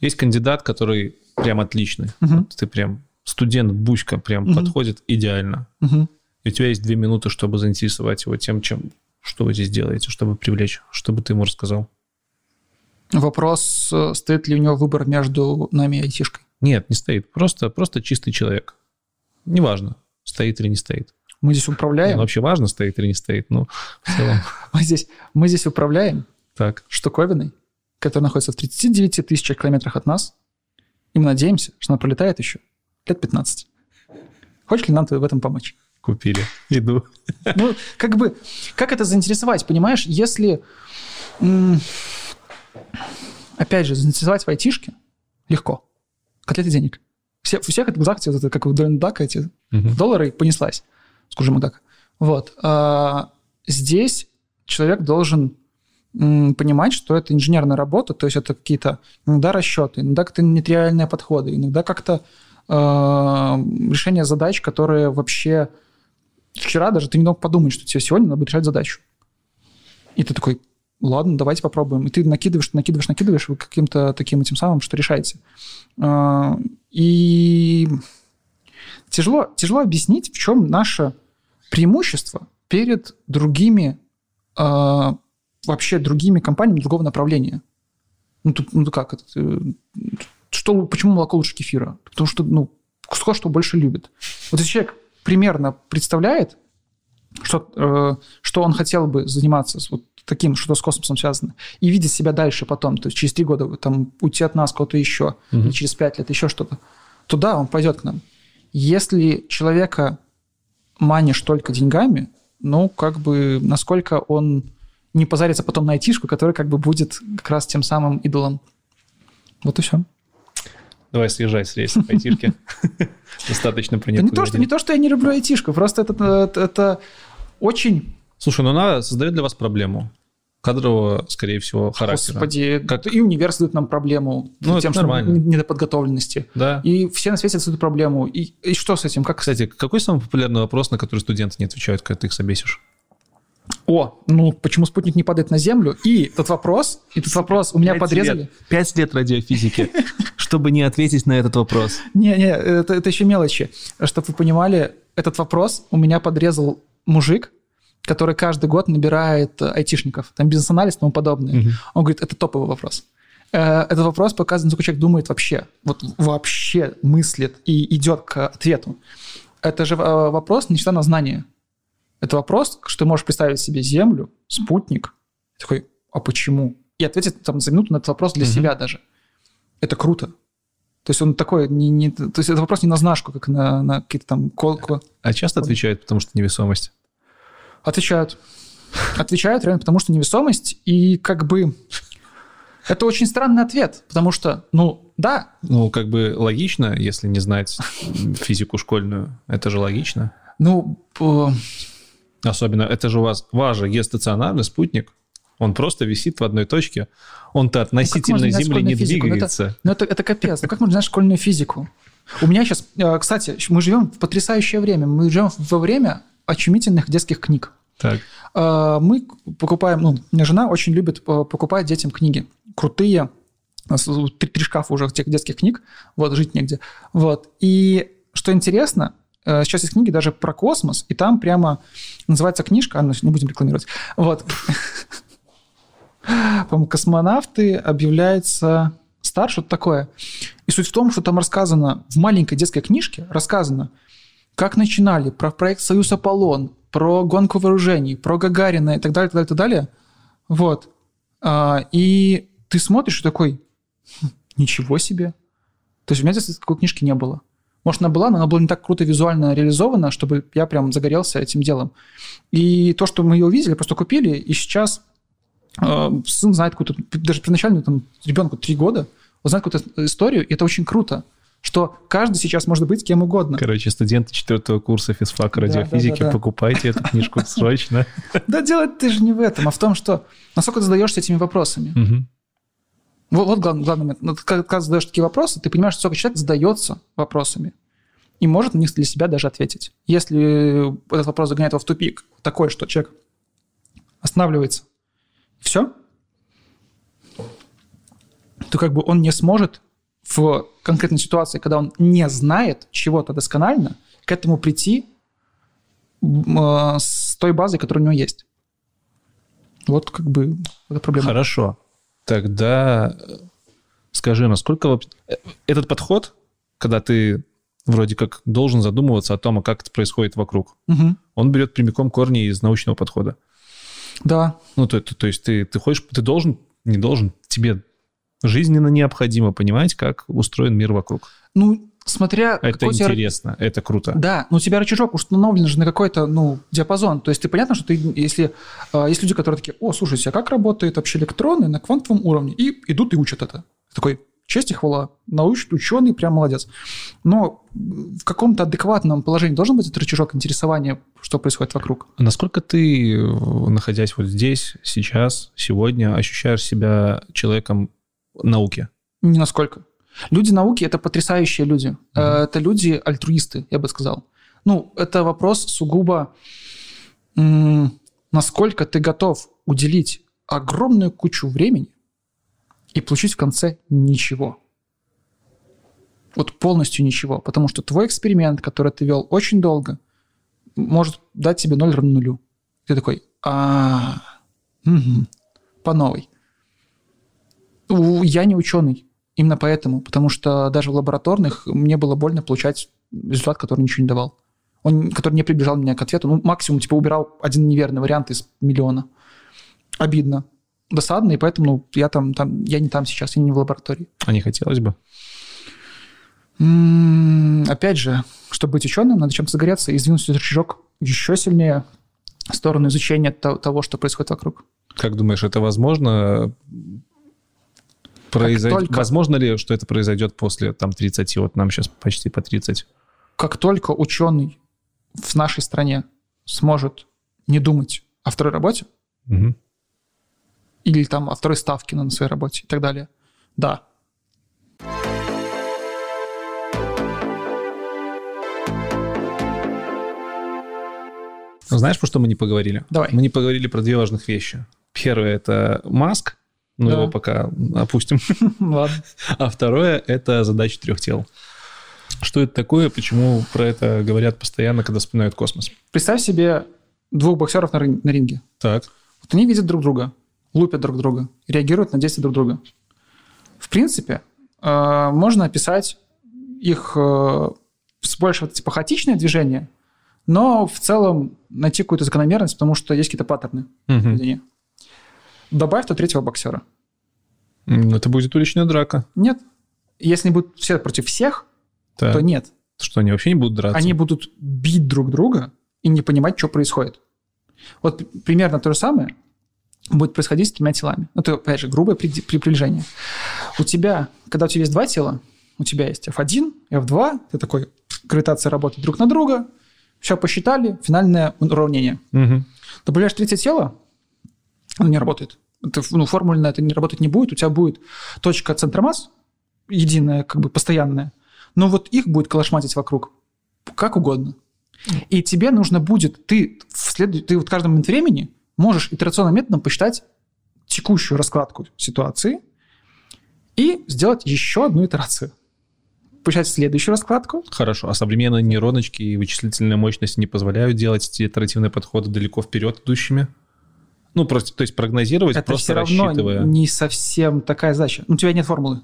есть кандидат, который прям отличный. Мгм. Вот ты прям студент Буська прям Мгм. подходит идеально. Мгм. И у тебя есть две минуты, чтобы заинтересовать его тем, чем, что вы здесь делаете, чтобы привлечь, чтобы ты ему рассказал. Вопрос, э, стоит ли у него выбор между нами и айтишкой. Нет, не стоит. Просто, просто чистый человек. Неважно, стоит или не стоит. Мы здесь управляем, ну, вообще важно, стоит или не стоит. Ну, мы здесь, мы здесь управляем так. штуковиной, которая находится в 39 тысячах километрах от нас, и мы надеемся, что она пролетает еще лет 15. Хочешь ли нам в этом помочь? Купили. Иду. Ну, как бы, как это заинтересовать, понимаешь? Если, опять же, заинтересовать в айтишке легко. Котлеты денег. Все, у всех это глазах, это, как у Дональда Дака, эти угу. доллары понеслась. Скажу Макдака. Вот. А, здесь человек должен понимать, что это инженерная работа, то есть это какие-то иногда расчеты, иногда как-то нетривиальные подходы, иногда как-то э, решение задач, которые вообще вчера даже ты не мог подумать, что тебе сегодня надо будет решать задачу. И ты такой, ладно, давайте попробуем. И ты накидываешь, накидываешь, накидываешь, вы каким-то таким этим самым, что решаете. Э, и тяжело, тяжело объяснить, в чем наше преимущество перед другими э, вообще другими компаниями другого направления. Ну, тут, ну как это? Э, что, почему молоко лучше кефира? Потому что, ну, кто что больше любит. Вот если человек примерно представляет, что, э, что он хотел бы заниматься вот таким, что с космосом связано, и видит себя дальше потом, то есть через три года там уйти от нас куда-то еще, угу. или через пять лет еще что-то, то да, он пойдет к нам. Если человека манишь только деньгами, ну, как бы, насколько он не позариться потом на айтишку, которая как бы будет как раз тем самым идолом. Вот и все. Давай съезжай с рейса по айтишке. Достаточно про не то, что, не то, что я не люблю айтишку, просто это, это, это очень... Слушай, ну она создает для вас проблему кадрового, скорее всего, характера. Господи, как... и универ создает нам проблему ну, тем, что нормально. недоподготовленности. Да. И все на свете создают проблему. И, и что с этим? Как... Кстати, какой самый популярный вопрос, на который студенты не отвечают, когда ты их собесишь? о, ну почему спутник не падает на Землю? И этот вопрос, этот вопрос у меня Пять подрезали. Лет. Пять лет радиофизики, чтобы не ответить на этот вопрос. Не-не, это, это еще мелочи. Чтобы вы понимали, этот вопрос у меня подрезал мужик, который каждый год набирает айтишников, там бизнес-анализ и тому подобное. Угу. Он говорит, это топовый вопрос. Э, этот вопрос показывает, насколько человек думает вообще, вот вообще мыслит и идет к ответу. Это же э, вопрос не всегда на знание. Это вопрос, что ты можешь представить себе Землю, спутник. такой, а почему? И ответить там за минуту на этот вопрос для угу. себя даже. Это круто. То есть он такой, не, не, то есть это вопрос не на знашку, как на, на какие-то там колку. А часто отвечают, потому что невесомость? Отвечают. Отвечают реально, потому что невесомость, и как бы это очень странный ответ, потому что, ну, да. Ну, как бы логично, если не знать физику школьную, это же логично. Ну, Особенно, это же у вас, ваш же геостационарный спутник, он просто висит в одной точке, он-то относительно ну, Земли не физику? двигается. Ну, это, ну, это, это капец. Ну, как можно знать школьную физику? У меня сейчас, э, кстати, мы живем в потрясающее время. Мы живем во время очумительных детских книг. Так. Э, мы покупаем, ну, у меня жена очень любит э, покупать детям книги. Крутые, нас три, три шкафа уже тех детских книг, вот, жить негде. Вот. И что интересно, Э, сейчас есть книги даже про космос, и там прямо называется книжка, ну, не будем рекламировать, вот. По-моему, космонавты объявляются стар, что-то такое. И суть в том, что там рассказано, в маленькой детской книжке рассказано, как начинали, про проект «Союз Аполлон», про гонку вооружений, про Гагарина и так далее, так далее, так далее. Вот. А, и ты смотришь и такой, «Хм, ничего себе. То есть у меня здесь такой книжки не было. Может, она была, но она была не так круто визуально реализована, чтобы я прям загорелся этим делом. И то, что мы ее увидели, просто купили, и сейчас э, сын знает какую-то, даже первоначально там, ребенку три года, он знает какую-то историю, и это очень круто что каждый сейчас может быть кем угодно. Короче, студенты четвертого курса физфака радиофизики, да, да, да, покупайте эту книжку срочно. Да дело ты же не в этом, а в том, что насколько ты задаешься этими вопросами. Вот, вот главный, главный момент. Когда задаешь такие вопросы, ты понимаешь, что сколько человек задается вопросами и может на них для себя даже ответить. Если этот вопрос загоняет его в тупик, такой, что человек останавливается, все, то как бы он не сможет в конкретной ситуации, когда он не знает чего-то досконально, к этому прийти э, с той базой, которая у него есть. Вот как бы это проблема. Хорошо. Тогда скажи, насколько этот подход, когда ты вроде как должен задумываться о том, а как это происходит вокруг, угу. он берет прямиком корни из научного подхода. Да. Ну, то, то, то есть ты, ты хочешь, ты должен Не должен. Тебе жизненно необходимо понимать, как устроен мир вокруг. Ну, смотря... Это у тебя- интересно, это круто. Да, но у тебя рычажок установлен же на какой-то, ну, диапазон. То есть ты понятно, что ты, если э, есть люди, которые такие, о, слушайте, а как работают вообще электроны на квантовом уровне? И идут и учат это. Такой, честь и хвала, научный ученый, прям молодец. Но в каком-то адекватном положении должен быть этот рычажок интересования, что происходит вокруг. А Насколько ты, находясь вот здесь, сейчас, сегодня, ощущаешь себя человеком науки? Ни насколько. Люди науки – это потрясающие люди. Э, Это люди альтруисты, я бы сказал. Ну, это вопрос сугубо, м, насколько ты готов уделить огромную кучу времени и получить в конце ничего. Вот полностью ничего. Потому что твой эксперимент, который ты вел очень долго, может дать тебе 0 равно нулю. Ты такой, а, мгм, по новой. Я не ученый. Именно поэтому. Потому что даже в лабораторных мне было больно получать результат, который ничего не давал. Он, который не приближал меня к ответу. Ну, максимум, типа, убирал один неверный вариант из миллиона. Обидно. Досадно, и поэтому ну, я там, там, я не там сейчас, я не в лаборатории. А не хотелось бы? Опять же, чтобы быть ученым, надо чем-то загореться и сдвинуть этот рычажок еще сильнее в сторону изучения то- того, что происходит вокруг. Как думаешь, это возможно? Произойдет... только- Возможно ли, что это произойдет после там 30? Вот нам сейчас почти по 30. как только ученый в нашей стране сможет не думать о второй работе Мгм. или там о второй ставке на своей работе и так далее, да. Знаешь, про что мы не поговорили? Давай. Мы не поговорили про две важных вещи. Первое — это Маск, ну Да. его пока опустим. Ладно. А второе — это задача трех тел. Что это такое, почему про это говорят постоянно, когда вспоминают космос? Представь себе двух боксеров на, рин- на ринге. Так. Вот они видят друг друга, лупят друг друга, реагируют на действия друг друга. В принципе, э, можно описать их э, с больше вот, типа хаотичное движение, но в целом найти какую-то закономерность, потому что есть какие-то паттерны поведения. Добавь то третьего боксера. Это будет уличная драка. Нет. Если будут все против всех, Так. то нет. Что, они вообще не будут драться? Они будут бить друг друга и не понимать, что происходит. Вот примерно то же самое будет происходить с тремя телами. Это, опять же, грубое при- приближение. У тебя, когда у тебя есть два тела, у тебя есть F1, F2, ты такой, гравитация работает друг на друга, все посчитали, финальное уравнение. Мгм. Добавляешь третье тело, оно не работает. Это, ну, формульно это не работать не будет. У тебя будет точка центра масс, единая, как бы постоянная, но вот их будет колошматить вокруг как угодно. И тебе нужно будет, ты, в след... ты вот в момент времени можешь итерационным методом посчитать текущую раскладку ситуации и сделать еще одну итерацию. Посчитать следующую раскладку, Хорошо. А современные нейроночки и вычислительная мощность не позволяют делать эти итеративные подходы далеко вперед идущими? Ну, просто, то есть прогнозировать, это просто все равно рассчитывая. не совсем такая задача. Ну, у тебя нет формулы.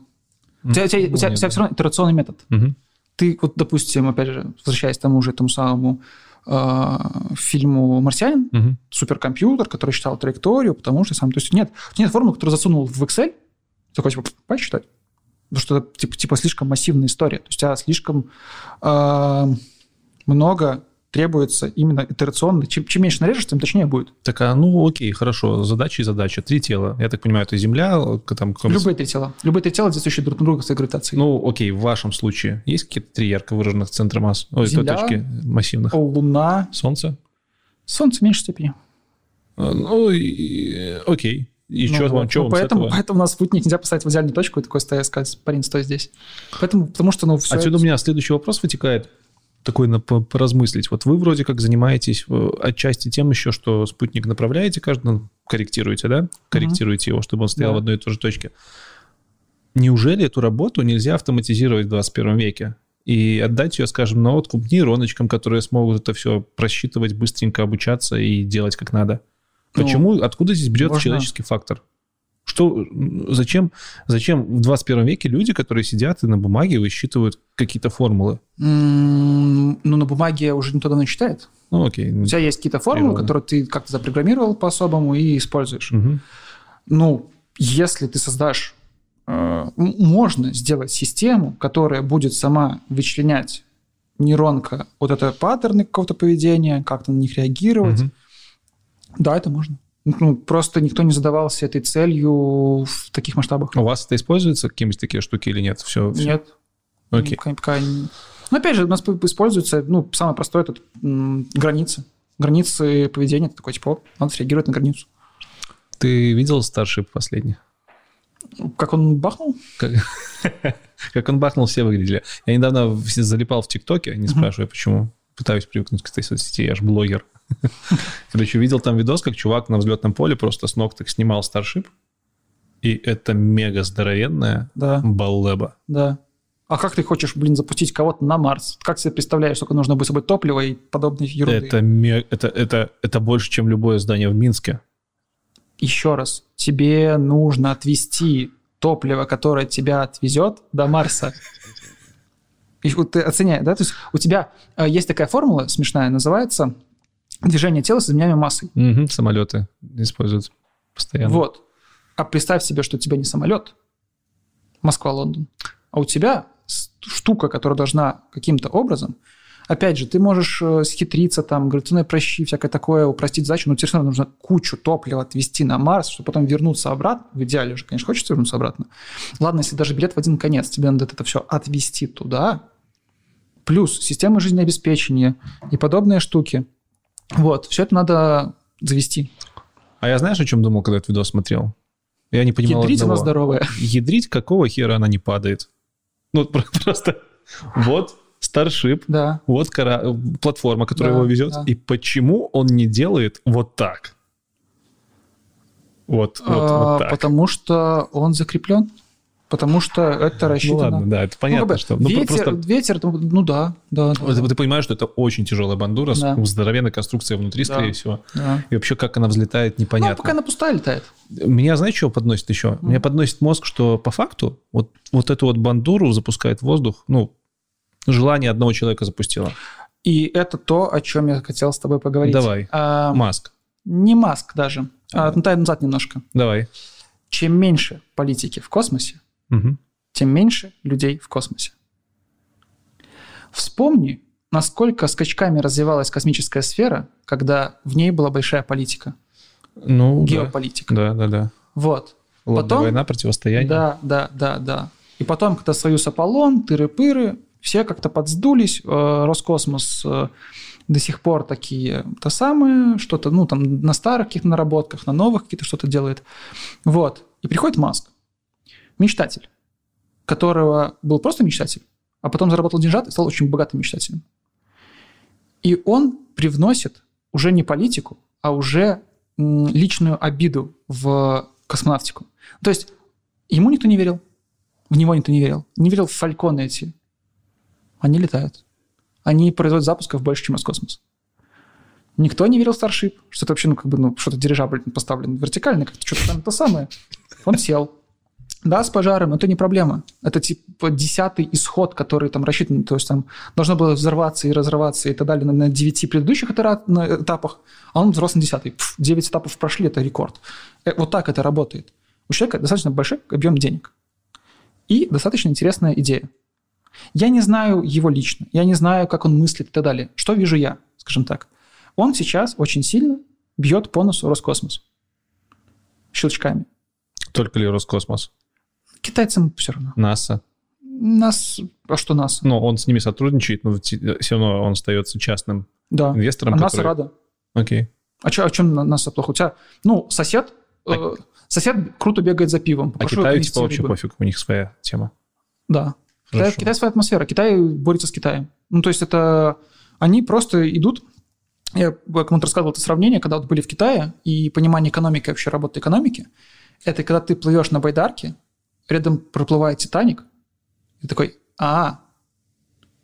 У тебя, у тебя- у тебя- у тебя все равно итерационный метод. Мгм. Ты, вот, допустим, опять же, возвращаясь к тому же, тому самому э, фильму «Марсианин», Мгм. суперкомпьютер, который считал траекторию, потому что сам... То есть нет, нет формулы, которую засунул в Excel, такой, типа, посчитать. Потому что это, типа, типа, слишком массивная история. То есть у тебя слишком э, много требуется именно итерационно. Чем, чем меньше нарежешь, тем точнее будет. Так, а ну окей, хорошо. Задача и задача. Три тела. Я так понимаю, это Земля, к- там... Любые три тела. Любые три тела, действующие друг на друга своей гравитацией. Ну, окей, в вашем случае есть какие-то три ярко выраженных центра масс? Ой, Земля. точки массивных. Луна, Солнце? Солнце в меньшей степени. А, Ну, и- окей. И Ну что вот. вам, чё Ну, вам поэтому, с поэтому у нас спутник нельзя поставить в идеальную точку и такой стоять сказать, парень, стой здесь. Поэтому, потому что, ну, все Отсюда у меня следующий вопрос вытекает. Такой на, по- поразмыслить. Вот вы вроде как занимаетесь э, отчасти тем еще, что спутник направляете каждый, корректируете, да? Корректируете его, чтобы он стоял Да. в одной и той же точке. Неужели эту работу нельзя автоматизировать в 21 веке? И отдать ее, скажем, на откуп нейроночкам, которые смогут это все просчитывать, быстренько обучаться и делать как надо. Ну, Почему, откуда здесь берется можно- человеческий фактор? Что, зачем, зачем в 21 веке люди, которые сидят и на бумаге высчитывают какие-то формулы? Ну, на бумаге уже никто давно читает. Ну, окей. У тебя есть какие-то формулы, которые ты как-то запрограммировал по-особому и используешь. Мгм. Ну, если ты создашь, э, можно сделать систему, которая будет сама вычленять нейронка вот это паттерны какого-то поведения, как-то на них реагировать. Угу. Да, это можно. Ну, просто никто не задавался этой целью в таких масштабах. У вас это используется какие-нибудь такие штуки или нет? Все, все? Нет. Окей. Пока, пока... Ну, опять же, у нас используется, ну, самое простое, это границы. Границы поведения, это такой, типа, надо среагировать на границу. Ты видел Starship последний? Как он бахнул? Как, как он бахнул, все выглядели. Я недавно залипал в ТикТоке, не спрашиваю, почему. Пытаюсь привыкнуть к этой соцсети, я же блогер. Короче, видел там видос, как чувак на взлетном поле просто с ног так снимал Starship. И это мега здоровенная да. баллеба. Да. А как ты хочешь, блин, запустить кого-то на Марс? Как себе представляешь, сколько нужно будет с собой топлива и подобные ерунды? Это, это, это, это больше, чем любое здание в Минске. Еще раз, тебе нужно отвезти топливо, которое тебя отвезет до Марса. И вот ты оценяй, да? То есть у тебя э, есть такая формула смешная, называется движение тела с изменяемой массой. Угу, самолеты используют постоянно. Вот. А представь себе, что у тебя не самолет, Москва-Лондон, а у тебя штука, которая должна каким-то образом Опять же, ты можешь э, схитриться, там, гравитационные прощи, всякое такое, упростить задачу, но тебе все равно нужно кучу топлива отвезти на Марс, чтобы потом вернуться обратно. В идеале же, конечно, хочется вернуться обратно. Ладно, если даже билет в один конец, тебе надо это все отвезти туда, плюс система жизнеобеспечения и подобные штуки. Вот, все это надо завести. А я знаешь, о чем думал, когда этот видос смотрел? Я не понимал Ядрить одного. она здоровая. Ядрить, какого хера она не падает? Ну, просто вот Starship, да. вот кора... платформа, которая да, его везет, да. и почему он не делает вот так? Вот, вот, а, вот так. Потому что он закреплен. Потому что это рассчитано. Ну ладно, да, это понятно, ну, как бы, что... Ну, ветер, просто... ветер, ну да, да. Ты, да. ты понимаешь, что это очень тяжелая бандура да. с здоровенной конструкцией внутри, да. скорее всего. Да. И вообще, как она взлетает, непонятно. Ну, пока она пустая летает. Меня, знаешь, что подносит еще? Mm. Меня подносит мозг, что по факту вот, вот эту вот бандуру запускает воздух, ну, желание одного человека запустило. И это то, о чем я хотел с тобой поговорить. Давай. А, Маск. Не Маск даже. А, отмотай назад немножко. Давай. Чем меньше политики в космосе, угу тем меньше людей в космосе. Вспомни, насколько скачками развивалась космическая сфера, когда в ней была большая политика. Ну, Геополитика. Да, да, да. Вот. Ладная потом, война, противостояние. Да, да, да, да. И потом, когда Союз Аполлон, тыры-пыры, все как-то подсдулись, э, Роскосмос э, до сих пор такие то самое, что-то, ну, там, на старых каких-то наработках, на новых какие-то что-то делает. Вот. И приходит Маск, мечтатель которого был просто мечтатель, а потом заработал деньжат и стал очень богатым мечтателем. И он привносит уже не политику, а уже личную обиду в космонавтику. То есть ему никто не верил, в него никто не верил. Не верил в фальконы эти. Они летают. Они производят запусков больше, чем Роскосмос. Никто не верил в Starship, что это вообще, ну, как бы, ну, что-то дирижабль поставлен вертикально, как-то что-то там то самое. Он сел, да, с пожаром, это не проблема. Это типа десятый исход, который там рассчитан, то есть там должно было взорваться и разрываться и так далее на, на 9 предыдущих этапах, а он взорвался на десятый. 9 этапов прошли, это рекорд. Э, вот так это работает. У человека достаточно большой объем денег. И достаточно интересная идея. Я не знаю его лично, я не знаю, как он мыслит и так далее. Что вижу я, скажем так? Он сейчас очень сильно бьет по носу Роскосмос щелчками. Только ли Роскосмос? Китайцам все равно. НАСА. Нас, а что НАСА? Ну, он с ними сотрудничает, но все равно он остается частным да. инвестором. А который... НАСА рада. Окей. А, чё, а чем НАСА плохо? У тебя, ну, сосед, а... э, сосед круто бегает за пивом. А Китаю типа вообще пофиг, у них своя тема. Да. Китай, Китай своя атмосфера. Китай борется с Китаем. Ну, то есть это... Они просто идут... Я кому-то рассказывал это сравнение, когда вот были в Китае, и понимание экономики, вообще работы экономики, это когда ты плывешь на байдарке, рядом проплывает Титаник, и такой, а,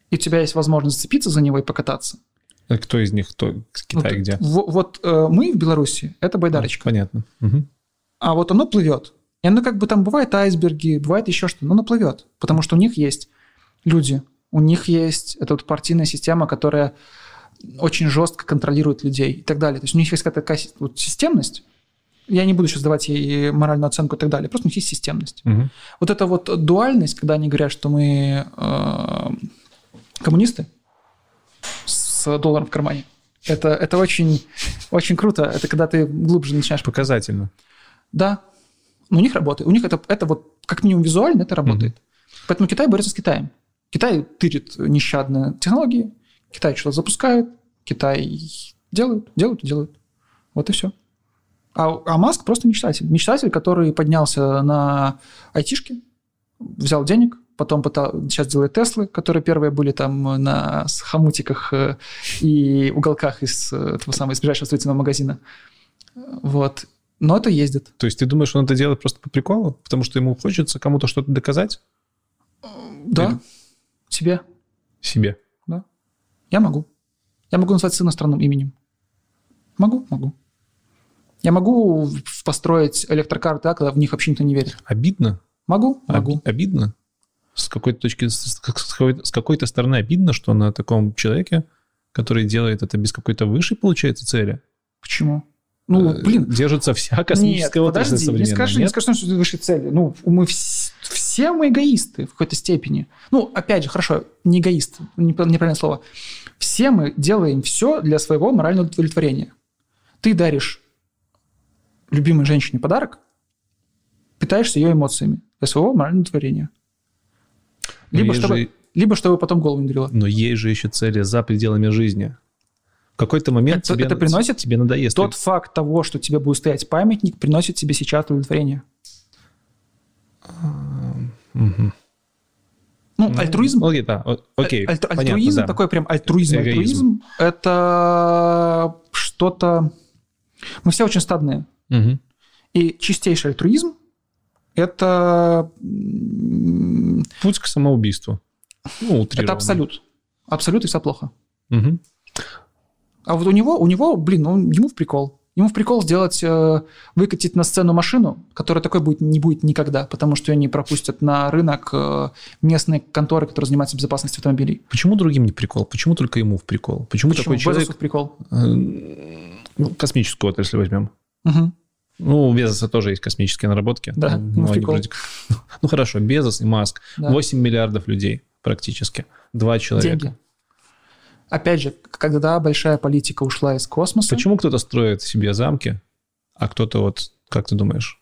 и у тебя есть возможность зацепиться за него и покататься. А кто из них? Кто? Китай вот, где? В, вот э, мы в Беларуси, это байдарочка. А, понятно. Угу. А вот оно плывет. И оно как бы там бывает айсберги, бывает еще что-то, но оно плывет. Потому что у них есть люди, у них есть эта вот партийная система, которая очень жестко контролирует людей и так далее. То есть у них есть какая-то такая вот системность, Я не буду сейчас давать ей моральную оценку и так далее. Просто у них есть системность. Мгм. Вот эта вот дуальность, когда они говорят, что мы э, коммунисты с долларом в кармане, это, это очень, очень круто. Это когда ты глубже начинаешь... Показательно. Да, но у них работает. У них это, это вот как минимум визуально это работает. Поэтому Китай борется с Китаем. Китай тырит нещадно технологии, Китай что-то запускает, Китай делают, делают, делают. Вот и все. А, а Маск просто мечтатель. Мечтатель, который поднялся на айтишке, взял денег, потом пытал, сейчас делает Теслы, которые первые были там на хомутиках э, и уголках из э, этого самого из ближайшего строительного магазина. Вот. Но это ездит. То есть ты думаешь, он это делает просто по приколу? Потому что ему хочется кому-то что-то доказать? Да, Или- себе. Себе. Да. Я могу. Я могу назвать сына странным именем. Могу, могу. Я могу построить электрокар так, когда в них вообще никто не верит. Обидно? Могу, Оби- могу. Обидно? С какой-то точки, с как- с какой- с какой-то стороны обидно, что на таком человеке, который делает это без какой-то высшей, получается, цели, Почему? Ну, э, блин. держится вся Нет, космическая отрасль подожди, не скажи, не нет? скажи, что это высшей цели. Ну, мы вс- все мы эгоисты в какой-то степени. Ну, опять же, хорошо, не эгоист, непра- неправильное слово. Все мы делаем все для своего морального удовлетворения. Ты даришь любимой женщине подарок, питаешься ее эмоциями для своего морального удовлетворения. Но Либо чтобы, же- либо чтобы потом голову не дрила. Но есть же еще цели за пределами жизни. В какой-то момент Это- тебе, это приносит тебе надоест. Тот факт того, что тебе будет стоять памятник, приносит тебе сейчас удовлетворение. Мгм. Ну, альтруизм Окей, да, окей. Аль- понятно, альтруизм, да. такой прям альтруизм, Эгоизм. альтруизм, это что-то... Мы все очень стадные. Мгм. И чистейший альтруизм – это, Путь к самоубийству. Ну, это абсолют. Абсолют и все плохо. Мгм. А вот у него, у него, блин, он, ему в прикол. Ему в прикол сделать, э, выкатить на сцену машину, которая такой будет, не будет никогда, потому что ее не пропустят на рынок э, местные конторы, которые занимаются безопасностью автомобилей. Почему другим не прикол? Почему только ему в прикол? Почему, Почему? такой человек... В прикол. э, ну, космическую отрасль возьмем. Ну, у Безоса тоже есть космические наработки. Да, ну, ну, вроде ну, хорошо, Безос и Маск. Да. 8 миллиардов людей практически. Два человека. Деньги. Опять же, когда большая политика ушла из космоса, Почему кто-то строит себе замки, а кто-то вот, как ты думаешь?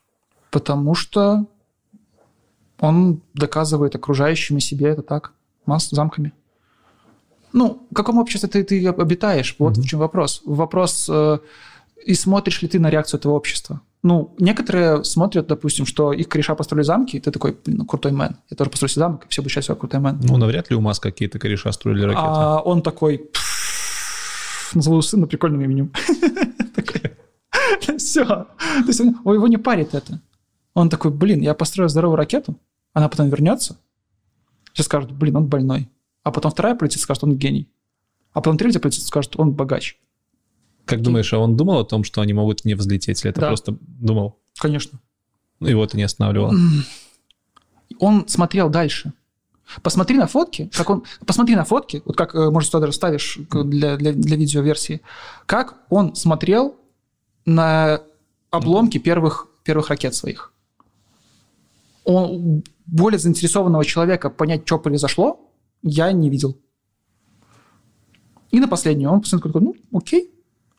потому что он доказывает окружающим и себе это так, масс замками. Ну, в каком обществе ты, ты обитаешь? Вот Мгм. в чем вопрос. Вопрос, э, и смотришь ли ты на реакцию этого общества? Ну, некоторые смотрят, допустим, что их кореша построили замки, и ты такой, блин, ну, крутой мэн. Я тоже построю себе замок, и все будет счастливо, крутой мэн. Ну, навряд ли у Маска какие-то кореша строили ракеты. А он такой, «Пф, назову сына прикольным именем. Все. То есть он- его не парит это. Он такой, блин, я построю здоровую ракету, она потом вернется, все скажут, блин, он больной. А потом вторая полетит, скажет, он гений. А потом третья полетит, скажет, он богач. Как думаешь, а он думал о том, что они могут не взлететь, или это Да. просто думал? Конечно. Ну, его это не останавливало. Он смотрел дальше. Посмотри на фотки, как он, посмотри на фотки, вот как, э, может, туда ставишь для, для, для видеоверсии, как он смотрел на обломки первых, первых ракет своих. Он более заинтересованного человека понять, что произошло, я не видел. И на последнюю он посмотрел, ну, окей,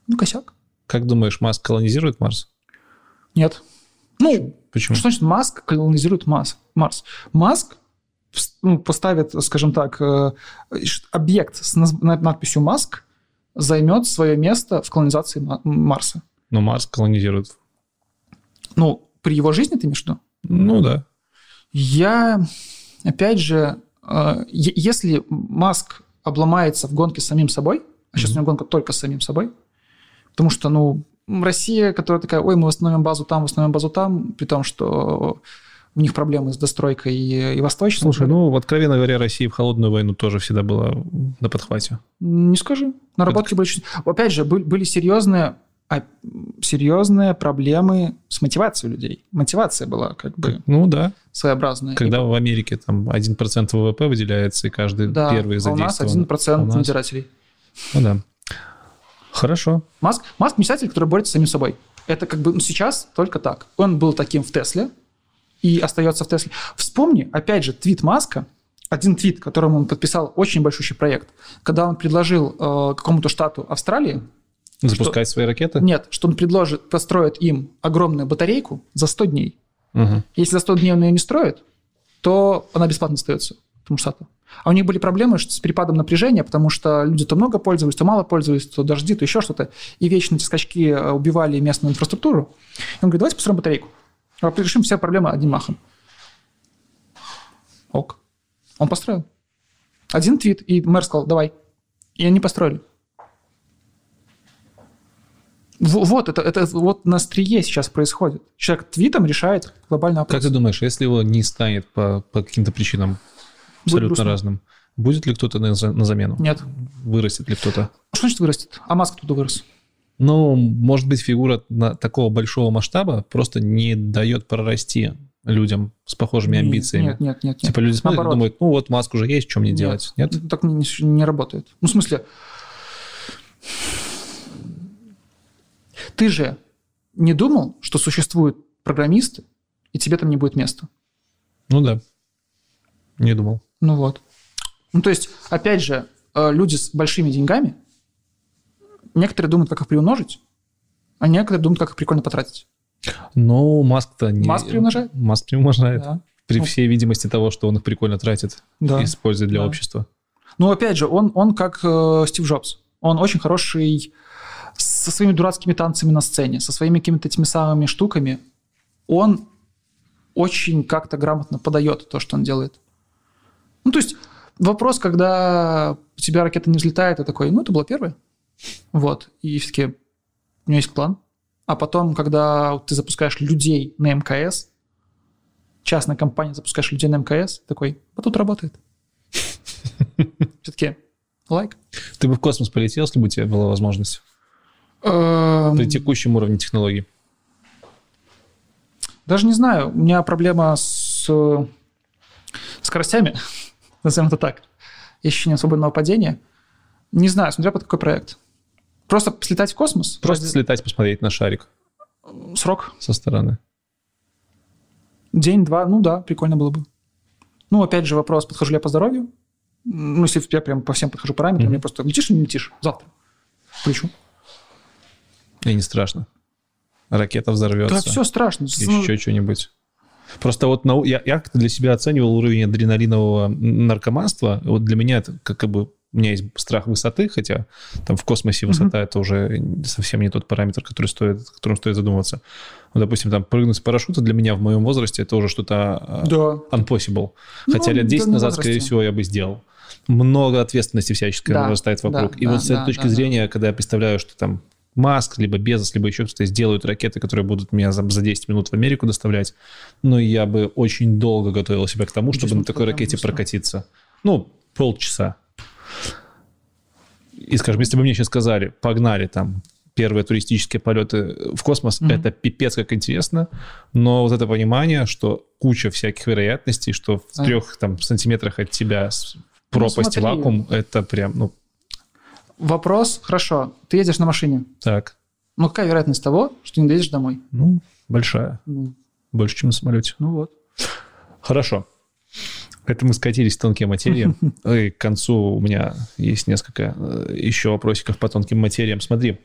ну, косяк. Как думаешь, Маск колонизирует Марс? Нет. Ну, Почему? что значит Маск колонизирует Марс? Марс. Маск ну, поставит, скажем так, э, объект с надписью Маск займет свое место в колонизации Ма- Марса. Но Марс колонизирует. Ну, при его жизни ты имеешь в виду? Ну да. Я, опять же, э, если Маск обломается в гонке с самим собой, а сейчас у него гонка только с самим собой, потому что, ну, Россия, которая такая, ой, мы восстановим базу там, восстановим базу там, при том, что у них проблемы с достройкой и, и восточной. Слушай, ну, откровенно говоря, Россия в холодную войну тоже всегда была на подхвате. Не скажи. Наработки были... чуть- Опять же, были, были серьезные, а, серьезные проблемы с мотивацией людей. Мотивация была как бы Ну да. своеобразная. Когда в Америке там 1% ВВП выделяется, и каждый да, первый а у нас задействован. 1% А у нас- надзирателей. Ну да. Хорошо. Маск, Маск мечтатель, который борется с самим собой. Это как бы ну, сейчас только так. Он был таким в Тесле и остается в Тесле. Вспомни, опять же, твит Маска, один твит, которым он подписал очень большущий проект, когда он предложил э, какому-то штату Австралии Запускать что, свои ракеты? Нет, что он предложит, построит им огромную батарейку за 100 дней. Угу. Если за 100 дней он ее не строит, то она бесплатно остается этому штату. А у них были проблемы с перепадом напряжения, потому что люди то много пользовались, то мало пользовались, то дожди, то еще что-то. И вечно эти скачки э, убивали местную инфраструктуру. И он говорит, давайте построим батарейку. Решим все проблемы одним махом. Ок. Он построил. Один твит, и мэр сказал, давай. И они построили. Вот, это, это вот на острие сейчас происходит. Человек твитом решает глобальный вопрос. Как ты думаешь, если его не станет по, по каким-то причинам абсолютно разным, будет ли кто-то на, на замену? Нет. Вырастет ли кто-то? Что значит вырастет? А Маск туда вырос? Ну, может быть, фигура на такого большого масштаба просто не дает прорасти людям с похожими нет, амбициями. Нет, нет, нет. Типа люди смотрят и думают, ну вот Маск уже есть, что мне нет, делать? Нет? Так не, не работает. Ну, в смысле, Ты же не думал, что существуют программисты, и тебе там не будет места? Ну да, не думал. Ну вот. Ну то есть, опять же, э, люди с большими деньгами, некоторые думают, как их приумножить, а некоторые думают, как их прикольно потратить. Но Маск-то не... Маск приумножает? Маск приумножает. Да. При ну. всей видимости того, что он их прикольно тратит, да. использует для да. общества. Ну, опять же, он, он как э, Стив Джобс. Он очень хороший со своими дурацкими танцами на сцене, со своими какими-то этими самыми штуками, он очень как-то грамотно подает то, что он делает. Ну, то есть вопрос, когда у тебя ракета не взлетает, ты такой, ну, это было первое. Вот. И все-таки у меня есть план. А потом, когда ты запускаешь людей на МКС, частная компания запускаешь людей на МКС, такой, а тут работает. Все-таки лайк. Ты бы в космос полетел, если бы у тебя была возможность? Эм, При текущем уровне технологий? Даже не знаю. У меня проблема с скоростями, назовем это так. Ощущение свободного падения. Не знаю, смотря под какой проект. Просто слетать в космос? Просто ради... слетать, посмотреть на шарик. Срок? Со стороны. День-два, ну да, прикольно было бы. Ну, опять же, вопрос, подхожу ли я по здоровью? Ну, если я прям по всем подхожу параметрам, mm-hmm. мне просто летишь или не летишь? Завтра. Полечу. И не страшно. Ракета взорвется. Да, все страшно. Еще что-нибудь. Просто вот нау... я, я для себя оценивал уровень адреналинового наркоманства. Вот для меня это как, как бы у меня есть страх высоты, хотя там в космосе высота mm-hmm. это уже совсем не тот параметр, который стоит, которым стоит задумываться. Вот, допустим, там прыгнуть с парашюта для меня в моем возрасте это уже что-то а, да. unpossible. Хотя ну, лет 10 назад, возрасте. скорее всего, я бы сделал. Много ответственности всяческой да, вырастает вокруг. Да, И да, вот с этой да, точки да, зрения, да. когда я представляю, что там Маск, либо Безос, либо еще кто-то сделают ракеты, которые будут меня за, за 10 минут в Америку доставлять. Но я бы очень долго готовил себя к тому, чтобы на такой ракете прокатиться. Ну, полчаса. И, скажем, если бы мне сейчас сказали, погнали там первые туристические полеты в космос, mm-hmm. это пипец как интересно, но вот это понимание, что куча всяких вероятностей, что в а. трех там сантиметрах от тебя пропасть ну, вакуум, это прям, ну, Вопрос, хорошо, ты едешь на машине. Так. Ну, какая вероятность того, что не доедешь домой? Ну, большая. Ну. Больше, чем на самолете. Ну вот. Хорошо. Это мы скатились в тонкие материи. И к концу у меня есть несколько э, еще вопросиков по тонким материям. Смотри,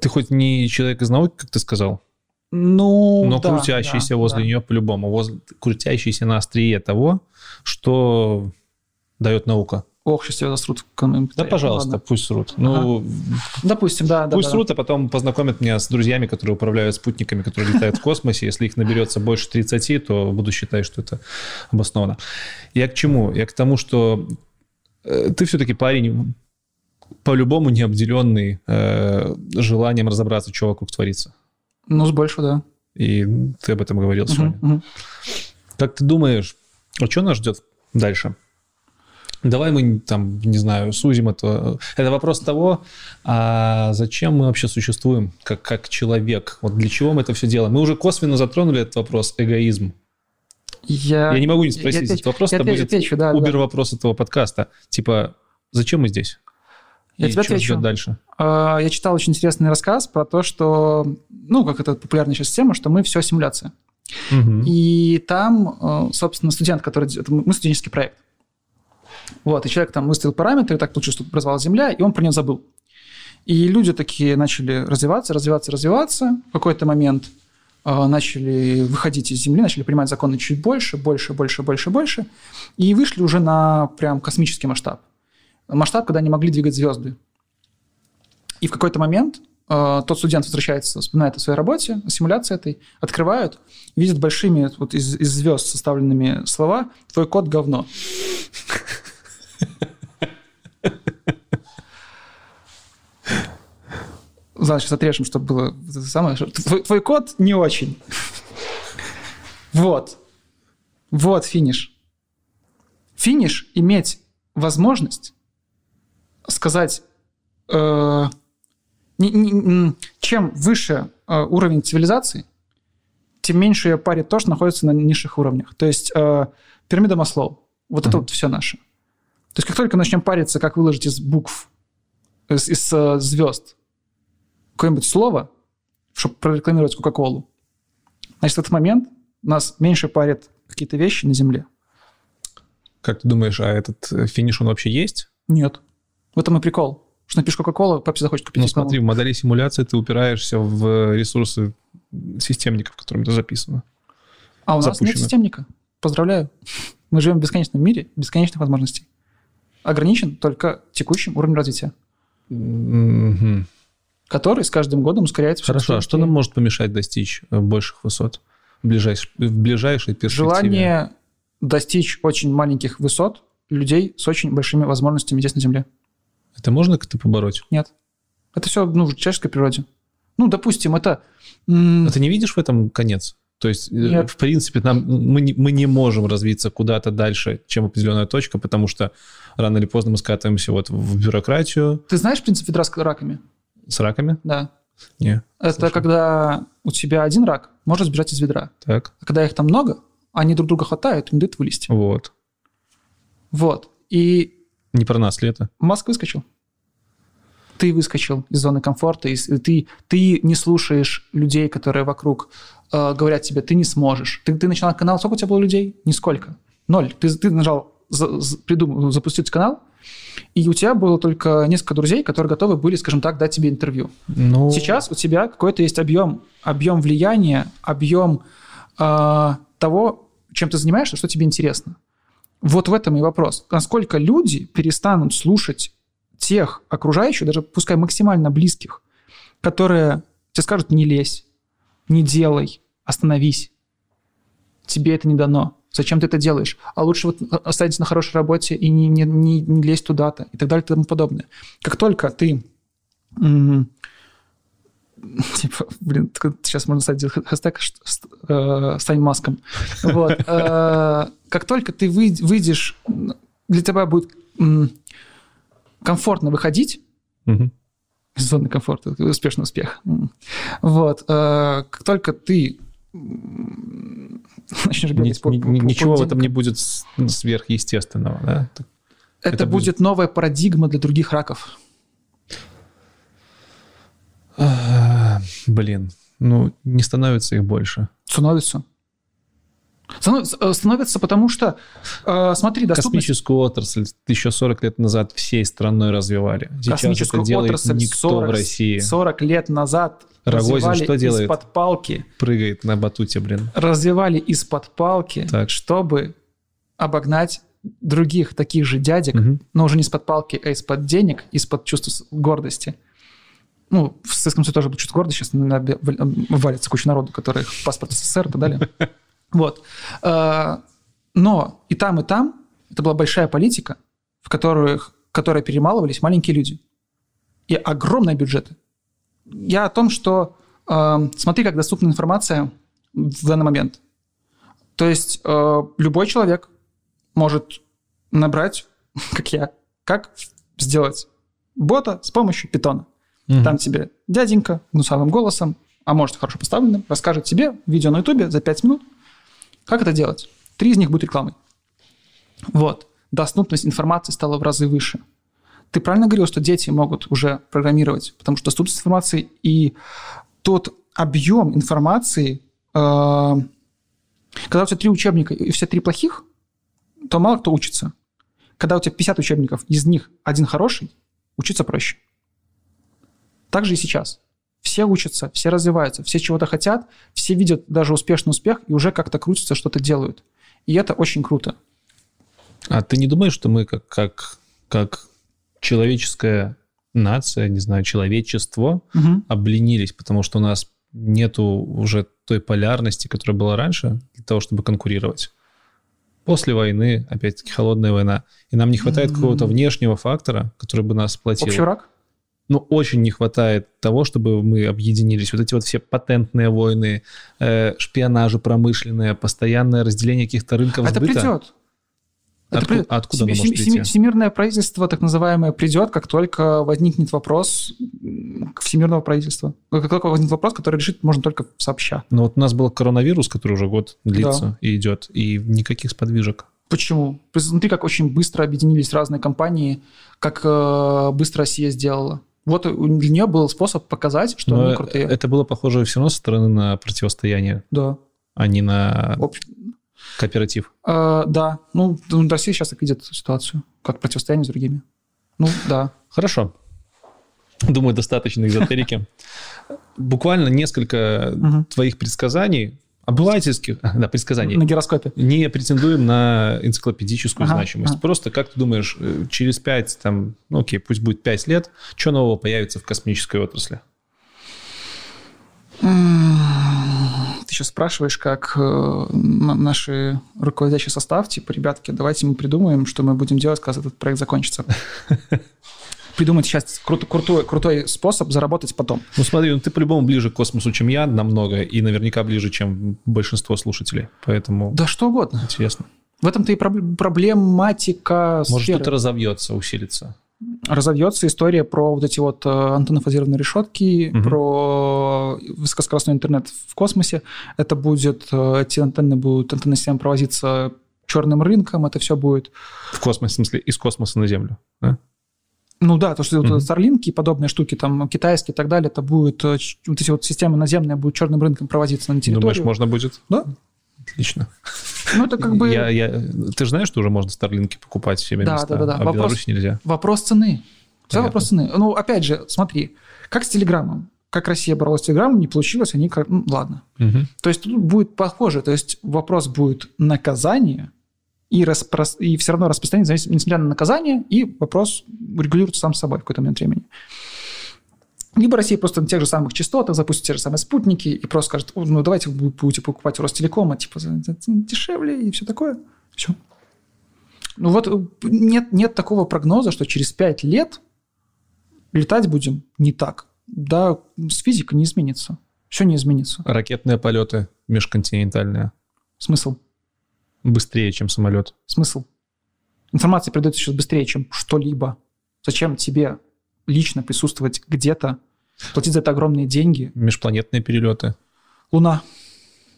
ты хоть не человек из науки, как ты сказал, ну, но да, крутящийся да, возле да. нее по-любому, возле, крутящийся на острие того, что дает наука. Ох, сейчас тебя засрут. Да, пожалуйста, Ладно. пусть срут. Ну, ага. Допустим, да. Пусть да, срут, да. а потом познакомят меня с друзьями, которые управляют спутниками, которые летают в космосе. Если их наберется больше 30, то буду считать, что это обосновано. Я к чему? Я к тому, что э, ты все-таки парень по-любому не обделенный э, желанием разобраться, что вокруг творится. Ну, с больше, да. И ты об этом говорил uh-huh, сегодня. Uh-huh. Как ты думаешь, а что нас ждет дальше? Давай мы там, не знаю, сузим это. Это вопрос того, а зачем мы вообще существуем как, как человек? Вот для чего мы это все делаем? Мы уже косвенно затронули этот вопрос эгоизм. Я, я не могу не спросить я, этот вопрос, я это отвечу, будет отвечу, да, убер-вопрос да. этого подкаста. Типа, зачем мы здесь? Я И тебе отвечу. дальше? А, Я читал очень интересный рассказ про то, что, ну, как это популярная сейчас тема, что мы все симуляция. Мгм. И там, э, собственно, студент, который... Мы студенческий проект. Вот, и человек там выставил параметры, так получилось, что образовалась Земля, и он про нее забыл. И люди такие начали развиваться, развиваться, развиваться. В какой-то момент э, начали выходить из Земли, начали принимать законы чуть больше, больше, больше, больше, больше. И вышли уже на прям космический масштаб. Масштаб, когда они могли двигать звезды. И в какой-то момент э, тот студент возвращается, вспоминает о своей работе, о симуляции этой, открывают, видят большими вот из, из звезд составленными слова «Твой код – говно». Ладно, сейчас отрежем, чтобы было это самое. Твой, твой код не очень. Вот. Вот финиш. Финиш – иметь возможность сказать, э, не- не- чем выше э, уровень цивилизации, тем меньше ее парит то, что находится на низших уровнях. То есть э, пирамида Маслоу. Вот это Мгм. вот все наше. То есть как только начнем париться, как выложить из букв, из, из, э, звезд какое-нибудь слово, чтобы прорекламировать Кока-Колу, значит, в этот момент нас меньше парят какие-то вещи на Земле. Как ты думаешь, а этот э, финиш, он вообще есть? Нет. В этом и прикол. Что напишешь Кока-Колу, Пепси захочет купить Ну, смотри, в модели симуляции ты упираешься в ресурсы системников, которыми это записано. А у нас нет системника. Поздравляю. Мы живем в бесконечном мире, бесконечных возможностей. Ограничен только текущим уровнем развития, Мгм. который с каждым годом ускоряется. Хорошо, а что нам может помешать достичь э, больших высот в ближайшей, в ближайшей перспективе? Желание достичь очень маленьких высот людей с очень большими возможностями здесь на Земле. Это можно как-то побороть? Нет. Это все ну, в человеческой природе. Ну, допустим, это... А ты не видишь в этом конец? То есть, э, Нет. в принципе, нам, мы, не, мы не можем развиться куда-то дальше, чем определенная точка, потому что рано или поздно мы скатываемся вот в бюрократию Ты знаешь принцип ведра с раками? с раками. Да. Не, Это слышал. когда у тебя один рак может сбежать из ведра. Так, А когда их там много, они друг друга хватают, им дают вылезти. вот. Вот. И Не про нас ли это? Маск выскочил. Ты выскочил из зоны комфорта, и ты, ты не слушаешь людей, которые вокруг э, говорят тебе, ты не сможешь. Ты, ты начинал канал, сколько у тебя было людей? Нисколько. Ноль. Ты, ты нажал за- за- придумал, запустить канал, и у тебя было только несколько друзей, которые готовы были, скажем так, дать тебе интервью. Ну, Сейчас у тебя какой-то есть объем, объем влияния, объем э, того, чем ты занимаешься, что тебе интересно. Вот в этом и вопрос. Насколько люди перестанут слушать тех окружающих, даже пускай максимально близких, которые тебе скажут «не лезь», «не делай», «остановись». Тебе это не дано. Зачем ты это делаешь? А лучше вот оставаться на хорошей работе и не, не, не, не лезть туда-то и так далее и тому подобное. Как только ты типа, блин, сейчас можно ставить хэштег э, «Стань маском». Вот. Э, Как только ты вы- выйдешь, для тебя будет комфортно выходить мгм. из зоны комфорта, успешный успех. Вот. э, Как только ты начнешь Ни- бегать по- ни- по- по ничего в деньгам, этом не будет с- сверхъестественного, да? Это, это будет- будет новая парадигма для других раков. А, Блин, ну не становится их больше. Становится. Становится, э, становится, потому что, э, смотри, доступность... Космическую отрасль еще 40 лет назад всей страной развивали. Сейчас космическую это делает отрасль никто 40, в России. 40 лет назад Рогозин что делает? из-под палки, Прыгает на батуте, блин. развивали из-под палки, Так. чтобы обогнать других таких же дядек, Мгм. но уже не из-под палки, а из-под денег, из-под чувства гордости. Ну, в Советском Союзе тоже было чувство гордости, сейчас вал- валится куча народу, которых паспорт СССР и так далее. Вот. А, Но и там, и там это была большая политика, в которых, в которой перемалывались маленькие люди. И огромные бюджеты. Я о том, что э, смотри, как доступна информация в данный момент. То есть э, любой человек может набрать, как я, как сделать бота с помощью питона. Мгм. Там тебе дяденька гнусавым голосом, а может хорошо поставленным, расскажет тебе видео на ютубе за 5 минут, как это делать. Три из них будут рекламой. Вот. Доступность информации стала в разы выше. Ты правильно говорил, что дети могут уже программировать, потому что доступность информации и тот объем информации, э, когда у тебя три учебника и все три плохих, то мало кто учится. Когда у тебя 50 учебников, из них один хороший, учиться проще. Так же и сейчас. Все учатся, все развиваются, все чего-то хотят, все видят даже успешный успех и уже как-то крутятся, что-то делают. И это очень круто. А ты не думаешь, что мы как, как, как человеческая нация, не знаю, человечество Мгм. обленились, потому что у нас нету уже той полярности, которая была раньше, для того, чтобы конкурировать. После войны, опять-таки, холодная война. И нам не хватает какого-то внешнего фактора, который бы нас сплотил. Общий враг? Ну, очень не хватает того, чтобы мы объединились. Вот эти вот все патентные войны, э, шпионажи промышленные, постоянное разделение каких-то рынков Это сбыта. придет. Это Отку- придет. откуда оно может прийти? Всемирное правительство, так называемое, придет, как только возникнет вопрос м, всемирного правительства. Как только возникнет вопрос, который решить можно только сообща. Но вот у нас был коронавирус, который уже год длится и идет, и никаких сподвижек. Почему? Смотри, как очень быстро объединились разные компании, как э, быстро Россия сделала. Вот у- для нее был способ показать, что Но они крутые. это было похоже все равно со стороны на противостояние, Да. а не на В общем, кооператив. э, да. Ну, м, Россия сейчас так видит ситуацию, как противостояние с другими. Ну, да. Хорошо. Думаю, достаточно эзотерики. Буквально несколько твоих предсказаний, обывательских, да, предсказаний, На гироскопе. не претендуем на энциклопедическую Ага, значимость. ага. Просто, как ты думаешь, э, через 5, там, ну окей, пусть будет 5 лет, что нового появится в космической отрасли? Ты сейчас спрашиваешь, как э, наши руководящий состав, типа, ребятки, давайте мы придумаем, что мы будем делать, когда этот проект закончится. Придумать сейчас кру- крутой, крутой способ заработать потом. Ну смотри, ну ты по-любому ближе к космосу, чем я, намного, и наверняка ближе, чем большинство слушателей. Поэтому Да что угодно. интересно. В этом-то и проб- проблематика Может, сферы. что-то разовьется, усилится. разовьется история про вот эти вот э, антеннофазированные решетки, Мгм. про высокоскоростной интернет в космосе. Это будет, э, эти антенны будут, антенны системы провозиться черным рынком, это все будет В космосе, в смысле, из космоса на Землю. да? Ну да, то, что Мгм. вот Starlink и подобные штуки, там, китайские и так далее, это будет, э, вот эти вот системы наземные будут черным рынком проводиться на территорию. Думаешь, можно будет? Да. Отлично. Ну, это как бы Я, я, ты же знаешь, что уже можно Старлинки покупать в себе Да, места, да, да, да. а в Вопрос- Беларуси нельзя. вопрос цены. Все вопрос цены. Ну, опять же, смотри, как с Телеграмом. Как Россия боролась с Телеграмом, не получилось, они как... Ну, ладно. Мгм. То есть тут будет похоже. То есть вопрос будет наказания и, распрос... и все равно распространение, несмотря на наказание, и вопрос регулируется сам собой в какой-то момент времени. Либо Россия просто на тех же самых частотах запустит те же самые спутники и просто скажет, «О, ну давайте вы будете покупать у Ростелекома, типа дешевле и все такое. Все. Ну вот э, нет, нет такого прогноза, что через 5 лет летать будем не так. Да, с физикой не изменится. Все не изменится. Ракетные полеты межконтинентальные. Смысл? Быстрее, чем самолет. Смысл? Информация передается сейчас быстрее, чем что-либо. Зачем тебе лично присутствовать где-то, платить за это огромные деньги? Межпланетные перелеты. Луна.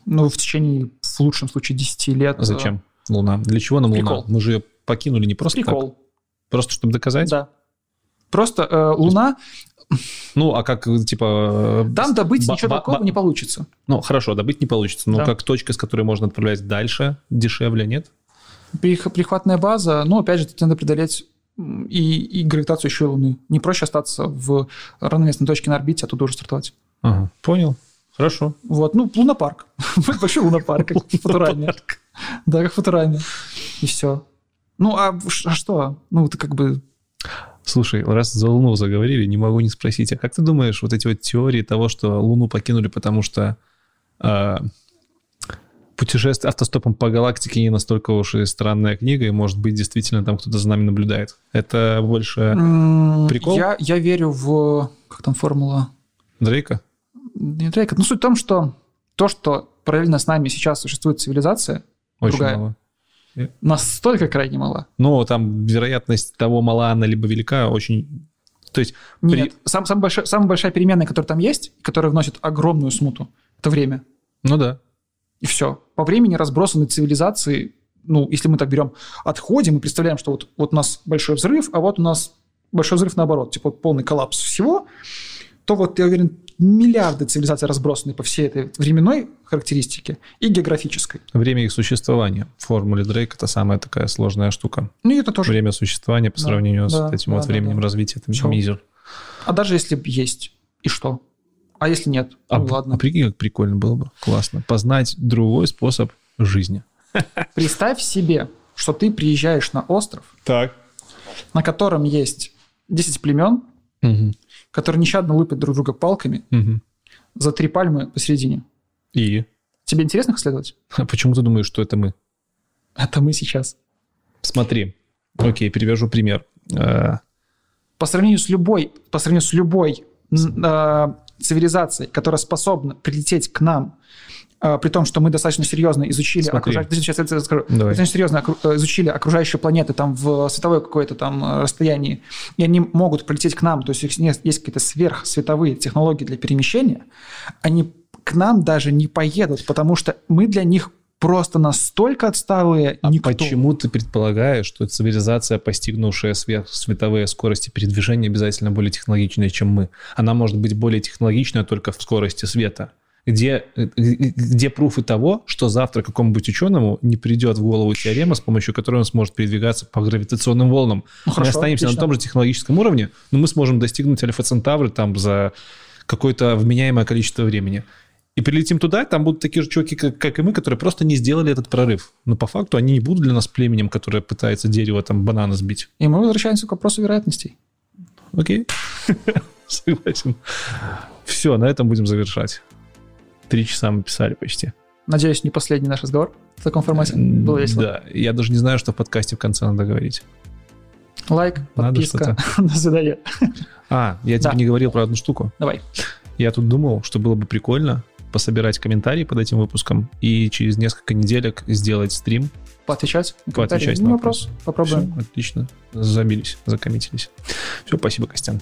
Ну, в течение, в лучшем случае, 10 лет. А Зачем? Луна. Для чего нам Прикол. Луна? Мы же ее покинули не э, просто Прикол. так. Просто чтобы доказать? Да. Просто э, Луна, Ну, а как, типа... э, там добыть ничего такого не получится. Ну, хорошо, добыть не получится. Но Да. как точка, с которой можно отправлять дальше, дешевле, нет? Перехватная база, ну, опять же, тут надо преодолеть и, и гравитацию еще и Луны. Не проще остаться в равновесной точке на орбите, а оттуда уже стартовать. Ага, понял. Хорошо. Вот, ну, лунопарк. Большой лунопарк, как в Футураме. Да, как в Футураме. И все. Ну, а, а что? Ну, это как бы... Слушай, раз за Луну заговорили, не могу не спросить, а как ты думаешь, вот эти вот теории того, что Луну покинули, потому что э, путешествие автостопом по галактике не настолько уж и странная книга, и, может быть, действительно там кто-то за нами наблюдает. Это больше Прикол? Я, я верю в... Как там формула? Дрейка? Не Дрейка. Ну, суть в том, что то, что параллельно с нами сейчас существует цивилизация, Очень Другая. мало. настолько крайне мала. Но там вероятность того, мала она либо велика, очень... То есть При- Нет, сам, самая, большая, самая большая переменная, которая там есть, которая вносит огромную смуту, это время. Ну да. И все. По времени разбросаны цивилизации, ну, если мы так берем, отходим и представляем, что вот, вот у нас большой взрыв, а вот у нас большой взрыв наоборот, типа полный коллапс всего, то вот, я уверен, миллиарды цивилизаций разбросаны по всей этой временной характеристике и географической. Время их существования. В формуле Дрейк это самая такая сложная штука. Ну, это тоже. Время существования по Да, сравнению да, с этим да, вот да, временем да. развития, это мизер. А даже если есть, и что? А если нет? А, ну, ладно. а прикинь, как прикольно было бы. Классно. Познать другой способ жизни. Представь себе, что ты приезжаешь на остров, Так. на котором есть 10 племен, Мгм. которые нещадно лупят друг друга палками Мгм. за три пальмы посередине. И? Тебе интересно их исследовать? А почему ты думаешь, что это мы? Это мы сейчас. Смотри. Окей, перевяжу пример. Э, По сравнению с любой, по сравнению с любой э, цивилизацией, которая способна прилететь к нам, э, при том, что мы достаточно серьезно изучили Смотри. окружающие, сейчас я это скажу. Давай. достаточно серьезно э, изучили окружающие планеты там в световое какое-то там э, расстоянии, и они могут прилететь к нам, то есть у них есть какие-то сверхсветовые технологии для перемещения, они к нам даже не поедут, потому что мы для них просто настолько отсталые А никто. почему ты предполагаешь, что цивилизация, постигнувшая сверхсветовые скорости передвижения, обязательно более технологичная, чем мы? Она может быть более технологичная только в скорости света. Где, э, где пруфы того, что завтра какому-нибудь ученому не придет в голову теорема, с помощью которой он сможет передвигаться по гравитационным волнам? Ну, мы хорошо, останемся на отлично. том же технологическом уровне, но мы сможем достигнуть Альфа Центавры там за какое-то вменяемое количество времени. И прилетим туда, там будут такие же чуваки, как, как и мы, которые просто не сделали этот прорыв. Но по факту они не будут для нас племенем, которое пытается дерево, там, бананы сбить. И мы возвращаемся к вопросу вероятностей. Окей. Согласен. Все, на этом будем завершать. Три часа мы писали почти. Надеюсь, не последний наш разговор в таком формате. Было весело. Да, я даже не знаю, что в подкасте в конце надо говорить. Лайк, подписка. До свидания. А, я тебе Да. не говорил про одну штуку. Давай. Я тут думал, что было бы прикольно пособирать комментарии под этим выпуском и через несколько неделек сделать стрим. Поотвечать? Поотвечать на вопрос. Попробуем. Всё, отлично. Забились, закоммитились. Все, спасибо, Костян.